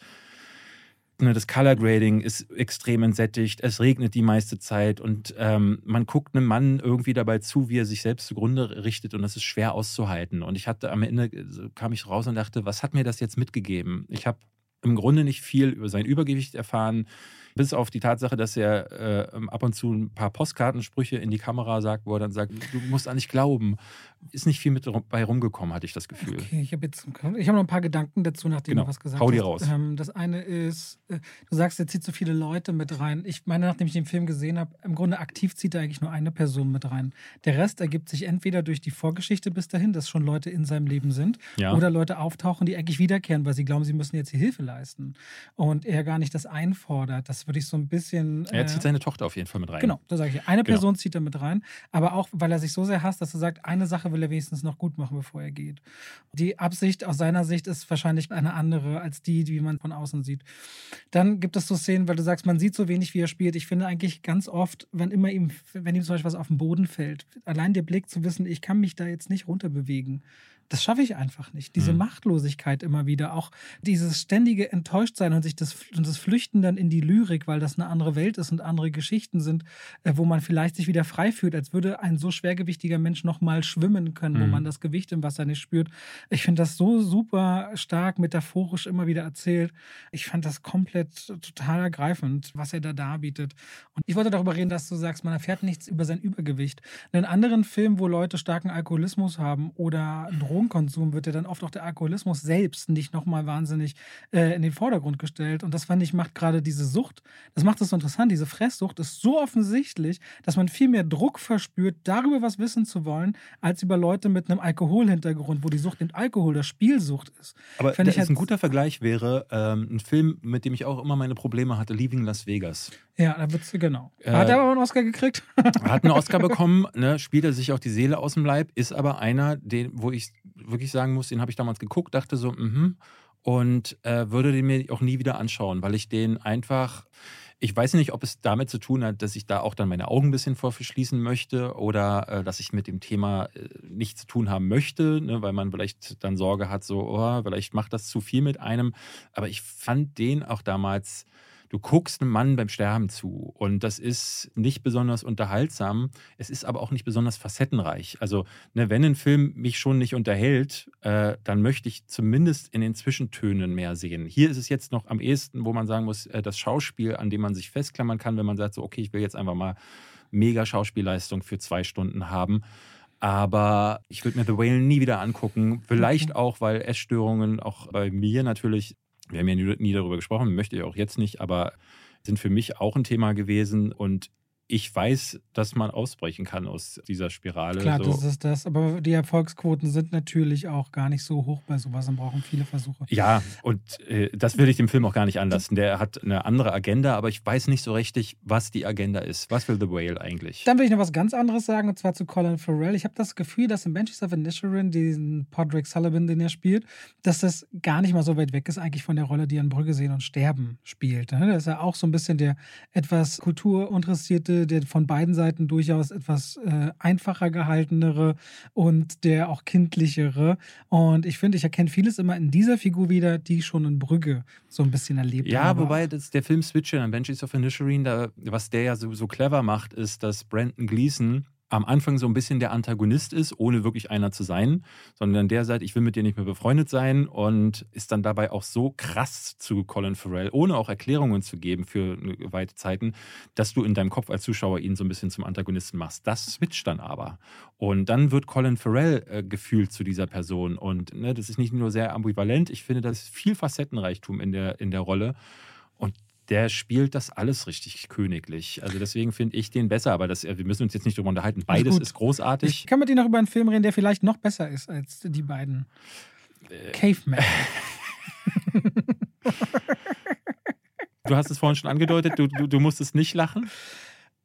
Ne, das Color Grading ist extrem entsättigt, es regnet die meiste Zeit und ähm, man guckt einem Mann irgendwie dabei zu, wie er sich selbst zugrunde richtet und das ist schwer auszuhalten. Und ich hatte am Ende, kam ich raus und dachte, was hat mir das jetzt mitgegeben? Ich habe im Grunde nicht viel über sein Übergewicht erfahren, bis auf die Tatsache, dass er äh, ab und zu ein paar Postkartensprüche in die Kamera sagt, wo er dann sagt, du musst an nicht glauben. Ist nicht viel mit bei rumgekommen, hatte ich das Gefühl. Okay, ich habe jetzt ich hab noch ein paar Gedanken dazu, nachdem genau. du was gesagt Hau die hast. raus. Ähm, das eine ist, äh, du sagst, er zieht so viele Leute mit rein. Ich meine, nachdem ich den Film gesehen habe, im Grunde aktiv zieht er eigentlich nur eine Person mit rein. Der Rest ergibt sich entweder durch die Vorgeschichte bis dahin, dass schon Leute in seinem Leben sind, ja. oder Leute auftauchen, die eigentlich wiederkehren, weil sie glauben, sie müssen jetzt hier Hilfe leisten. Und er gar nicht das einfordert. Das würde ich so ein bisschen. Er zieht äh, seine Tochter auf jeden Fall mit rein. Genau, da sage ich. Eine genau. Person zieht er mit rein, aber auch, weil er sich so sehr hasst, dass er sagt, eine Sache will er wenigstens noch gut machen, bevor er geht. Die Absicht aus seiner Sicht ist wahrscheinlich eine andere als die, die man von außen sieht. Dann gibt es so Szenen, weil du sagst, man sieht so wenig, wie er spielt. Ich finde eigentlich ganz oft, wenn immer ihm, wenn ihm zum Beispiel was auf den Boden fällt, allein der Blick zu wissen, ich kann mich da jetzt nicht runterbewegen das schaffe ich einfach nicht. Diese mhm. Machtlosigkeit immer wieder, auch dieses ständige Enttäuschtsein und sich das, und das Flüchten dann in die Lyrik, weil das eine andere Welt ist und andere Geschichten sind, äh, wo man vielleicht sich wieder frei fühlt, als würde ein so schwergewichtiger Mensch nochmal schwimmen können, mhm. wo man das Gewicht im Wasser nicht spürt. Ich finde das so super stark metaphorisch immer wieder erzählt. Ich fand das komplett total ergreifend, was er da darbietet. Und ich wollte darüber reden, dass du sagst, man erfährt nichts über sein Übergewicht. In einem anderen Film, wo Leute starken Alkoholismus haben oder Drogen, Drogenkonsum wird ja dann oft auch der Alkoholismus selbst nicht nochmal wahnsinnig äh, in den Vordergrund gestellt. Und das fand ich, macht gerade diese Sucht, das macht es so interessant. Diese Fresssucht ist so offensichtlich, dass man viel mehr Druck verspürt, darüber was wissen zu wollen, als über Leute mit einem Alkoholhintergrund, wo die Sucht mit Alkohol der Spielsucht ist. Aber Fand ich halt ein guter Vergleich wäre ähm, ein Film, mit dem ich auch immer meine Probleme hatte, Leaving Las Vegas. Ja, da wird's genau. Äh, hat er aber einen Oscar gekriegt? hat einen Oscar bekommen, ne, spielt er sich auch die Seele aus dem Leib, ist aber einer, den, wo ich wirklich sagen muss, den habe ich damals geguckt, dachte so, mhm, und äh, würde den mir auch nie wieder anschauen, weil ich den einfach, ich weiß nicht, ob es damit zu tun hat, dass ich da auch dann meine Augen ein bisschen vor verschließen möchte oder äh, dass ich mit dem Thema äh, nichts zu tun haben möchte, ne, weil man vielleicht dann Sorge hat, so, oh, vielleicht macht das zu viel mit einem. Aber ich fand den auch damals du guckst einem Mann beim Sterben zu und das ist nicht besonders unterhaltsam. Es ist aber auch nicht besonders facettenreich. Also, ne, wenn ein Film mich schon nicht unterhält, äh, dann möchte ich zumindest in den Zwischentönen mehr sehen. Hier ist es jetzt noch am ehesten, wo man sagen muss, äh, das Schauspiel, an dem man sich festklammern kann, wenn man sagt, so, okay, ich will jetzt einfach mal mega Schauspielleistung für zwei Stunden haben. Aber ich würde mir The Whale nie wieder angucken. Vielleicht auch, weil Essstörungen auch bei mir natürlich wir haben ja nie, darüber gesprochen, möchte ich auch jetzt nicht, aber sind für mich auch ein Thema gewesen. Und ich weiß, dass man ausbrechen kann aus dieser Spirale. Klar, so. das ist das. Aber die Erfolgsquoten sind natürlich auch gar nicht so hoch bei sowas und brauchen viele Versuche. Ja, und äh, das will ich dem Film auch gar nicht anlassen. Der hat eine andere Agenda, aber ich weiß nicht so richtig, was die Agenda ist. Was will The Whale eigentlich? Dann will ich noch was ganz anderes sagen, und zwar zu Colin Farrell. Ich habe das Gefühl, dass in Banshees of Inisherin, diesen Podrick Sullivan, den er spielt, dass das gar nicht mal so weit weg ist eigentlich von der Rolle, die er in Brügge sehen und sterben spielt. Ne? Da ist er auch so ein bisschen der etwas kulturinteressierte der von beiden Seiten durchaus etwas äh, einfacher gehaltenere und der auch kindlichere. Und ich finde, ich erkenne vieles immer in dieser Figur wieder, die ich schon in Brügge so ein bisschen erlebt ja, habe. Ja, wobei das, der Film Switcher an Benches of Inisherin, da, was der ja so, so clever macht, ist, dass Brandon Gleason am Anfang so ein bisschen der Antagonist ist, ohne wirklich einer zu sein, sondern der sagt, ich will mit dir nicht mehr befreundet sein und ist dann dabei auch so krass zu Colin Farrell, ohne auch Erklärungen zu geben für weite Zeiten, dass du in deinem Kopf als Zuschauer ihn so ein bisschen zum Antagonisten machst. Das switcht dann aber. Und dann wird Colin Farrell äh, gefühlt zu dieser Person. Und ne, das ist nicht nur sehr ambivalent, ich finde, das ist viel Facettenreichtum in der, in der Rolle. Und der spielt das alles richtig königlich. Also deswegen finde ich den besser, aber das, wir müssen uns jetzt nicht darüber unterhalten. Beides ist großartig. Ich kann mit dir noch über einen Film reden, der vielleicht noch besser ist als die beiden. Äh, Caveman. <laughs> du hast es vorhin schon angedeutet, du, du, du musstest nicht lachen.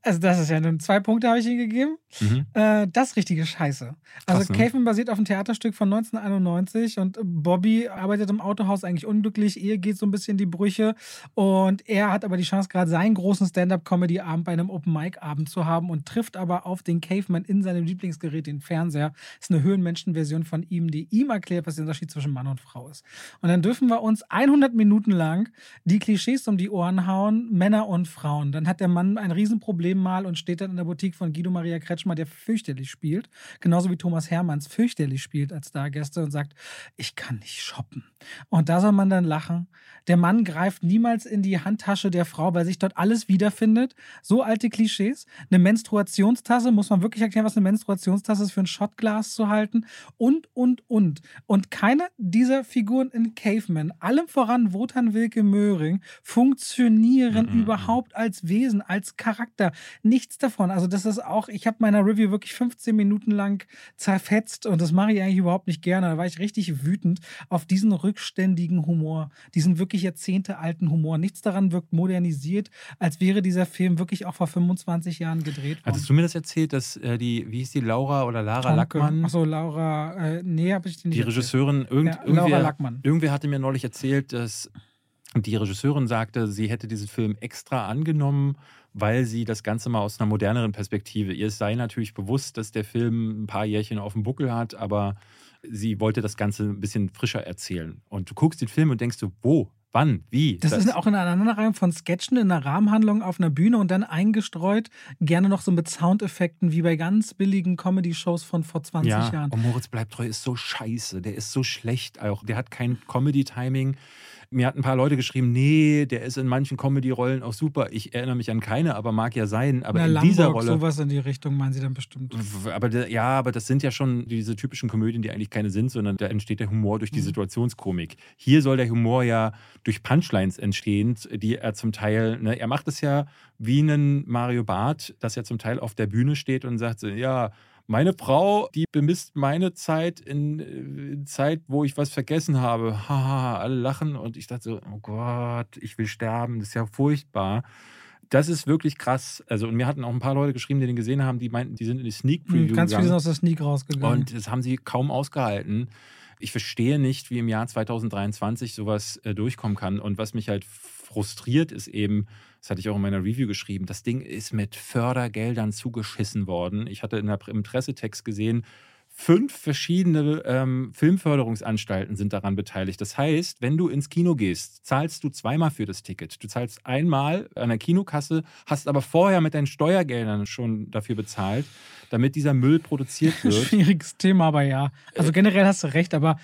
Also, das ist ja nun zwei Punkte, habe ich ihm gegeben. Mhm. Äh, das richtige Scheiße. Also, Krass, ne? Caveman basiert auf einem Theaterstück von 1991 und Bobby arbeitet im Autohaus eigentlich unglücklich. Ehe geht so ein bisschen die Brüche und er hat aber die Chance, gerade seinen großen Stand-Up-Comedy-Abend bei einem Open-Mic-Abend zu haben und trifft aber auf den Caveman in seinem Lieblingsgerät, den Fernseher. Das ist eine Höhenmenschen-Version von ihm, die ihm erklärt, was der Unterschied zwischen Mann und Frau ist. Und dann dürfen wir uns 100 Minuten lang die Klischees um die Ohren hauen, Männer und Frauen. Dann hat der Mann ein Riesenproblem Problem mal und steht dann in der Boutique von Guido Maria Kretschmer, der fürchterlich spielt. Genauso wie Thomas Hermanns fürchterlich spielt als Stargäste und sagt, ich kann nicht shoppen. Und da soll man dann lachen. Der Mann greift niemals in die Handtasche der Frau, weil sich dort alles wiederfindet. So alte Klischees. Eine Menstruationstasse, muss man wirklich erklären, was eine Menstruationstasse ist, für ein Shotglas zu halten. Und, und, und. Und keine dieser Figuren in Caveman, allem voran Wotan Wilke Möhring, funktionieren mhm. überhaupt als Wesen, als Charakter. Nichts davon. Also das ist auch, ich habe meiner Review wirklich 15 Minuten lang zerfetzt und das mache ich eigentlich überhaupt nicht gerne. Da war ich richtig wütend auf diesen rückständigen Humor, diesen wirklich jahrzehntealten Humor. Nichts daran wirkt modernisiert, als wäre dieser Film wirklich auch vor 25 Jahren gedreht worden. Hattest du mir das erzählt, dass äh, die, wie hieß die, Laura oder Lara Tonke. Lackmann? Achso, Laura, äh, nee, habe ich die nicht Die Regisseurin, irgend, ja, Laura Lackmann. Irgendwer hatte mir neulich erzählt, dass die Regisseurin sagte, sie hätte diesen Film extra angenommen, weil sie das Ganze mal aus einer moderneren Perspektive, ihr sei natürlich bewusst, dass der Film ein paar Jährchen auf dem Buckel hat, aber sie wollte das Ganze ein bisschen frischer erzählen. Und du guckst den Film und denkst so, wo? Wann? Wie? Das, das ist auch eine Aneinanderreihung von Sketchen in einer Rahmenhandlung auf einer Bühne und dann eingestreut, gerne noch so mit Soundeffekten wie bei ganz billigen Comedy-Shows von vor 20 ja, Jahren. Und Moritz bleibt treu ist so scheiße. Der ist so schlecht auch. Der hat kein Comedy-Timing. Mir hat ein paar Leute geschrieben, nee, der ist in manchen Comedy-Rollen auch super. Ich erinnere mich an keine, aber mag ja sein. Aber Na, in Lamborg, dieser Rolle. sowas in die Richtung meinen Sie dann bestimmt. Aber ja, aber das sind ja schon diese typischen Komödien, die eigentlich keine sind, sondern da entsteht der Humor durch die mhm. Situationskomik. Hier soll der Humor ja durch Punchlines entstehen, die er zum Teil, ne, er macht es ja wie einen Mario Barth, dass er zum Teil auf der Bühne steht und sagt ja, meine Frau, die bemisst meine Zeit in, in Zeit, wo ich was vergessen habe. <laughs> Haha, alle lachen und ich dachte so, oh Gott, ich will sterben, das ist ja furchtbar. Das ist wirklich krass. Also, und mir hatten auch ein paar Leute geschrieben, die den gesehen haben, die meinten, die sind in die Sneak hm, Preview Ganz viele sind aus der Sneak rausgegangen. Und das haben sie kaum ausgehalten. Ich verstehe nicht, wie im Jahr 2023 sowas äh, durchkommen kann. Und was mich halt frustriert, ist eben, das hatte ich auch in meiner Review geschrieben, das Ding ist mit Fördergeldern zugeschissen worden. Ich hatte in der, im Pressetext gesehen, fünf verschiedene ähm, Filmförderungsanstalten sind daran beteiligt. Das heißt, wenn du ins Kino gehst, zahlst du zweimal für das Ticket. Du zahlst einmal an der Kinokasse, hast aber vorher mit deinen Steuergeldern schon dafür bezahlt, damit dieser Müll produziert <laughs> wird. Schwieriges Thema, aber ja. Also generell hast du recht, aber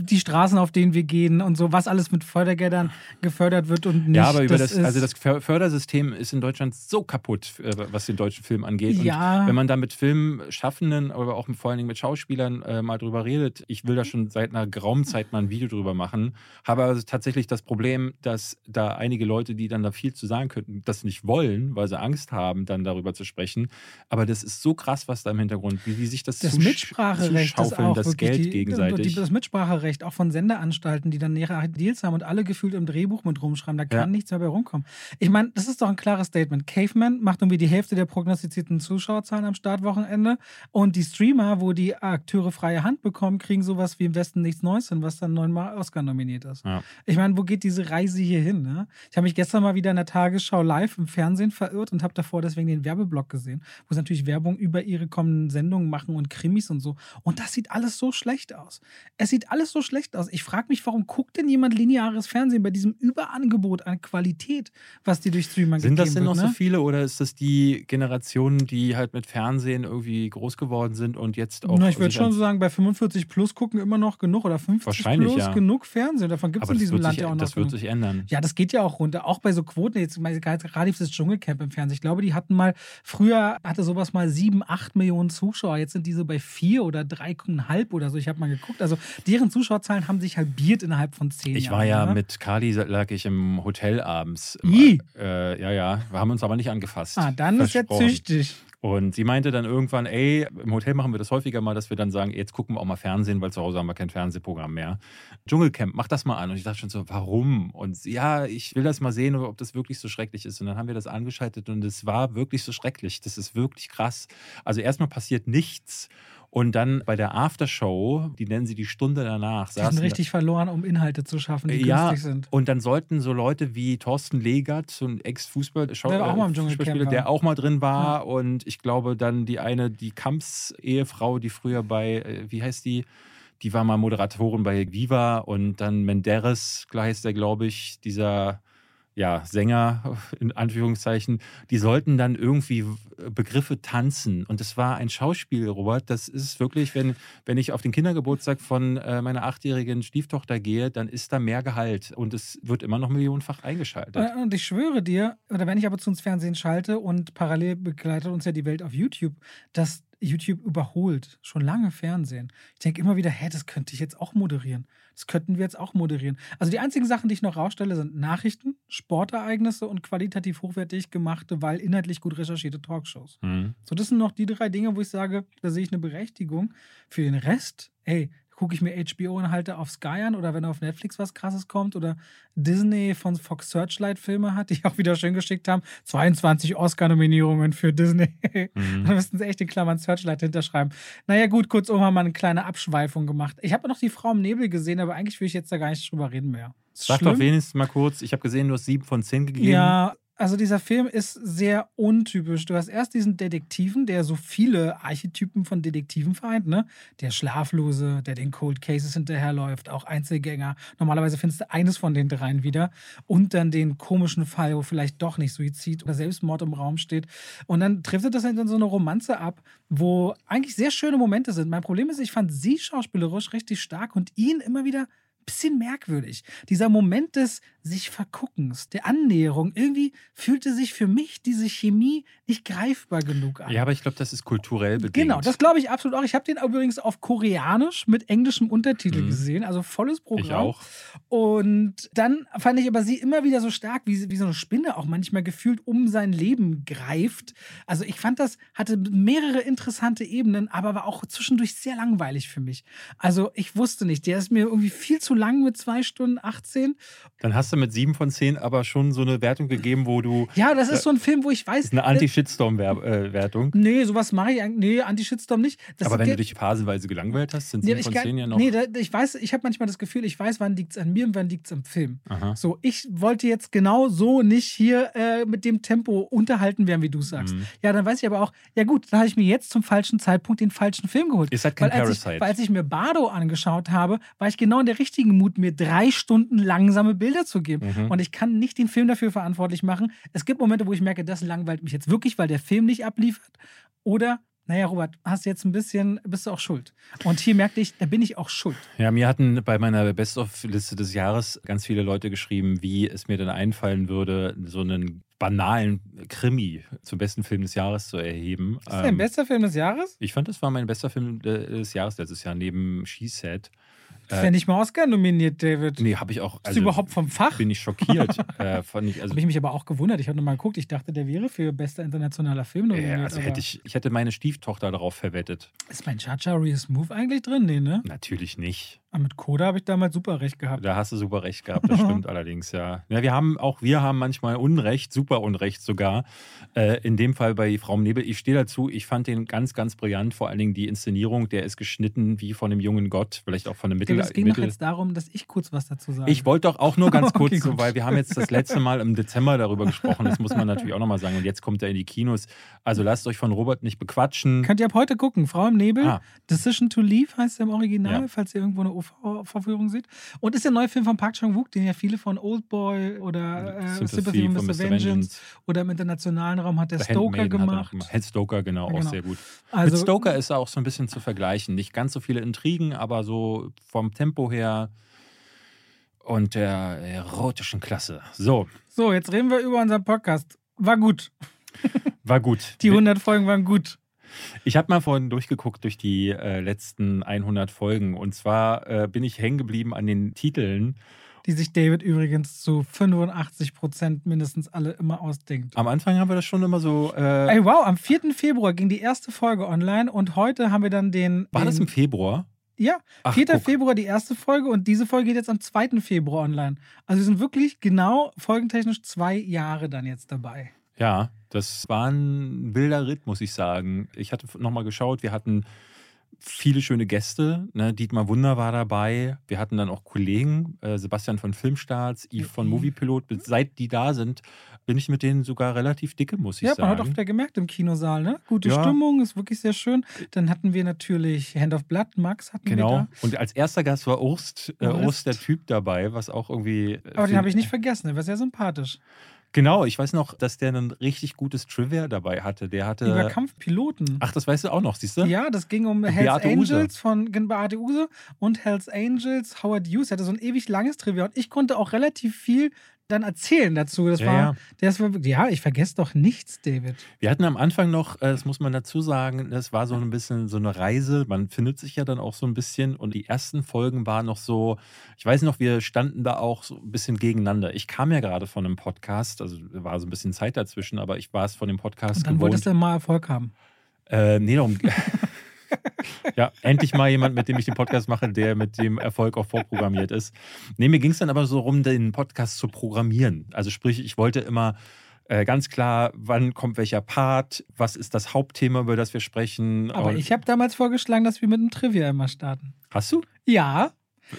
die Straßen, auf denen wir gehen und so, was alles mit Fördergeldern gefördert wird und nicht. Ja, aber über das, das also das Fördersystem ist in Deutschland so kaputt, äh, was den deutschen Film angeht. Ja. Und wenn man da mit Filmschaffenden, aber auch vor allen Dingen mit Schauspielern äh, mal drüber redet, ich will da schon seit einer geraumen Zeit mal ein Video drüber machen, habe also tatsächlich das Problem, dass da einige Leute, die dann da viel zu sagen könnten, das nicht wollen, weil sie Angst haben, dann darüber zu sprechen. Aber das ist so krass, was da im Hintergrund, wie die sich das, das Mitspracherecht zuschaufeln, das Geld die, gegenseitig. Die, das Mitspracherecht Urheberrecht, auch von Sendeanstalten, die dann mehrere Deals haben und alle gefühlt im Drehbuch mit rumschreiben. Da kann Ja. nichts mehr bei rumkommen. Ich meine, das ist doch ein klares Statement. Caveman macht irgendwie die Hälfte der prognostizierten Zuschauerzahlen am Startwochenende und die Streamer, wo die Akteure freie Hand bekommen, kriegen sowas wie im Westen nichts Neues hin, was dann neunmal Oscar nominiert ist. Ja. Ich meine, wo geht diese Reise hier hin? Ne? Ich habe mich gestern mal wieder in der Tagesschau live im Fernsehen verirrt und habe davor deswegen den Werbeblock gesehen, wo sie natürlich Werbung über ihre kommenden Sendungen machen und Krimis und so. Und das sieht alles so schlecht aus. Es sieht alles so schlecht aus. Ich frage mich, warum guckt denn jemand lineares Fernsehen bei diesem Überangebot an Qualität, was die durch Streamer Sind das denn noch wird, ne? so viele oder ist das die Generation, die halt mit Fernsehen irgendwie groß geworden sind und jetzt auch. Na, ich würde schon so sagen, bei 45 plus gucken immer noch genug oder 50 Wahrscheinlich, plus ja. genug Fernsehen. Davon gibt es in diesem wird, Land sich, ja auch noch das wird genug. sich ändern. Ja, das geht ja auch runter. Auch bei so Quoten. Jetzt gerade dieses Dschungelcamp im Fernsehen. Ich glaube, die hatten mal, früher hatte sowas mal sieben, acht Millionen Zuschauer. Jetzt sind diese bei vier oder dreieinhalb oder so. Ich habe mal geguckt. Also deren Zuschauerzahlen haben sich halbiert innerhalb von zehn Ich Jahren. war ja ne? mit Kali, lag ich im Hotel abends. Ih. Äh, ja, ja. Wir haben uns aber nicht angefasst. Ah, dann ist er züchtig. Und sie meinte dann irgendwann, ey, im Hotel machen wir das häufiger mal, dass wir dann sagen, jetzt gucken wir auch mal Fernsehen, weil zu Hause haben wir kein Fernsehprogramm mehr. Dschungelcamp, mach das mal an. Und ich dachte schon so, warum? Und ja, ich will das mal sehen, ob das wirklich so schrecklich ist. Und dann haben wir das angeschaltet und es war wirklich so schrecklich. Das ist wirklich krass. Also erstmal passiert nichts. Und dann bei der Aftershow, die nennen sie die Stunde danach, Die sind richtig verloren, um Inhalte zu schaffen, die ja, günstig sind. und dann sollten so Leute wie Thorsten Legert, so ein Ex-Fußball, Der auch mal im Dschungelcamp Fußballspieler, war. der auch mal drin war. Und ich glaube dann die eine, die Kamps-Ehefrau, die früher bei, äh, wie heißt die? Die war mal Moderatorin bei Viva und dann Menderes, heißt der, glaube ich, dieser ja, Sänger in Anführungszeichen, die sollten dann irgendwie Begriffe tanzen. Und das war ein Schauspiel, Robert. Das ist wirklich, wenn, wenn ich auf den Kindergeburtstag von äh, meiner achtjährigen Stieftochter gehe, dann ist da mehr Gehalt. Und es wird immer noch millionenfach eingeschaltet. Äh, Und ich schwöre dir, oder wenn ich aber zu uns Fernsehen schalte und parallel begleitet uns ja die Welt auf YouTube, dass YouTube überholt schon lange Fernsehen. Ich denke immer wieder, hä, das könnte ich jetzt auch moderieren. Das könnten wir jetzt auch moderieren. Also die einzigen Sachen, die ich noch rausstelle, sind Nachrichten, Sportereignisse und qualitativ hochwertig gemachte, weil inhaltlich gut recherchierte Talkshows. Mhm. So, das sind noch die drei Dinge, wo ich sage, da sehe ich eine Berechtigung. Für den Rest, ey, gucke ich mir HBO-Inhalte auf Sky an oder wenn auf Netflix was krasses kommt oder Disney von Fox Searchlight Filme hat, die auch wieder schön geschickt haben. 22 Oscar-Nominierungen für Disney. Mhm. <laughs> Da müssten sie echt in Klammern Searchlight hinterschreiben. Naja, gut, kurzum haben wir eine kleine Abschweifung gemacht. Ich habe noch die Frau im Nebel gesehen, aber eigentlich will ich jetzt da gar nicht drüber reden mehr. Sag schlimm. doch wenigstens mal kurz, ich habe gesehen, du hast sieben von zehn gegeben. Ja, also dieser Film ist sehr untypisch. Du hast erst diesen Detektiven, der so viele Archetypen von Detektiven vereint, ne? Der Schlaflose, der den Cold Cases hinterherläuft, auch Einzelgänger. Normalerweise findest du eines von den dreien wieder. Und dann den komischen Fall, wo vielleicht doch nicht Suizid oder Selbstmord im Raum steht. Und dann trifft das in so eine Romanze ab, wo eigentlich sehr schöne Momente sind. Mein Problem ist, ich fand sie schauspielerisch richtig stark und ihn immer wieder bisschen merkwürdig. Dieser Moment des sich Verguckens, der Annäherung, irgendwie fühlte sich für mich diese Chemie nicht greifbar genug an. Ja, aber ich glaube, das ist kulturell bedingt. Genau, das glaube ich absolut auch. Ich habe den übrigens auf Koreanisch mit englischem Untertitel Mhm. gesehen, also volles Programm. Ich auch. Und dann fand ich aber sie immer wieder so stark, wie, wie so eine Spinne auch manchmal gefühlt um sein Leben greift. Also ich fand das, hatte mehrere interessante Ebenen, aber war auch zwischendurch sehr langweilig für mich. Also ich wusste nicht, der ist mir irgendwie viel zu lang mit zwei Stunden 18. Dann hast du mit sieben von zehn aber schon so eine Wertung gegeben, wo du. Ja, das ist so ein Film, wo ich weiß. Eine Anti-Shitstorm-Wertung. Nee, sowas mache ich eigentlich. Nee, Anti-Shitstorm nicht. Das Aber wenn du dich phasenweise gelangweilt hast, sind Nee, sieben ich von kann- zehn ja noch. Nee, da, ich weiß, ich habe manchmal das Gefühl, ich weiß, wann liegt es an mir und wann liegt es am Film. Aha. So, ich wollte jetzt genau so nicht hier äh, mit dem Tempo unterhalten werden, wie du sagst. Mhm. Ja, dann weiß ich aber auch, ja gut, dann habe ich mir jetzt zum falschen Zeitpunkt den falschen Film geholt. Ist halt kein weil, als ich, Parasite. weil als ich mir Bardo angeschaut habe, war ich genau in der richtigen Mut, mir drei Stunden langsame Bilder zu geben. Mhm. Und ich kann nicht den Film dafür verantwortlich machen. Es gibt Momente, wo ich merke, das langweilt mich jetzt wirklich, weil der Film nicht abliefert. Oder, naja, Robert, hast jetzt ein bisschen, bist du auch schuld. Und hier merkte ich, da bin ich auch schuld. Ja, mir hatten bei meiner Best-of-Liste des Jahres ganz viele Leute geschrieben, wie es mir denn einfallen würde, so einen banalen Krimi zum besten Film des Jahres zu erheben. Ist das dein Ähm, bester Film des Jahres? Ich fand, das war mein bester Film äh, des Jahres letztes Jahr, neben She Said. Äh, Fände ich mal Oscar nominiert, David. Nee, habe ich auch. Bist du überhaupt vom Fach? Bin ich schockiert. <laughs> äh, fand ich, also, Habe ich mich aber auch gewundert. Ich habe nochmal geguckt. Ich dachte, der wäre für bester internationaler Film nominiert. äh, also hätte ich, ich hätte meine Stieftochter darauf verwettet. Ist mein Chacha Real Smooth eigentlich drin? Nee, ne? Natürlich nicht. Aber mit Coda habe ich damals super recht gehabt. Da hast du super recht gehabt, das stimmt <laughs> allerdings, ja. ja. Wir haben, auch wir haben manchmal Unrecht, super Unrecht sogar. Äh, in dem Fall bei Frau Nebel. Ich stehe dazu, ich fand den ganz, ganz brillant. Vor allen Dingen die Inszenierung, der ist geschnitten wie von einem jungen Gott, vielleicht auch von einem Mittel. Es ging Mittel doch jetzt darum, dass ich kurz was dazu sage. Ich wollte doch auch nur ganz <laughs> kurz, Okay, so, weil wir haben jetzt das letzte Mal im Dezember darüber gesprochen. Das muss man natürlich auch nochmal sagen. Und jetzt kommt er in die Kinos. Also lasst euch von Robert nicht bequatschen. Könnt ihr ab heute gucken. Frau im Nebel. Ah. Decision to Leave heißt er im Original, Ja. falls ihr irgendwo eine OV-Vorführung seht. Und ist der neue Film von Park Chan-wook, den ja viele von Oldboy oder äh, Sympathy for Mr. Vengeance oder im internationalen Raum hat der The Stoker Handmaiden gemacht. Hand Stoker, genau, auch Genau. sehr gut. Also, Mit Stoker ist er auch so ein bisschen zu vergleichen. Nicht ganz so viele Intrigen, aber so vom Tempo her und der erotischen Klasse. So, So, jetzt reden wir über unseren Podcast. War gut. war gut. Die 100 Folgen waren gut. Ich habe mal vorhin durchgeguckt durch die äh, letzten 100 Folgen und zwar äh, bin ich hängen geblieben an den Titeln. Die sich David übrigens zu 85 Prozent mindestens alle immer ausdenkt. Am Anfang haben wir das schon immer so. Äh, Ey, wow, am 4. Februar ging die erste Folge online und heute haben wir dann den. war das den, im Februar? Ja, Ach, 4. guck. Februar die erste Folge und diese Folge geht jetzt am 2. Februar online. Also wir sind wirklich genau folgentechnisch zwei Jahre dann jetzt dabei. Ja, das war ein wilder Ritt, muss ich sagen. Ich hatte nochmal geschaut, wir hatten viele schöne Gäste. Ne? Dietmar Wunder war dabei. Wir hatten dann auch Kollegen, äh, Sebastian von Filmstarts, Yves von Yves. Moviepilot. Seit die da sind, bin ich mit denen sogar relativ dicke, muss ich Ja, man hat auch sagen. wieder gemerkt im Kinosaal, ne? Gute Ja. Stimmung, ist wirklich sehr schön. Dann hatten wir natürlich Hand of Blood, Max hatten wir Genau. Und als erster Gast war Urst, äh, Urst. Urst der Typ dabei, was auch irgendwie. äh, Aber den habe ich nicht vergessen, der war sehr sympathisch. Genau, ich weiß noch, dass der ein richtig gutes Trivia dabei hatte. Der hatte. Über Kampfpiloten. Ach, das weißt du auch noch, siehst du? Ja, das ging um Hells Beate. Angels von gen- Beate Use und Hells Angels, Howard Hughes. Er hatte so ein ewig langes Trivia und ich konnte auch relativ viel dann erzählen dazu. Das Ja, war, ja. Das war, ja, ich vergesse doch nichts, David. Wir hatten am Anfang noch, äh, das muss man dazu sagen, das war so ein bisschen so eine Reise. Man findet sich ja dann auch so ein bisschen. Und die ersten Folgen waren noch so, ich weiß noch, wir standen da auch so ein bisschen gegeneinander. Ich kam ja gerade von einem Podcast, also war so ein bisschen Zeit dazwischen, aber ich war es von dem Podcast Und dann wolltest gewohnt. du mal Erfolg haben. Äh, nee, darum. <laughs> ja, endlich mal jemand, mit dem ich den Podcast mache, der mit dem Erfolg auch vorprogrammiert ist. Nee, mir ging es dann aber so rum, den Podcast zu programmieren. Also sprich, ich wollte immer äh, ganz klar, wann kommt welcher Part, was ist das Hauptthema, über das wir sprechen. Aber Und- ich habe damals vorgeschlagen, dass wir mit einem Trivia immer starten. Hast du? Ja,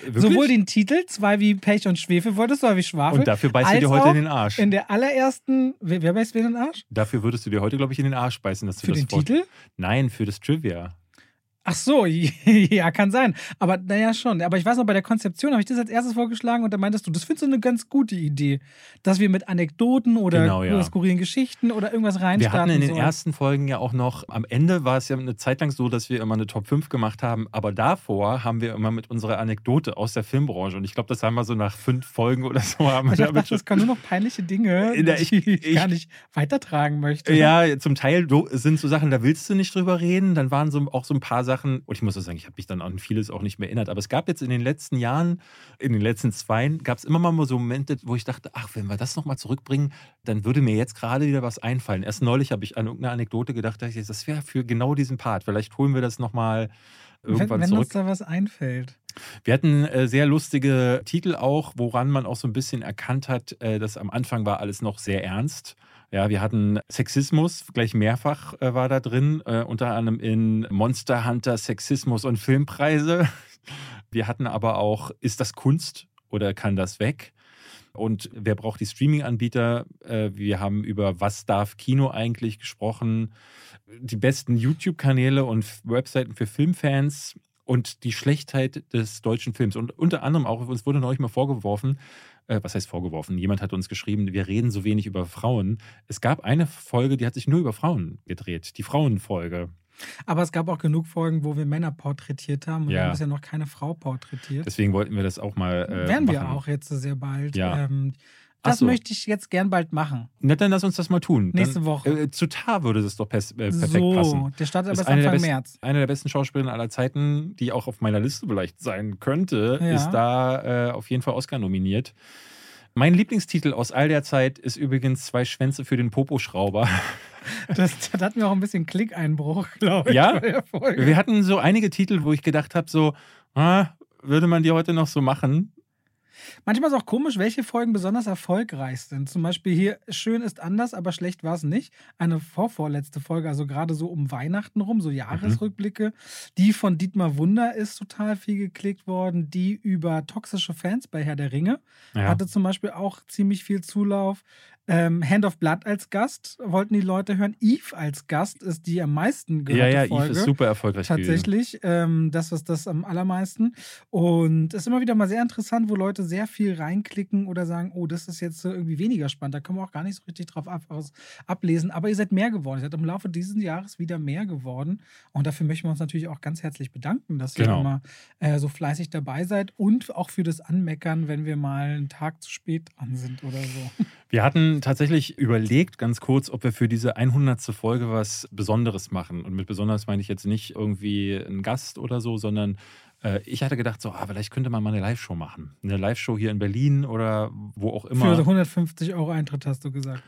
Wirklich? sowohl den Titel, zwei wie Pech und Schwefel wolltest du, oder wie Schwafel. Und dafür beißt du dir heute in den Arsch. In der allerersten, wer, wer beißt wer in den Arsch? Dafür würdest du dir heute, glaube ich, in den Arsch beißen, dass du Für das den Wort- Titel? Nein, für das Trivia. Ach so, <laughs> ja, kann sein. Aber naja, schon. Aber ich weiß noch, bei der Konzeption habe ich das als erstes vorgeschlagen und da meintest du, das findest du eine ganz gute Idee, dass wir mit Anekdoten oder, Genau, ja. skurrilen Geschichten oder irgendwas Wir reinstarten hatten in den sollen. ersten Folgen ja auch noch, am Ende war es ja eine Zeit lang so, dass wir immer eine Top 5 gemacht haben, aber davor haben wir immer mit unserer Anekdote aus der Filmbranche und ich glaube, das haben wir so nach fünf Folgen oder so haben wir Ich dachte, das kann nur noch peinliche Dinge, <laughs> In der- ich- die ich, ich- gar nicht weitertragen möchte. Ja, zum Teil sind so Sachen, da willst du nicht drüber reden. Dann waren so auch so ein paar Sachen, und ich muss auch sagen, ich habe mich dann an vieles auch nicht mehr erinnert. Aber es gab jetzt in den letzten Jahren, in den letzten zwei, gab es immer mal so Momente, wo ich dachte, ach, wenn wir das nochmal zurückbringen, dann würde mir jetzt gerade wieder was einfallen. Erst neulich habe ich an irgendeine Anekdote gedacht, dachte ich, das wäre für genau diesen Part. Vielleicht holen wir das nochmal wenn irgendwann wenn zurück. uns da was einfällt. Wir hatten äh, sehr lustige Titel auch, woran man auch so ein bisschen erkannt hat, äh, dass am Anfang war alles noch sehr ernst. Ja, wir hatten Sexismus, gleich mehrfach äh, war da drin, äh, unter anderem in Monster Hunter Sexismus und Filmpreise. <laughs> Wir hatten aber auch, ist das Kunst oder kann das weg? Und wer braucht die Streaming-Anbieter? Äh, wir haben über was darf Kino eigentlich gesprochen, die besten YouTube-Kanäle und Webseiten für Filmfans und die Schlechtheit des deutschen Films. Und unter anderem auch, uns wurde neulich mal vorgeworfen, äh, was heißt vorgeworfen? Jemand hat uns geschrieben, wir reden so wenig über Frauen. Es gab eine Folge, die hat sich nur über Frauen gedreht, die Frauenfolge. Aber es gab auch genug Folgen, wo wir Männer porträtiert haben und Ja. wir haben bisher noch keine Frau porträtiert. Deswegen wollten wir das auch mal. Äh, Werden wir auch jetzt sehr bald. Ja. Ähm, das so. möchte ich jetzt gern bald machen. Na, dann lass uns das mal tun. Nächste dann, Woche. Äh, zu Tar würde das doch pers äh, perfekt so, passen. der startet aber Anfang besten, März. eine der besten Schauspielerinnen aller Zeiten, die auch auf meiner Liste vielleicht sein könnte, Ja. ist da äh, auf jeden Fall Oscar nominiert. Mein Lieblingstitel aus all der Zeit ist übrigens Zwei Schwänze für den Poposchrauber. <laughs> Das, das hat mir auch ein bisschen Klickeinbruch, glaube ich. Ja? Wir hatten so einige Titel, wo ich gedacht habe, so, ah, würde man die heute noch so machen? Manchmal ist auch komisch, welche Folgen besonders erfolgreich sind. Zum Beispiel hier Schön ist anders, aber schlecht war es nicht. Eine vorvorletzte Folge, also gerade so um Weihnachten rum, so Jahresrückblicke. Mhm. Die von Dietmar Wunder ist total viel geklickt worden. Die über toxische Fans bei Herr der Ringe ja. hatte zum Beispiel auch ziemlich viel Zulauf. Ähm, Hand of Blood als Gast wollten die Leute hören. Eve als Gast ist die am meisten gehörte Ja, ja, Folge. Eve ist super erfolgreich Tatsächlich, ähm, das ist das am allermeisten. Und es ist immer wieder mal sehr interessant, wo Leute sehr viel reinklicken oder sagen, oh, das ist jetzt irgendwie weniger spannend. Da können wir auch gar nicht so richtig drauf ab, aus, ablesen. Aber ihr seid mehr geworden. Ihr seid im Laufe dieses Jahres wieder mehr geworden. Und dafür möchten wir uns natürlich auch ganz herzlich bedanken, dass genau. ihr immer äh, so fleißig dabei seid und auch für das Anmeckern, wenn wir mal einen Tag zu spät dran sind oder so. Wir hatten tatsächlich überlegt, ganz kurz, ob wir für diese 100. Folge was Besonderes machen. Und mit besonders meine ich jetzt nicht irgendwie einen Gast oder so, sondern äh, ich hatte gedacht, so, ah, vielleicht könnte man mal eine Live-Show machen. Eine Live-Show hier in Berlin oder wo auch immer. Für 150 Euro Eintritt hast du gesagt.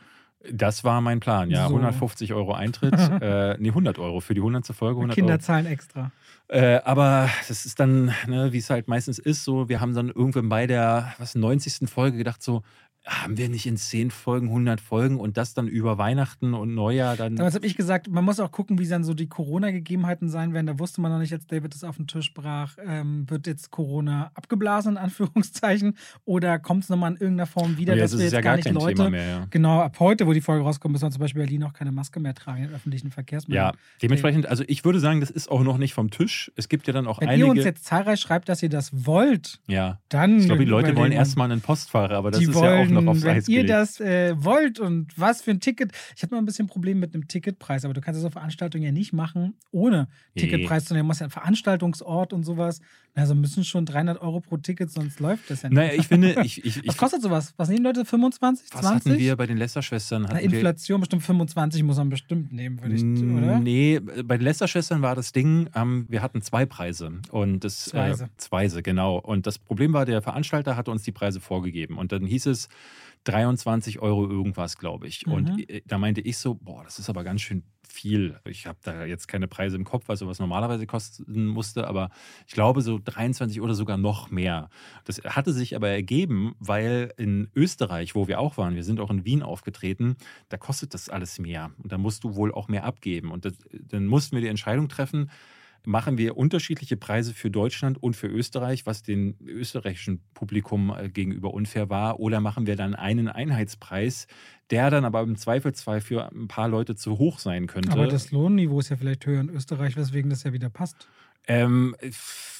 Das war mein Plan, ja. So. 150 Euro Eintritt. <laughs> äh, nee, 100 Euro für die 100. Folge. 100 Kinder Euro. zahlen extra. Äh, aber das ist dann, ne, wie es halt meistens ist, so, wir haben dann irgendwann bei der was, 90. Folge gedacht, so, haben wir nicht in zehn Folgen 100 Folgen und das dann über Weihnachten und Neujahr dann. Damals habe ich gesagt, man muss auch gucken, wie dann so die Corona-Gegebenheiten sein werden. Da wusste man noch nicht, als David das auf den Tisch brach, ähm, wird jetzt Corona abgeblasen, in Anführungszeichen, oder kommt es nochmal in irgendeiner Form wieder, oh ja, dass das wir jetzt ja gar, nicht Leute, mehr, ja. genau, ab heute, wo die Folge rauskommt, müssen wir zum Beispiel Berlin auch keine Maske mehr tragen in öffentlichen Verkehrsmitteln. Ja, dementsprechend, also ich würde sagen, das ist auch noch nicht vom Tisch. Es gibt ja dann auch Wenn einige. Wenn ihr uns jetzt zahlreich schreibt, dass ihr das wollt, ja. dann. Ich glaube, die Leute wollen erstmal einen Postfahrer, aber das ist ja auch noch aufs Eis gelegt das äh, wollt und was für ein Ticket. Ich habe mal ein bisschen Problem mit einem Ticketpreis, aber du kannst so Veranstaltungen ja nicht machen, ohne nee. Ticketpreis zu nehmen. Du musst ja einen Veranstaltungsort und sowas. Also müssen schon 300 Euro pro Ticket, sonst läuft das ja nicht. Naja, ich finde. Ich, ich, <laughs> was kostet sowas? Was nehmen Leute? 25, 20? Was hatten wir bei den Lästerschwestern? Na, Inflation bestimmt 25 muss man bestimmt nehmen, würde ich, oder? Nee, bei den Lästerschwestern war das Ding, ähm, wir hatten zwei Preise. Und das, Zweise. Äh, Zweise, genau. Und das Problem war, der Veranstalter hatte uns die Preise vorgegeben. Und dann hieß es, 23 Euro irgendwas, glaube ich. Mhm. Und äh, da meinte ich so, boah, das ist aber ganz schön viel. Ich habe da jetzt keine Preise im Kopf, also was normalerweise kosten musste, aber ich glaube so 23 oder sogar noch mehr. Das hatte sich aber ergeben, weil in Österreich, wo wir auch waren, wir sind auch in Wien aufgetreten, da kostet das alles mehr. Und da musst du wohl auch mehr abgeben. Und das, dann mussten wir die Entscheidung treffen, machen wir unterschiedliche Preise für Deutschland und für Österreich, was dem österreichischen Publikum äh, gegenüber unfair war, oder machen wir dann einen Einheitspreis, der dann aber im Zweifelsfall für ein paar Leute zu hoch sein könnte. Aber das Lohnniveau ist ja vielleicht höher in Österreich, weswegen das ja wieder passt. Ähm,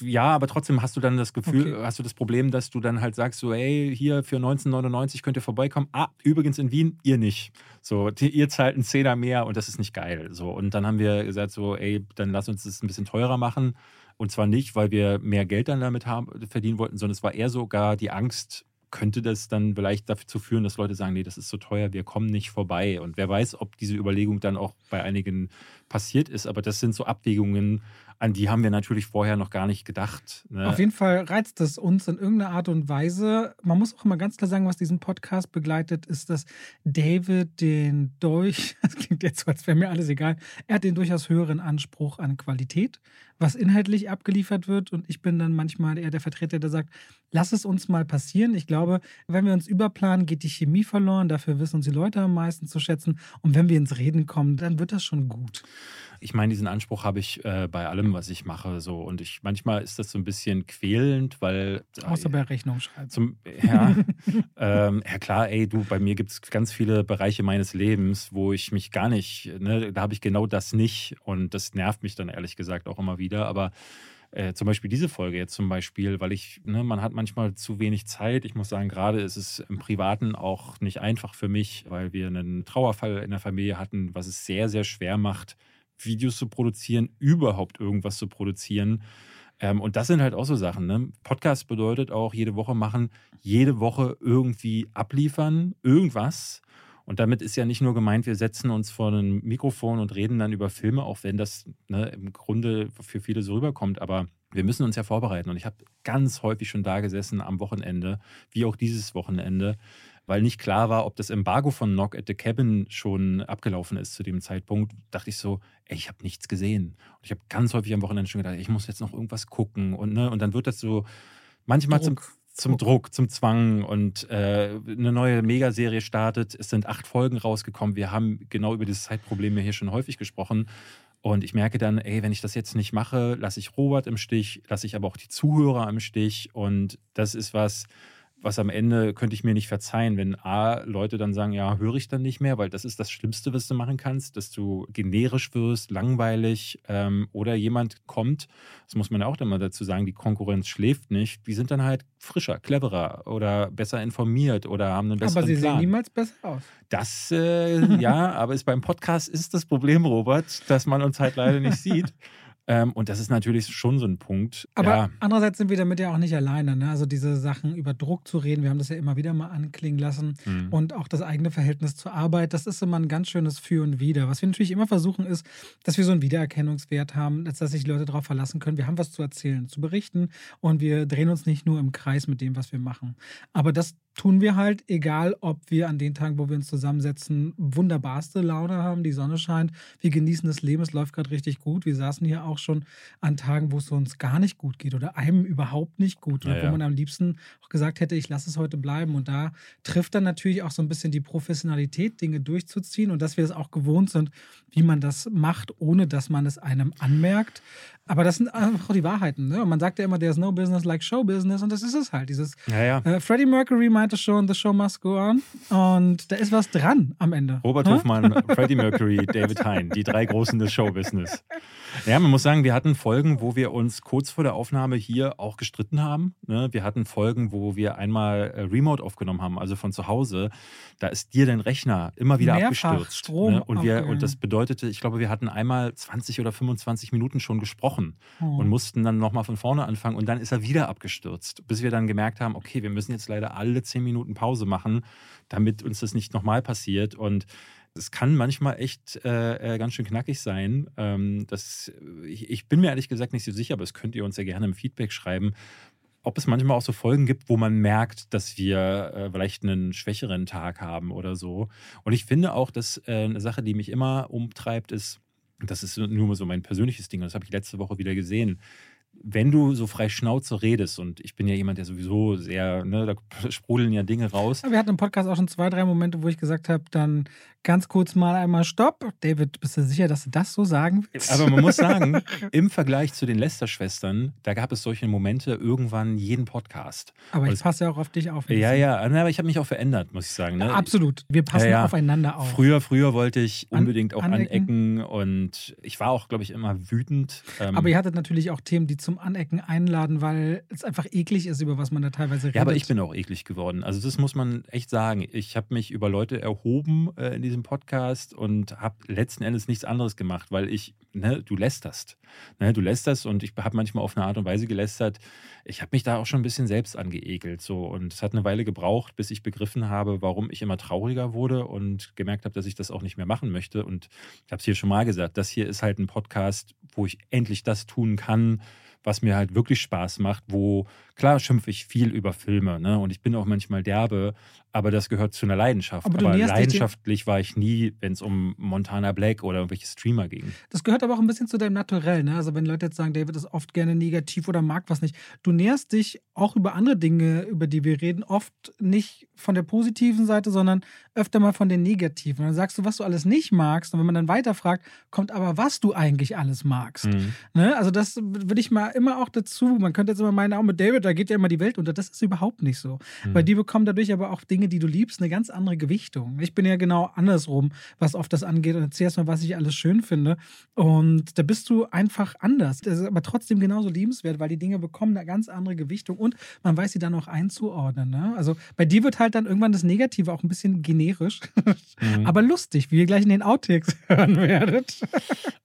ja, aber trotzdem hast du dann das Gefühl, okay. hast du das Problem, dass du dann halt sagst, so, ey, hier für 1999 könnt ihr vorbeikommen. Ah, übrigens in Wien, ihr nicht. So, die, ihr zahlt einen Zehner mehr und das ist nicht geil. So, und dann haben wir gesagt, so, ey, dann lass uns das ein bisschen teurer machen. Und zwar nicht, weil wir mehr Geld dann damit haben, verdienen wollten, sondern es war eher sogar die Angst, könnte das dann vielleicht dazu führen, dass Leute sagen, nee, das ist so teuer, wir kommen nicht vorbei. Und wer weiß, ob diese Überlegung dann auch bei einigen passiert ist. Aber das sind so Abwägungen, an die haben wir natürlich vorher noch gar nicht gedacht. Ne? Auf jeden Fall reizt es uns in irgendeiner Art und Weise. Man muss auch immer ganz klar sagen, was diesen Podcast begleitet, ist, dass David den durch, <laughs> das klingt jetzt so, als wäre mir alles egal, er hat den durchaus höheren Anspruch an Qualität, was inhaltlich abgeliefert wird. Und ich bin dann manchmal eher der Vertreter, der sagt, lass es uns mal passieren. Ich glaube, wenn wir uns überplanen, geht die Chemie verloren. Dafür wissen uns die Leute am meisten zu schätzen. Und wenn wir ins Reden kommen, dann wird das schon gut ich meine, diesen Anspruch habe ich äh, bei allem, was ich mache. So. Und ich manchmal ist das so ein bisschen quälend, weil. Außer bei Rechnung schreiben. Zum, ja, <laughs> ähm, ja, klar, ey, du, bei mir gibt es ganz viele Bereiche meines Lebens, wo ich mich gar nicht, ne, da habe ich genau das nicht. Und das nervt mich dann ehrlich gesagt auch immer wieder. Aber äh, zum Beispiel diese Folge jetzt zum Beispiel, weil ich, ne, man hat manchmal zu wenig Zeit. Ich muss sagen, gerade ist es im Privaten auch nicht einfach für mich, weil wir einen Trauerfall in der Familie hatten, was es sehr, sehr schwer macht, Videos zu produzieren, überhaupt irgendwas zu produzieren. Ähm, und das sind halt auch so Sachen. Ne? Podcast bedeutet auch jede Woche machen, jede Woche irgendwie abliefern, irgendwas. Und damit ist ja nicht nur gemeint, wir setzen uns vor ein Mikrofon und reden dann über Filme, auch wenn das ne, im Grunde für viele so rüberkommt. Aber wir müssen uns ja vorbereiten. Und ich habe ganz häufig schon da gesessen am Wochenende, wie auch dieses Wochenende, weil nicht klar war, ob das Embargo von Knock at the Cabin schon abgelaufen ist zu dem Zeitpunkt, dachte ich so, ey, ich habe nichts gesehen. Und ich habe ganz häufig am Wochenende schon gedacht, ich muss jetzt noch irgendwas gucken. Und, ne, und dann wird das so manchmal Druck. zum zum Druck, zum Zwang und äh, eine neue Megaserie startet. Es sind acht Folgen rausgekommen. Wir haben genau über dieses Zeitproblem hier schon häufig gesprochen. Und ich merke dann, ey, wenn ich das jetzt nicht mache, lasse ich Robert im Stich, lasse ich aber auch die Zuhörer im Stich. Und das ist was, was am Ende könnte ich mir nicht verzeihen, wenn A, Leute dann sagen, ja, höre ich dann nicht mehr, weil das ist das Schlimmste, was du machen kannst, dass du generisch wirst, langweilig ähm, oder jemand kommt, das muss man ja auch dann mal dazu sagen, die Konkurrenz schläft nicht, die sind dann halt frischer, cleverer oder besser informiert oder haben einen besseren Aber sie Plan. sehen niemals besser aus. Das, äh, ja, <laughs> aber ist beim Podcast ist das Problem, Robert, dass man uns halt leider nicht sieht. <laughs> Ähm, und das ist natürlich schon so ein Punkt. Aber ja. andererseits sind wir damit ja auch nicht alleine. Ne? Also diese Sachen über Druck zu reden, wir haben das ja immer wieder mal anklingen lassen. Mhm. Und auch das eigene Verhältnis zur Arbeit, das ist immer ein ganz schönes Für und Wider. Was wir natürlich immer versuchen ist, dass wir so einen Wiedererkennungswert haben, dass sich Leute darauf verlassen können. Wir haben was zu erzählen, zu berichten und wir drehen uns nicht nur im Kreis mit dem, was wir machen. Aber das tun wir halt, egal ob wir an den Tagen, wo wir uns zusammensetzen, wunderbarste Laune haben, die Sonne scheint, wir genießen das Leben, es läuft gerade richtig gut. Wir saßen hier auch schon an Tagen, wo es uns gar nicht gut geht oder einem überhaupt nicht gut oder Ja, wo ja. man am liebsten auch gesagt hätte, ich lasse es heute bleiben. Und da trifft dann natürlich auch so ein bisschen die Professionalität, Dinge durchzuziehen und dass wir es auch gewohnt sind, wie man das macht, ohne dass man es einem anmerkt. Aber das sind einfach auch die Wahrheiten. Ne? Und man sagt ja immer, there's no business like show business und das ist es halt. Dieses Ja, ja. äh, Freddie Mercury meinte schon, the show must go on. Und da ist was dran am Ende. Robert Ne? Hofmann, Freddie Mercury, David Hein, die drei Großen des Showbusiness. Ja, man muss sagen, wir hatten Folgen, wo wir uns kurz vor der Aufnahme hier auch gestritten haben. Ne? Wir hatten Folgen, wo wir einmal äh, Remote aufgenommen haben, also von zu Hause. Da ist dir dein Rechner immer wieder Mehrfach abgestürzt. Strom ne? und, wir, und das bedeutete, ich glaube, wir hatten einmal 20 oder 25 Minuten schon gesprochen Oh. und mussten dann nochmal von vorne anfangen und dann ist er wieder abgestürzt, bis wir dann gemerkt haben, okay, wir müssen jetzt leider alle 10 Minuten Pause machen, damit uns das nicht nochmal passiert und es kann manchmal echt äh, äh, ganz schön knackig sein. Ähm, das, ich, ich bin mir ehrlich gesagt nicht so sicher, aber das könnt ihr uns ja gerne im Feedback schreiben, ob es manchmal auch so Folgen gibt, wo man merkt, dass wir äh, vielleicht einen schwächeren Tag haben oder so. Und ich finde auch, dass äh, eine Sache, die mich immer umtreibt, ist, das ist nur mal so mein persönliches Ding, das habe ich letzte Woche wieder gesehen. Wenn du so frei Schnauze redest, und ich bin ja jemand, der sowieso sehr, ne, da <laughs> sprudeln ja Dinge raus. Wir hatten im Podcast auch schon zwei, drei Momente, wo ich gesagt habe, dann ganz kurz mal einmal Stopp. David, bist du sicher, dass du das so sagen willst? Aber man muss sagen, <laughs> im Vergleich zu den Lester-Schwestern, da gab es solche Momente irgendwann jeden Podcast. Aber Und ich passe ja auch auf dich auf. Ja, ja, aber ich habe mich auch verändert, muss ich sagen. Ne? Absolut. Wir passen Ja, ja. aufeinander auf. Früher, früher wollte ich An- unbedingt auch anecken. anecken. und ich war auch, glaube ich, immer wütend. Ähm, Aber ihr hattet natürlich auch Themen, die zum Anecken einladen, weil es einfach eklig ist, über was man da teilweise redet. ja, aber ich bin auch eklig geworden. Also das muss man echt sagen. Ich habe mich über Leute erhoben äh, in diesem Podcast und habe letzten Endes nichts anderes gemacht, weil ich, ne, du lästerst. Ne, du lästerst und ich habe manchmal auf eine Art und Weise gelästert. Ich habe mich da auch schon ein bisschen selbst angeekelt. So. Und es hat eine Weile gebraucht, bis ich begriffen habe, warum ich immer trauriger wurde und gemerkt habe, dass ich das auch nicht mehr machen möchte. Und ich habe es hier schon mal gesagt, das hier ist halt ein Podcast, wo ich endlich das tun kann, was mir halt wirklich Spaß macht, wo, klar schimpfe ich viel über Filme, ne? Und ich bin auch manchmal derbe, aber das gehört zu einer Leidenschaft. Aber Aber, leidenschaftlich war ich nie, wenn es um Montana Black oder irgendwelche Streamer ging. Das gehört aber auch ein bisschen zu deinem Naturell. Ne? Also wenn Leute jetzt sagen, David ist oft gerne negativ oder mag was nicht. Du näherst dich auch über andere Dinge, über die wir reden, oft nicht von der positiven Seite, sondern öfter mal von den negativen. Und dann sagst du, was du alles nicht magst. Und wenn man dann weiterfragt, kommt aber, was du eigentlich alles magst. Mhm. Ne? Also das würde ich mal immer auch dazu. Man könnte jetzt immer meinen, auch mit David, da geht ja immer die Welt unter. Das ist überhaupt nicht so. Mhm. Weil die bekommen dadurch aber auch Dinge, die du liebst, eine ganz andere Gewichtung. Ich bin ja genau andersrum, was oft das angeht. Und erzähl erst mal, was ich alles schön finde. Und da bist du einfach anders. Das ist aber trotzdem genauso liebenswert, weil die Dinge bekommen eine ganz andere Gewichtung und man weiß sie dann auch einzuordnen. Ne? Also bei dir wird halt dann irgendwann das Negative auch ein bisschen generisch, Mhm. <laughs> aber lustig, wie ihr gleich in den Outtakes <laughs> hören werdet.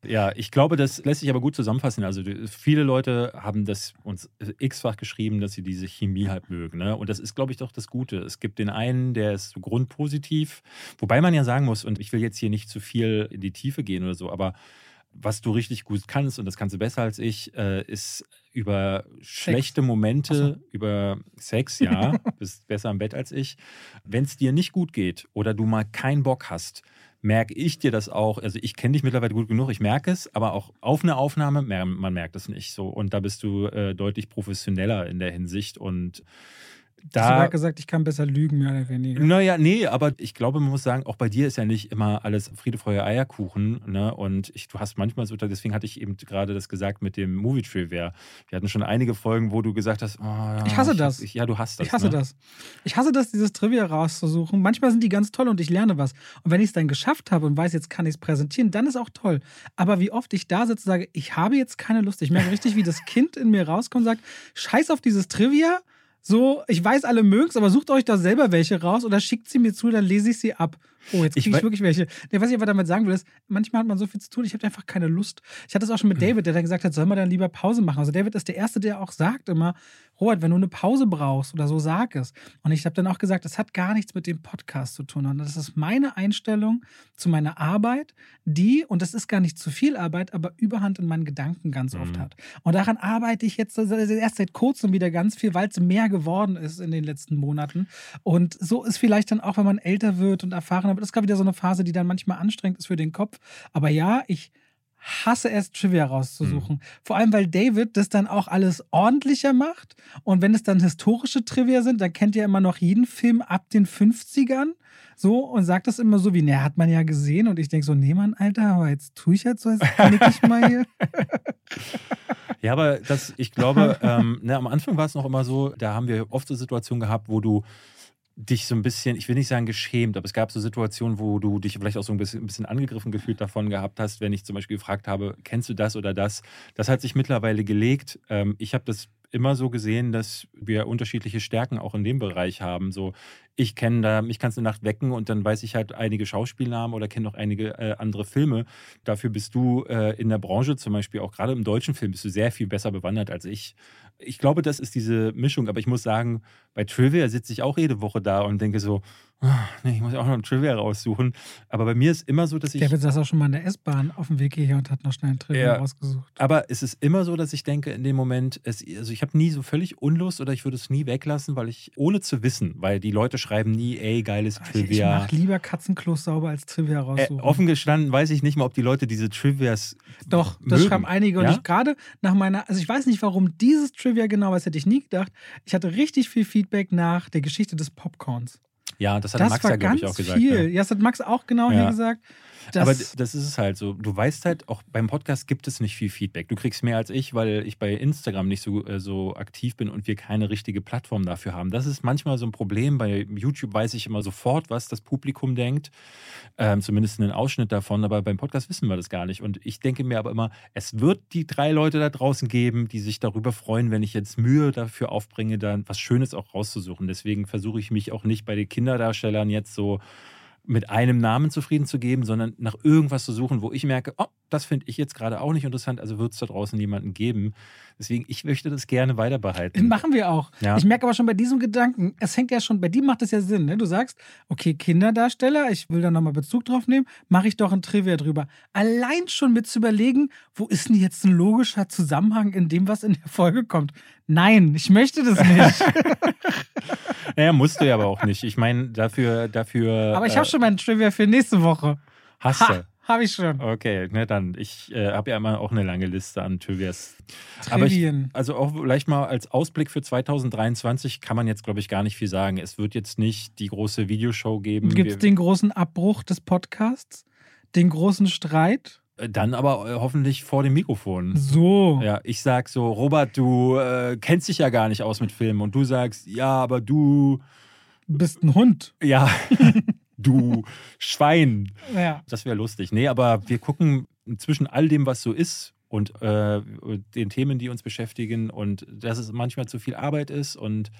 Ja, ich glaube, das lässt sich aber gut zusammenfassen. Also viele Leute haben das uns x-fach geschrieben, dass sie diese Chemie halt mögen. Ne? Und das ist, glaube ich, doch das Gute. Es gibt den einen, der ist so grundpositiv, wobei man ja sagen muss, und ich will jetzt hier nicht zu viel in die Tiefe gehen oder so, aber was du richtig gut kannst, und das kannst du besser als ich, äh, ist über schlechte Momente, so. über Sex, ja, <laughs> bist besser im Bett als ich. Wenn es dir nicht gut geht oder du mal keinen Bock hast, merke ich dir das auch. Also ich kenne dich mittlerweile gut genug, ich merke es, aber auch auf eine Aufnahme, man merkt es nicht so. Und da bist du äh, deutlich professioneller in der Hinsicht und da, Hast du gerade gesagt, ich kann besser lügen, mehr oder weniger. Naja, nee, aber ich glaube, man muss sagen, auch bei dir ist ja nicht immer alles Friede, Feuer, Eierkuchen. Ne? Und ich, du hast manchmal so, deswegen hatte ich eben gerade das gesagt mit dem Movie Trivia. Wir hatten schon einige Folgen, wo du gesagt hast, oh, ich hasse das. Ich, ja, du hast das. Ich hasse ne? das. Ich hasse das, dieses Trivia rauszusuchen. Manchmal sind die ganz toll und ich lerne was. Und wenn ich es dann geschafft habe und weiß, jetzt kann ich es präsentieren, dann ist auch toll. Aber wie oft ich da sitze und sage, ich habe jetzt keine Lust. Ich merke richtig, wie das Kind in mir rauskommt und sagt, scheiß auf dieses Trivia so, ich weiß, alle mögen es, aber sucht euch da selber welche raus oder schickt sie mir zu, dann lese ich sie ab. Oh, jetzt kriege ich, ich wirklich welche. Nee, was ich aber damit sagen will, ist, manchmal hat man so viel zu tun, ich habe einfach keine Lust. Ich hatte es auch schon mit hm. David, der dann gesagt hat, soll man dann lieber Pause machen. Also David ist der Erste, der auch sagt immer, Robert, wenn du eine Pause brauchst oder so, sag es. Und ich habe dann auch gesagt, das hat gar nichts mit dem Podcast zu tun. Und das ist meine Einstellung zu meiner Arbeit, die, und das ist gar nicht zu viel Arbeit, aber Überhand in meinen Gedanken ganz mhm. oft hat. Und daran arbeite ich jetzt erst seit kurzem wieder ganz viel, weil es mehr geworden ist in den letzten Monaten. Und so ist vielleicht dann auch, wenn man älter wird und erfahrener wird, das ist gerade wieder so eine Phase, die dann manchmal anstrengend ist für den Kopf. Aber ja, ich hasse es, Trivia rauszusuchen. Mhm. Vor allem, weil David das dann auch alles ordentlicher macht. Und wenn es dann historische Trivia sind, dann kennt ihr immer noch jeden Film ab den 50ern. So und sagt das immer so wie, ne, hat man ja gesehen. Und ich denke so, nee, Mann, Alter, aber jetzt tue ich jetzt so, jetzt nick ich mal hier. <laughs> ja, aber das, ich glaube, ähm, ne, am Anfang war es noch immer so, da haben wir oft so Situationen gehabt, wo du dich so ein bisschen, ich will nicht sagen geschämt, aber es gab so Situationen, wo du dich vielleicht auch so ein bisschen, ein bisschen angegriffen gefühlt davon gehabt hast, wenn ich zum Beispiel gefragt habe, kennst du das oder das? Das hat sich mittlerweile gelegt. Ähm, ich habe das immer so gesehen, dass wir unterschiedliche Stärken auch in dem Bereich haben. So, ich kenne da, mich kannst du Nacht wecken und dann weiß ich halt einige Schauspielnamen oder kenne noch einige äh, andere Filme. Dafür bist du äh, in der Branche zum Beispiel, auch gerade im deutschen Film, bist du sehr viel besser bewandert als ich. Ich glaube, das ist diese Mischung, aber ich muss sagen, bei Trivia sitze ich auch jede Woche da und denke so, Ah, nee, ich muss auch noch ein Trivia raussuchen. Aber bei mir ist immer so, dass ich. David saß auch schon mal in der S-Bahn auf dem Weg hierher und hat noch schnell ein Trivia ja, rausgesucht. Aber es ist immer so, dass ich denke, in dem Moment, es, also ich habe nie so völlig Unlust oder ich würde es nie weglassen, weil ich, ohne zu wissen, weil die Leute schreiben nie, ey, geiles Trivia. Ich, mache lieber Katzenklos sauber als Trivia äh, raussuchen. Äh, offen gestanden weiß ich nicht mal, ob die Leute diese Trivias. Doch, das mögen. schreiben einige. Und ja? ich gerade nach meiner, also ich weiß nicht, warum dieses Trivia genau, das hätte ich nie gedacht. Ich hatte richtig viel Feedback nach der Geschichte des Popcorns. Ja, das hat das Max ja, glaube ich, auch gesagt. Viel. Ja. ja, das hat Max auch genau ja. hier gesagt. Das Aber das ist es halt so. Du weißt halt, auch beim Podcast gibt es nicht viel Feedback. Du kriegst mehr als ich, weil ich bei Instagram nicht so, äh, so aktiv bin und wir keine richtige Plattform dafür haben. Das ist manchmal so ein Problem. Bei YouTube weiß ich immer sofort, was das Publikum denkt. Ähm, zumindest einen Ausschnitt davon. Aber beim Podcast wissen wir das gar nicht. Und ich denke mir aber immer, es wird die drei Leute da draußen geben, die sich darüber freuen, wenn ich jetzt Mühe dafür aufbringe, dann was Schönes auch rauszusuchen. Deswegen versuche ich mich auch nicht bei den Kinderdarstellern jetzt so mit einem Namen zufrieden zu geben, sondern nach irgendwas zu suchen, wo ich merke, oh, das finde ich jetzt gerade auch nicht interessant, also wird es da draußen jemanden geben. Deswegen, ich möchte das gerne weiter behalten. Machen wir auch. Ja. Ich merke aber schon bei diesem Gedanken, es hängt ja schon, bei dir macht es ja Sinn. Ne? Du sagst, okay, Kinderdarsteller, ich will da nochmal Bezug drauf nehmen, mache ich doch ein Trivia drüber. Allein schon mit zu überlegen, wo ist denn jetzt ein logischer Zusammenhang in dem, was in der Folge kommt? Nein, ich möchte das nicht. <laughs> <laughs> naja, musst du ja aber auch nicht. Ich meine, dafür, dafür. Aber ich habe äh, schon mein Trivia für nächste Woche. Hast ha. du? Habe ich schon. Okay, ne, dann. Ich äh, habe ja immer auch eine lange Liste an Trivias. Aber ich, also auch vielleicht mal als Ausblick für 2023 kann man jetzt, glaube ich, gar nicht viel sagen. Es wird jetzt nicht die große Videoshow geben. Gibt es den großen Abbruch des Podcasts? Den großen Streit? Äh, dann aber äh, hoffentlich vor dem Mikrofon. So. Ja, ich sag so, Robert, du äh, kennst dich ja gar nicht aus mit Filmen. Und du sagst, ja, aber du. Bist ein Hund. Ja. <laughs> du Schwein. Ja. Das wäre lustig. Nee, aber wir gucken zwischen all dem, was so ist und äh, den Themen, die uns beschäftigen und dass es manchmal zu viel Arbeit ist und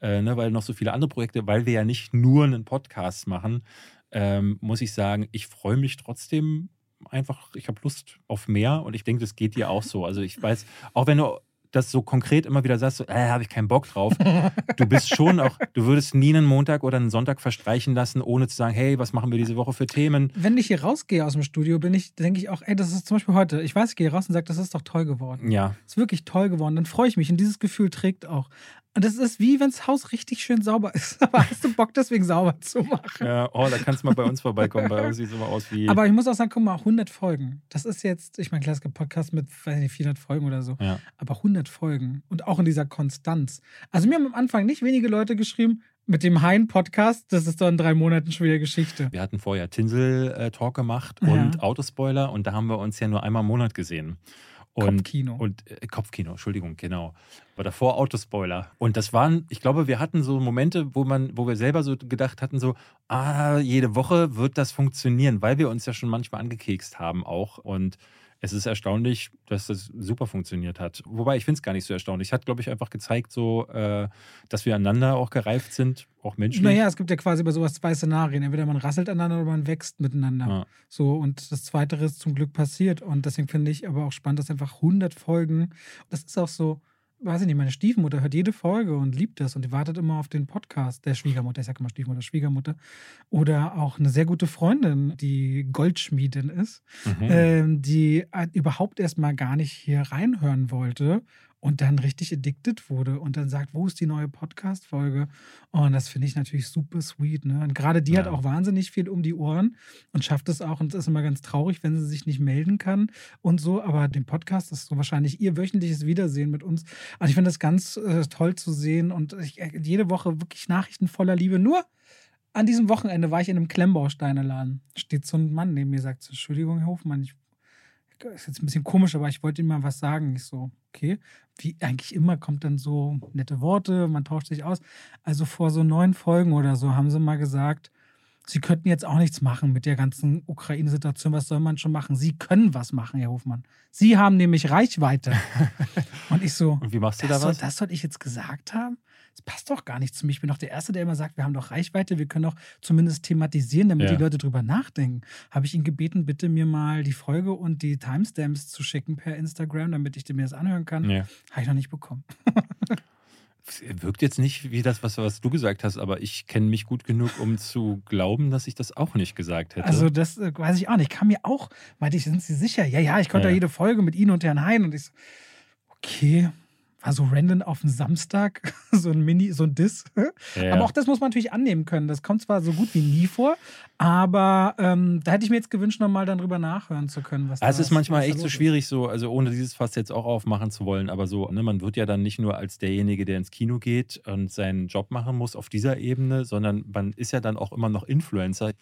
äh, ne, weil noch so viele andere Projekte, weil wir ja nicht nur einen Podcast machen, ähm, muss ich sagen, ich freue mich trotzdem einfach, ich habe Lust auf mehr und ich denke, das geht dir auch so. Also ich weiß, auch wenn du das so konkret immer wieder sagst, so, äh, habe ich keinen Bock drauf. <laughs> du bist schon auch, du würdest nie einen Montag oder einen Sonntag verstreichen lassen, ohne zu sagen, hey, was machen wir diese Woche für Themen? Wenn ich hier rausgehe aus dem Studio, bin ich, denke ich auch, ey, das ist zum Beispiel heute, ich weiß, ich gehe raus und sage, das ist doch toll geworden. Ja. Ist wirklich toll geworden. Dann freue ich mich und dieses Gefühl trägt auch. Und das ist wie wenn das Haus richtig schön sauber ist. <laughs> Aber hast du Bock, deswegen sauber zu machen? Ja, oh, da kannst du mal bei uns vorbeikommen. Bei uns sieht es immer aus wie. Aber ich muss auch sagen, guck mal, 100 Folgen. Das ist jetzt, ich meine, klar, es gibt Podcast mit, weiß nicht, 400 Folgen oder so. Ja. Aber 100 Folgen. Und auch in dieser Konstanz. Also mir haben am Anfang nicht wenige Leute geschrieben, mit dem Hein-Podcast, das ist doch in drei Monaten schon wieder Geschichte. Wir hatten vorher Tinsel-Talk gemacht Ja. und Autospoiler und da haben wir uns ja nur einmal im Monat gesehen. Und, Kopfkino. Und äh, Kopfkino, Entschuldigung, genau. Aber davor Autospoiler. Und das waren, ich glaube, wir hatten so Momente, wo man, wo wir selber so gedacht hatten, so, ah, jede Woche wird das funktionieren, weil wir uns ja schon manchmal angekekst haben auch. Und es ist erstaunlich, dass das super funktioniert hat. Wobei ich finde es gar nicht so erstaunlich. Es hat, glaube ich, einfach gezeigt, so, äh, dass wir aneinander auch gereift sind, auch menschlich. Naja, es gibt ja quasi bei sowas zwei Szenarien. Entweder man rasselt aneinander oder man wächst miteinander. Ja. So, und das Zweite ist zum Glück passiert. Und deswegen finde ich aber auch spannend, dass einfach 100 Folgen, das ist auch so, weiß ich nicht, meine Stiefmutter hört jede Folge und liebt das und die wartet immer auf den Podcast der Schwiegermutter. Ich sage immer Stiefmutter, Schwiegermutter. Oder auch eine sehr gute Freundin, die Goldschmiedin ist, Mhm. ähm, die äh, überhaupt erstmal gar nicht hier reinhören wollte und dann richtig addicted wurde und dann sagt, wo ist die neue Podcast-Folge? Und das finde ich natürlich super sweet. Ne? Und gerade die hat Ja. auch wahnsinnig viel um die Ohren und schafft es auch. Und es ist immer ganz traurig, wenn sie sich nicht melden kann und so. Aber den Podcast ist so wahrscheinlich ihr wöchentliches Wiedersehen mit uns. Also ich finde das ganz äh, toll zu sehen und ich, äh, jede Woche wirklich Nachrichten voller Liebe. Nur an diesem Wochenende war ich in einem Klemmbausteineladen. Steht so ein Mann neben mir, sagt Entschuldigung, Herr Hofmann, ich, ist jetzt ein bisschen komisch, aber ich wollte Ihnen mal was sagen. Ich so, okay. Wie eigentlich immer kommt dann so nette Worte, man tauscht sich aus. Also vor so neun Folgen oder so haben sie mal gesagt, Sie könnten jetzt auch nichts machen mit der ganzen Ukraine-Situation. Was soll man schon machen? Sie können was machen, Herr Hofmann. Sie haben nämlich Reichweite. <laughs> Und ich so, Und wie machst du das da soll, was? das soll ich jetzt gesagt haben? Das passt doch gar nicht zu mir. Ich bin doch der Erste, der immer sagt, wir haben doch Reichweite, wir können doch zumindest thematisieren, damit Ja. die Leute drüber nachdenken. Habe ich ihn gebeten, bitte mir mal die Folge und die Timestamps zu schicken per Instagram, damit ich mir das anhören kann. Nee. Habe ich noch nicht bekommen. Es <laughs> Wirkt jetzt nicht wie das, was, was du gesagt hast, aber ich kenne mich gut genug, um zu glauben, dass ich das auch nicht gesagt hätte. Also das äh, weiß ich auch nicht. Kam mir auch, meinte ich, sind Sie sicher? Ja, ja, ich konnte Ja. ja jede Folge mit Ihnen und Herrn Hein. Und ich so, okay, war so random auf dem Samstag, <laughs> so ein Mini, so ein Diss. Ja. Aber auch das muss man natürlich annehmen können. Das kommt zwar so gut wie nie vor, aber ähm, da hätte ich mir jetzt gewünscht, nochmal dann drüber nachhören zu können. Was Ah, es ist manchmal echt so schwierig, so, also ohne dieses Fass jetzt auch aufmachen zu wollen, aber so, ne, man wird ja dann nicht nur als derjenige, der ins Kino geht und seinen Job machen muss auf dieser Ebene, sondern man ist ja dann auch immer noch Influencer.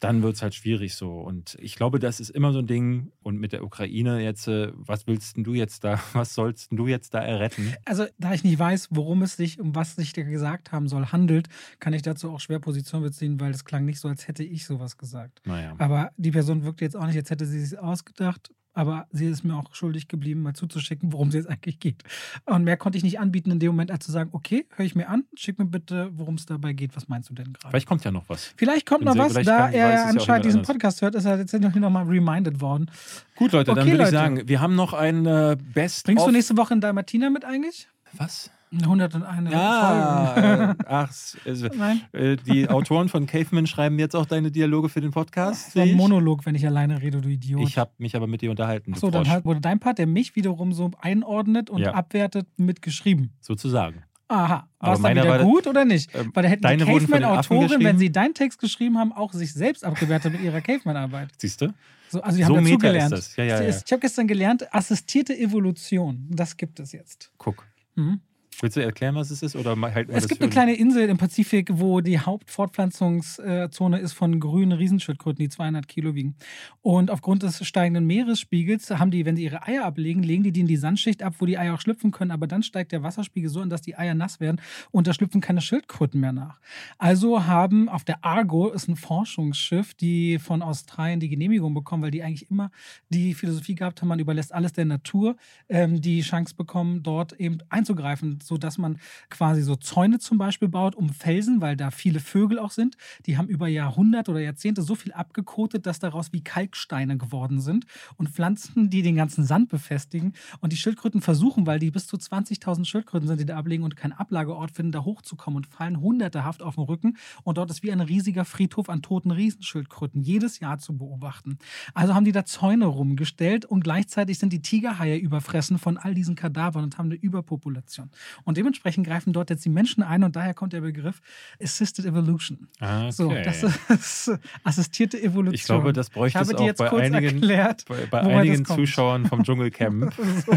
Dann wird es halt schwierig so. Und ich glaube, das ist immer so ein Ding. Und mit der Ukraine jetzt, äh, was willst denn du jetzt da, <laughs> was sollst du jetzt da erretten? Also, da ich nicht weiß, worum es sich, um was sich da gesagt haben soll, handelt, kann ich dazu auch schwer Position beziehen, weil es klang nicht so, als hätte ich sowas gesagt. Naja. Aber die Person wirkt jetzt auch nicht, als hätte sie es ausgedacht. Aber sie ist mir auch schuldig geblieben, mal zuzuschicken, worum es jetzt eigentlich geht. Und mehr konnte ich nicht anbieten in dem Moment, als zu sagen, okay, höre ich mir an, schick mir bitte, worum es dabei geht. Was meinst du denn gerade? Vielleicht kommt ja noch was. Vielleicht kommt Bin noch sehr- was, da weiß ja er auch anscheinend diesen anders. Podcast hört, ist er jetzt noch noch mal reminded worden. Gut, Leute, dann Okay, würde ich sagen, wir haben noch ein äh, Best Bringst du nächste Woche in Dalmatina mit eigentlich? Was? 101 Ja, Folgen. äh, ach, also, äh, die Autoren von Caveman schreiben jetzt auch deine Dialoge für den Podcast. so sehe ein ich. Monolog, wenn ich alleine rede, du Idiot. Ich habe mich aber mit dir unterhalten. du so, dann halt, wurde dein Part, der mich wiederum so einordnet und Ja. abwertet, mitgeschrieben. sozusagen. Aha, war es dann wieder war- gut oder nicht? Ähm, Weil da hätten die Caveman-Autoren, wenn sie deinen Text geschrieben haben, auch sich selbst abgewertet mit ihrer Caveman-Arbeit. Siehst du? So, also die So haben das. Ja, ja, ja. Ich habe gestern gelernt, assistierte Evolution. Das gibt es jetzt. Guck. Mhm. Willst du erklären, was es ist? Oder wir Es gibt eine kleine Insel im Pazifik, wo die Hauptfortpflanzungszone ist von grünen Riesenschildkröten, die 200 Kilo wiegen. Und aufgrund des steigenden Meeresspiegels haben die, wenn sie ihre Eier ablegen, legen die die in die Sandschicht ab, wo die Eier auch schlüpfen können. Aber dann steigt der Wasserspiegel so an, dass die Eier nass werden und da schlüpfen keine Schildkröten mehr nach. Also haben auf der Argo ist ein Forschungsschiff, die von Australien die Genehmigung bekommen, weil die eigentlich immer die Philosophie gehabt haben, man überlässt alles der Natur, ähm, die Chance bekommen, dort eben einzugreifen so, dass man quasi so Zäune zum Beispiel baut um Felsen, weil da viele Vögel auch sind. Die haben über Jahrhunderte oder Jahrzehnte so viel abgekotet, dass daraus wie Kalksteine geworden sind und Pflanzen, die den ganzen Sand befestigen. Und die Schildkröten versuchen, weil die bis zu 20.000 Schildkröten sind, die da ablegen und keinen Ablageort finden, da hochzukommen und fallen hundertehaft auf den Rücken. Und dort ist wie ein riesiger Friedhof an toten Riesenschildkröten jedes Jahr zu beobachten. Also haben die da Zäune rumgestellt und gleichzeitig sind die Tigerhaie überfressen von all diesen Kadavern und haben eine Überpopulation. Und dementsprechend greifen dort jetzt die Menschen ein und daher kommt der Begriff Assisted Evolution. Okay. So, das ist <laughs> assistierte Evolution. Ich glaube, das bräuchte es auch bei einigen, erklärt, bei, bei einigen. Zuschauern vom Dschungelcamp. <laughs> So,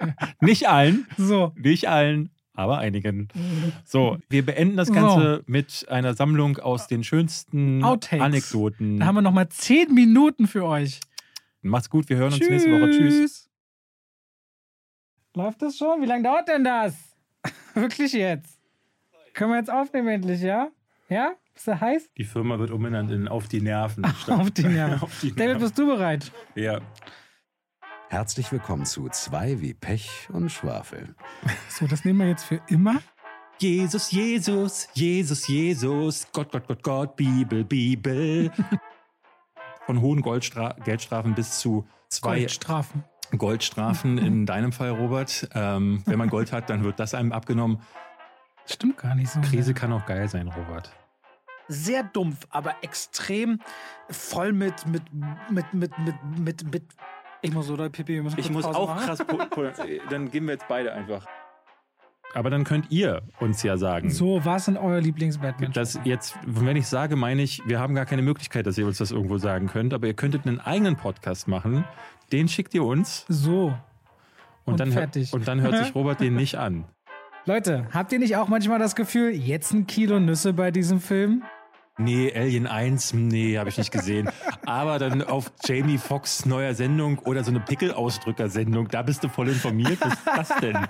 <laughs> Nicht allen, so. nicht allen, aber einigen. So, wir beenden das Ganze mit einer Sammlung aus den schönsten Outtakes. Anekdoten. Da haben wir noch mal zehn Minuten für euch. Macht's gut, wir hören uns nächste Woche. Tschüss. Läuft das schon? Wie lange dauert denn das? <laughs> Wirklich jetzt? Können wir jetzt aufnehmen endlich, ja? Ja? Bist du heiß? Die Firma wird umbenannt in Auf die Nerven. <laughs> Auf die Nerven. <laughs> Auf die David, Nerven. bist du bereit? Ja. Herzlich willkommen zu Zwei wie Pech und Schwafel. So, das nehmen wir jetzt für immer. Jesus, Jesus, Jesus, Jesus, Gott, Gott, Gott, Gott, Bibel, Bibel. Von hohen Goldstra Geldstrafen bis zu zwei Goldstrafen. Goldstrafen in deinem Fall, Robert. Ähm, wenn man Gold hat, dann wird das einem abgenommen. Stimmt gar nicht so. Krise kann auch geil sein, Robert. Sehr dumpf, aber extrem voll mit, mit, mit, mit, mit, mit, mit. Ich muss oder Pipi, wir müssen Ich kurz muss Pause auch machen. krass pu- pu- <laughs> Dann gehen wir jetzt beide einfach. Aber dann könnt ihr uns ja sagen, So, was sind euer Lieblings-Batman? dass jetzt, wenn ich sage, meine ich, wir haben gar keine Möglichkeit, dass ihr uns das irgendwo sagen könnt, aber ihr könntet einen eigenen Podcast machen, den schickt ihr uns So. und, Und dann, fertig. und dann hört <laughs> sich Robert den nicht an. Leute, habt ihr nicht auch manchmal das Gefühl, jetzt ein Kilo Nüsse bei diesem Film? Nee, Alien 1, nee, habe ich nicht gesehen. Aber dann auf Jamie Foxx neuer Sendung oder so eine Pickelausdrücker-Sendung, da bist du voll informiert. Was ist das denn? <laughs>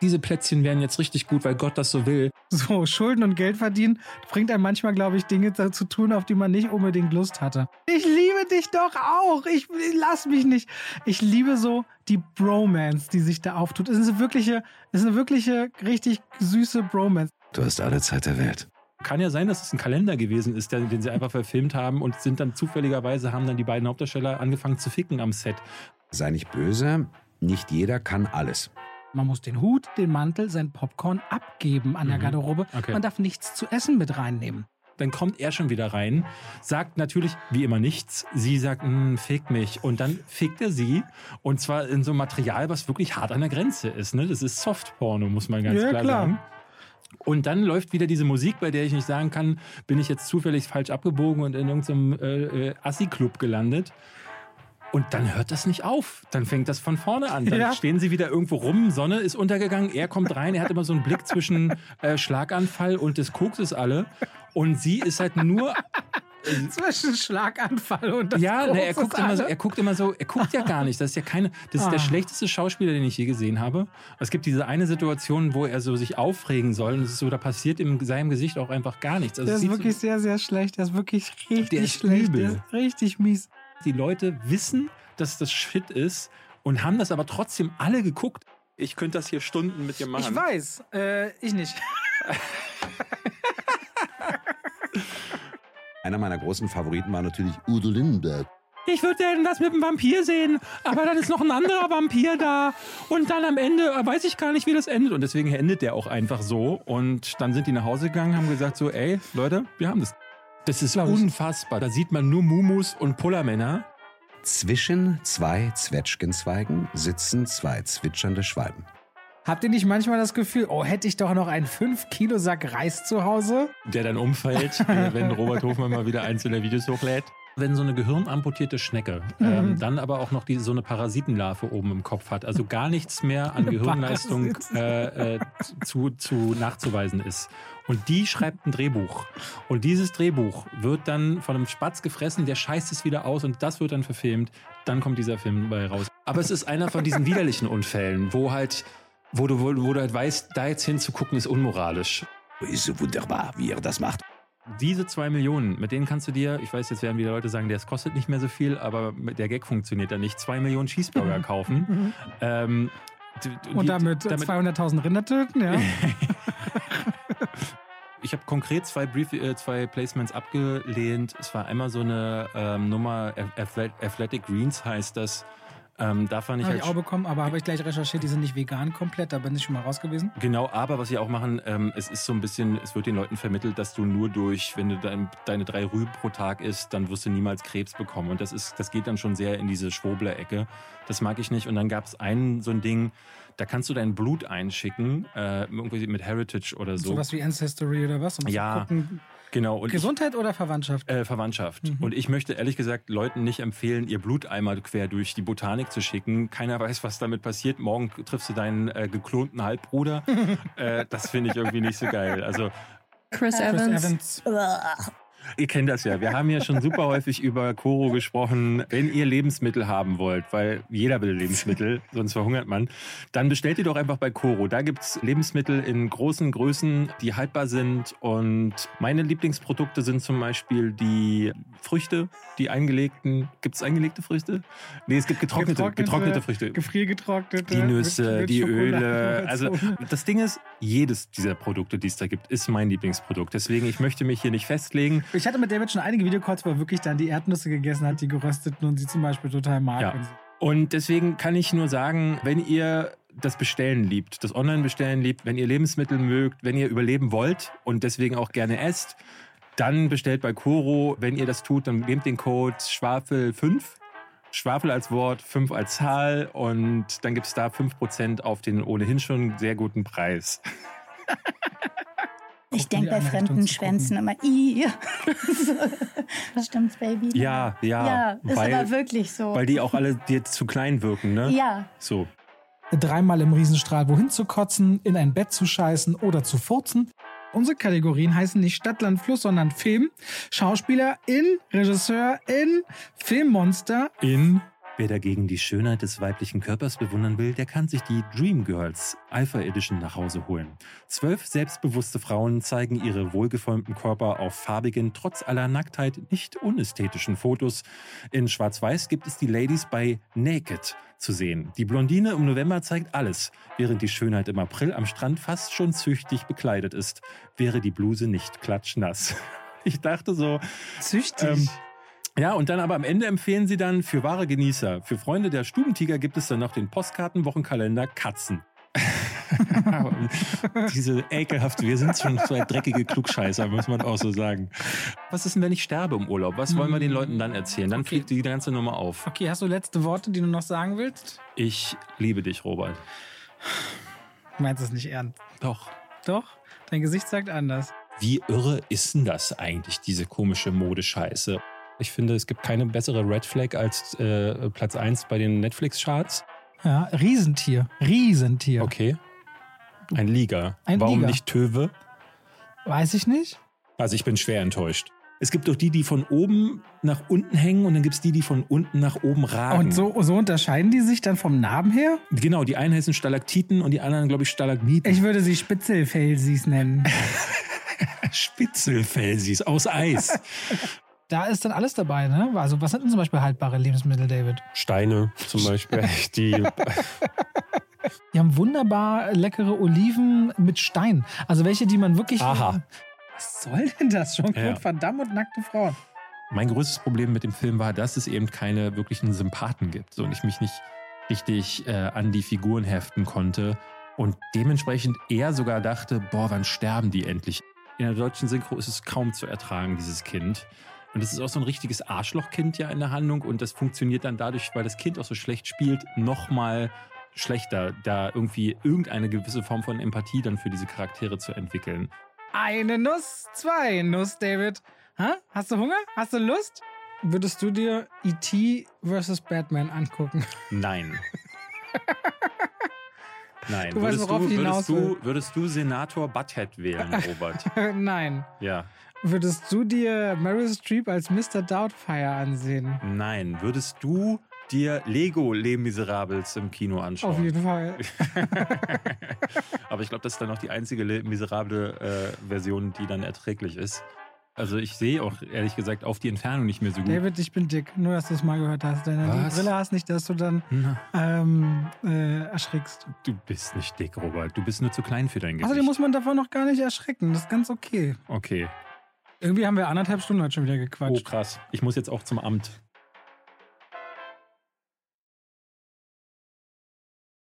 Diese Plätzchen wären jetzt richtig gut, weil Gott das so will. So, Schulden und Geld verdienen bringt einem manchmal, glaube ich, Dinge zu tun, auf die man nicht unbedingt Lust hatte. Ich liebe dich doch auch. Ich lass mich nicht. Ich liebe so die Bromance, die sich da auftut. Es ist eine wirkliche, es ist eine wirkliche, richtig süße Bromance. Du hast alle Zeit der Welt. Kann ja sein, dass es ein Kalender gewesen ist, den sie einfach verfilmt haben und sind dann zufälligerweise, haben dann die beiden Hauptdarsteller angefangen zu ficken am Set. Sei nicht böse, nicht jeder kann alles. Man muss den Hut, den Mantel, sein Popcorn abgeben an der Mhm. Garderobe. Okay. Man darf nichts zu essen mit reinnehmen. Dann kommt er schon wieder rein, sagt natürlich wie immer nichts. Sie sagt, "Hm, fick mich. Und dann fickt er sie. Und zwar in so einem Material, was wirklich hart an der Grenze ist. Ne? Das ist Softporno, muss man ganz Ja, klar, klar. sagen. Und dann läuft wieder diese Musik, bei der ich nicht sagen kann, bin ich jetzt zufällig falsch abgebogen und in irgendeinem äh, äh, Assi-Club gelandet. Und dann hört das nicht auf. Dann fängt das von vorne an. Dann <laughs> Ja. stehen sie wieder irgendwo rum, Sonne ist untergegangen, er kommt rein, er hat immer so einen Blick zwischen <laughs> äh, Schlaganfall und des Kokses alle. Und sie ist halt nur. Zwischen Schlaganfall und das ja, ne, er, guckt immer so, er guckt immer so, er guckt ja gar nicht. Das ist ja keine. Das ist der Ah. schlechteste Schauspieler, den ich je gesehen habe. Es gibt diese eine Situation, wo er so sich aufregen soll. Und es ist so, da passiert in seinem Gesicht auch einfach gar nichts. Also Der ist wirklich sehr, sehr schlecht. Der ist wirklich richtig Der ist schlecht. übel. Der ist richtig mies. Die Leute wissen, dass das Shit ist und haben das aber trotzdem alle geguckt. Ich könnte das hier Stunden mit dir machen. Ich weiß, äh, ich nicht. <laughs> Einer meiner großen Favoriten war natürlich Udo Lindenberg. Ich würde denn das mit dem Vampir sehen, aber dann ist noch ein anderer Vampir da und dann am Ende äh, weiß ich gar nicht, wie das endet und deswegen endet der auch einfach so und dann sind die nach Hause gegangen, haben gesagt so, ey Leute, wir haben das. Das ist unfassbar. Da sieht man nur Mumus und Pullermänner. Zwischen zwei Zwetschgenzweigen sitzen zwei zwitschernde Schwalben. Habt ihr nicht manchmal das Gefühl, oh, hätte ich doch noch einen 5-Kilo-Sack Reis zu Hause? der dann umfällt, <laughs> äh, wenn Robert Hofmann mal wieder einzelne Videos hochlädt. Wenn so eine gehirnamputierte Schnecke ähm, Mhm. dann aber auch noch die, so eine Parasitenlarve oben im Kopf hat, also gar nichts mehr an <laughs> Gehirnleistung äh, äh, zu, zu nachzuweisen ist. Und die schreibt ein Drehbuch. Und dieses Drehbuch wird dann von einem Spatz gefressen, der scheißt es wieder aus und das wird dann verfilmt. Dann kommt dieser Film bei raus. Aber es ist einer von diesen widerlichen Unfällen, wo halt, wo du, wo, wo du halt weißt, da jetzt hinzugucken ist unmoralisch. Ist so wunderbar, wie er das macht. Diese zwei Millionen, mit denen kannst du dir, ich weiß, jetzt werden wieder Leute sagen, das kostet nicht mehr so viel, aber mit der Gag funktioniert da nicht, zwei Millionen Cheeseburger <laughs> kaufen. Ähm, d- Und die- damit, 200.000 Rinder töten, ja. <laughs> Ich habe konkret zwei, Brief, äh, zwei Placements abgelehnt. Es war einmal so eine ähm, Nummer, Athlet- Athletic Greens heißt das. Ähm, da fand ich Habe halt ich auch bekommen, aber habe ich gleich recherchiert, die sind nicht vegan komplett, da bin ich schon mal raus gewesen. Genau, aber was sie auch machen, ähm, es ist so ein bisschen, es wird den Leuten vermittelt, dass du nur durch, wenn du dein, deine drei Rüben pro Tag isst, dann wirst du niemals Krebs bekommen. Und das ist, das geht dann schon sehr in diese Schwurbler-Ecke. Das mag ich nicht. Und dann gab es einen so ein Ding, da kannst du dein Blut einschicken, äh, irgendwie mit Heritage oder so. Sowas wie Ancestry oder was? Um Ja, zu gucken, genau. Und ich, Gesundheit oder Verwandtschaft? äh, Verwandtschaft. Mhm. Und ich möchte ehrlich gesagt Leuten nicht empfehlen, ihr Blut einmal quer durch die Botanik zu schicken. Keiner weiß, was damit passiert. Morgen triffst du deinen äh, geklonten Halbbruder. <laughs> äh, das finde ich irgendwie nicht so geil. Also Chris, Chris Evans. Evans. Ihr kennt das ja. Wir haben ja schon super häufig über Koro gesprochen. Wenn ihr Lebensmittel haben wollt, weil jeder will Lebensmittel, <laughs> sonst verhungert man, dann bestellt ihr doch einfach bei Koro. Da gibt's Lebensmittel in großen Größen, die haltbar sind. Und meine Lieblingsprodukte sind zum Beispiel die Früchte, die eingelegten. Gibt's eingelegte Früchte? Nee, es gibt getrocknete, getrocknete, Früchte. Gefriergetrocknete. Die Nüsse, mit- mit die Schokolade Öle. Also das Ding ist, jedes dieser Produkte, die es da gibt, ist mein Lieblingsprodukt. Deswegen, ich möchte mich hier nicht festlegen. Ich hatte mit David schon einige Videocalls, wo er wirklich dann die Erdnüsse gegessen hat, die gerösteten und sie zum Beispiel total mag. Ja. Und so. Und deswegen kann ich nur sagen, wenn ihr das Bestellen liebt, das Online-Bestellen liebt, wenn ihr Lebensmittel mögt, wenn ihr überleben wollt und deswegen auch gerne esst, dann bestellt bei Koro. Wenn ihr das tut, dann nehmt den Code Schwafel5. Schwafel als Wort, 5 als Zahl und dann gibt es da 5% auf den ohnehin schon sehr guten Preis. <laughs> Ich denke bei Richtung fremden Schwänzen immer, i. <laughs> Stimmt's, Baby? Ja, ja. Ja, ist weil, aber wirklich so. weil die auch alle dir zu klein wirken, ne? ja, So. Dreimal im Riesenstrahl wohin zu kotzen, in ein Bett zu scheißen oder zu furzen. Unsere Kategorien heißen nicht Stadt, Land, Fluss, sondern Film, Schauspieler in, Regisseur in, Filmmonster In Wer dagegen die Schönheit des weiblichen Körpers bewundern will, der kann sich die Dream Girls Alpha Edition nach Hause holen. Zwölf selbstbewusste Frauen zeigen ihre wohlgeformten Körper auf farbigen, trotz aller Nacktheit nicht unästhetischen Fotos. In Schwarz-Weiß gibt es die Ladies bei Naked zu sehen. Die Blondine im November zeigt alles, während die Schönheit im April am Strand fast schon züchtig bekleidet ist, wäre die Bluse nicht klatschnass. <laughs> Ich dachte so, züchtig. Ähm, ja, und dann aber am Ende empfehlen sie dann für wahre Genießer, für Freunde der Stubentiger gibt es dann noch den Postkartenwochenkalender Katzen. <laughs> Diese ekelhaft, wir sind schon zwei dreckige Klugscheißer, muss man auch so sagen. Was ist denn, wenn ich sterbe im Urlaub? Was wollen wir den Leuten dann erzählen? Dann Okay. fliegt die ganze Nummer auf. okay, hast du letzte Worte, die du noch sagen willst? Ich liebe dich, Robert. Du meinst es nicht ernst. Doch. Doch? Dein Gesicht sagt anders. Wie irre ist denn das eigentlich, diese komische Modescheiße? Ich finde, es gibt keine bessere Red Flag als äh, Platz 1 bei den Netflix-Charts. Ja, Riesentier. Riesentier. Okay. Ein Liga. Ein Warum Liga. nicht Töwe? Weiß ich nicht. Also ich bin schwer enttäuscht. Es gibt doch die, die von oben nach unten hängen und dann gibt es die, die von unten nach oben ragen. Und so, so unterscheiden die sich dann vom Namen her? Genau, die einen heißen Stalaktiten und die anderen, glaube ich, Stalagmiten. Ich würde sie Spitzelfelsis nennen. <laughs> Spitzelfelsis aus Eis. <laughs> Da ist dann alles dabei, ne? Also, was sind denn zum Beispiel haltbare Lebensmittel, David? Steine zum Beispiel. <laughs> Die, Die haben wunderbar leckere Oliven mit Stein. Also welche, die man wirklich. Aha. Was soll denn das schon? Ja. Verdammt und nackte Frauen. mein größtes Problem mit dem Film war, dass es eben keine wirklichen Sympathen gibt so, und ich mich nicht richtig äh, an die Figuren heften konnte und dementsprechend eher sogar dachte, boah, wann sterben die endlich? In der deutschen Synchro ist es kaum zu ertragen, dieses Kind. Und es ist auch so ein richtiges Arschlochkind ja in der Handlung und das funktioniert dann dadurch, weil das Kind auch so schlecht spielt, nochmal schlechter, da irgendwie irgendeine gewisse Form von Empathie dann für diese Charaktere zu entwickeln. Eine Nuss, zwei Nuss, David. Ha? Hast du Hunger? Hast du Lust? Würdest du dir E.T. vs. Batman angucken? Nein. <laughs> Nein. Du weißt, würdest, worauf du, ich würdest, du, würdest du Senator Butthead wählen, <laughs> Robert? Nein. ja. Würdest du dir Meryl Streep als Mr. Doubtfire ansehen? Nein. Würdest du dir Lego Les Miserables im Kino anschauen? Auf jeden Fall. <laughs> Aber ich glaube, das ist dann noch die einzige Les Miserable äh, Version, die dann erträglich ist. Also ich sehe auch ehrlich gesagt auf die Entfernung nicht mehr so gut. David, ich bin dick. Nur, dass du es mal gehört hast. Die Was? Brille hast, nicht, dass du dann ähm, äh, erschrickst. du bist nicht dick, Robert. Du bist nur zu klein für dein Gesicht. Außerdem muss man davon noch gar nicht erschrecken. Das ist ganz okay. okay. Irgendwie haben wir anderthalb Stunden heute schon wieder Oh, gequatscht. krass. Ich muss jetzt auch zum Amt.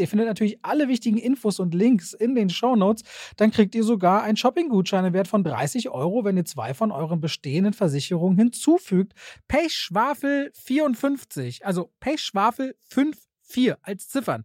ihr findet natürlich alle wichtigen Infos und Links in den Shownotes, dann kriegt ihr sogar einen Shopping-Gutschein im Wert von 30 Euro, wenn ihr zwei von euren bestehenden Versicherungen hinzufügt. Pechschwafel 54, also Pechschwafel 54 als Ziffern.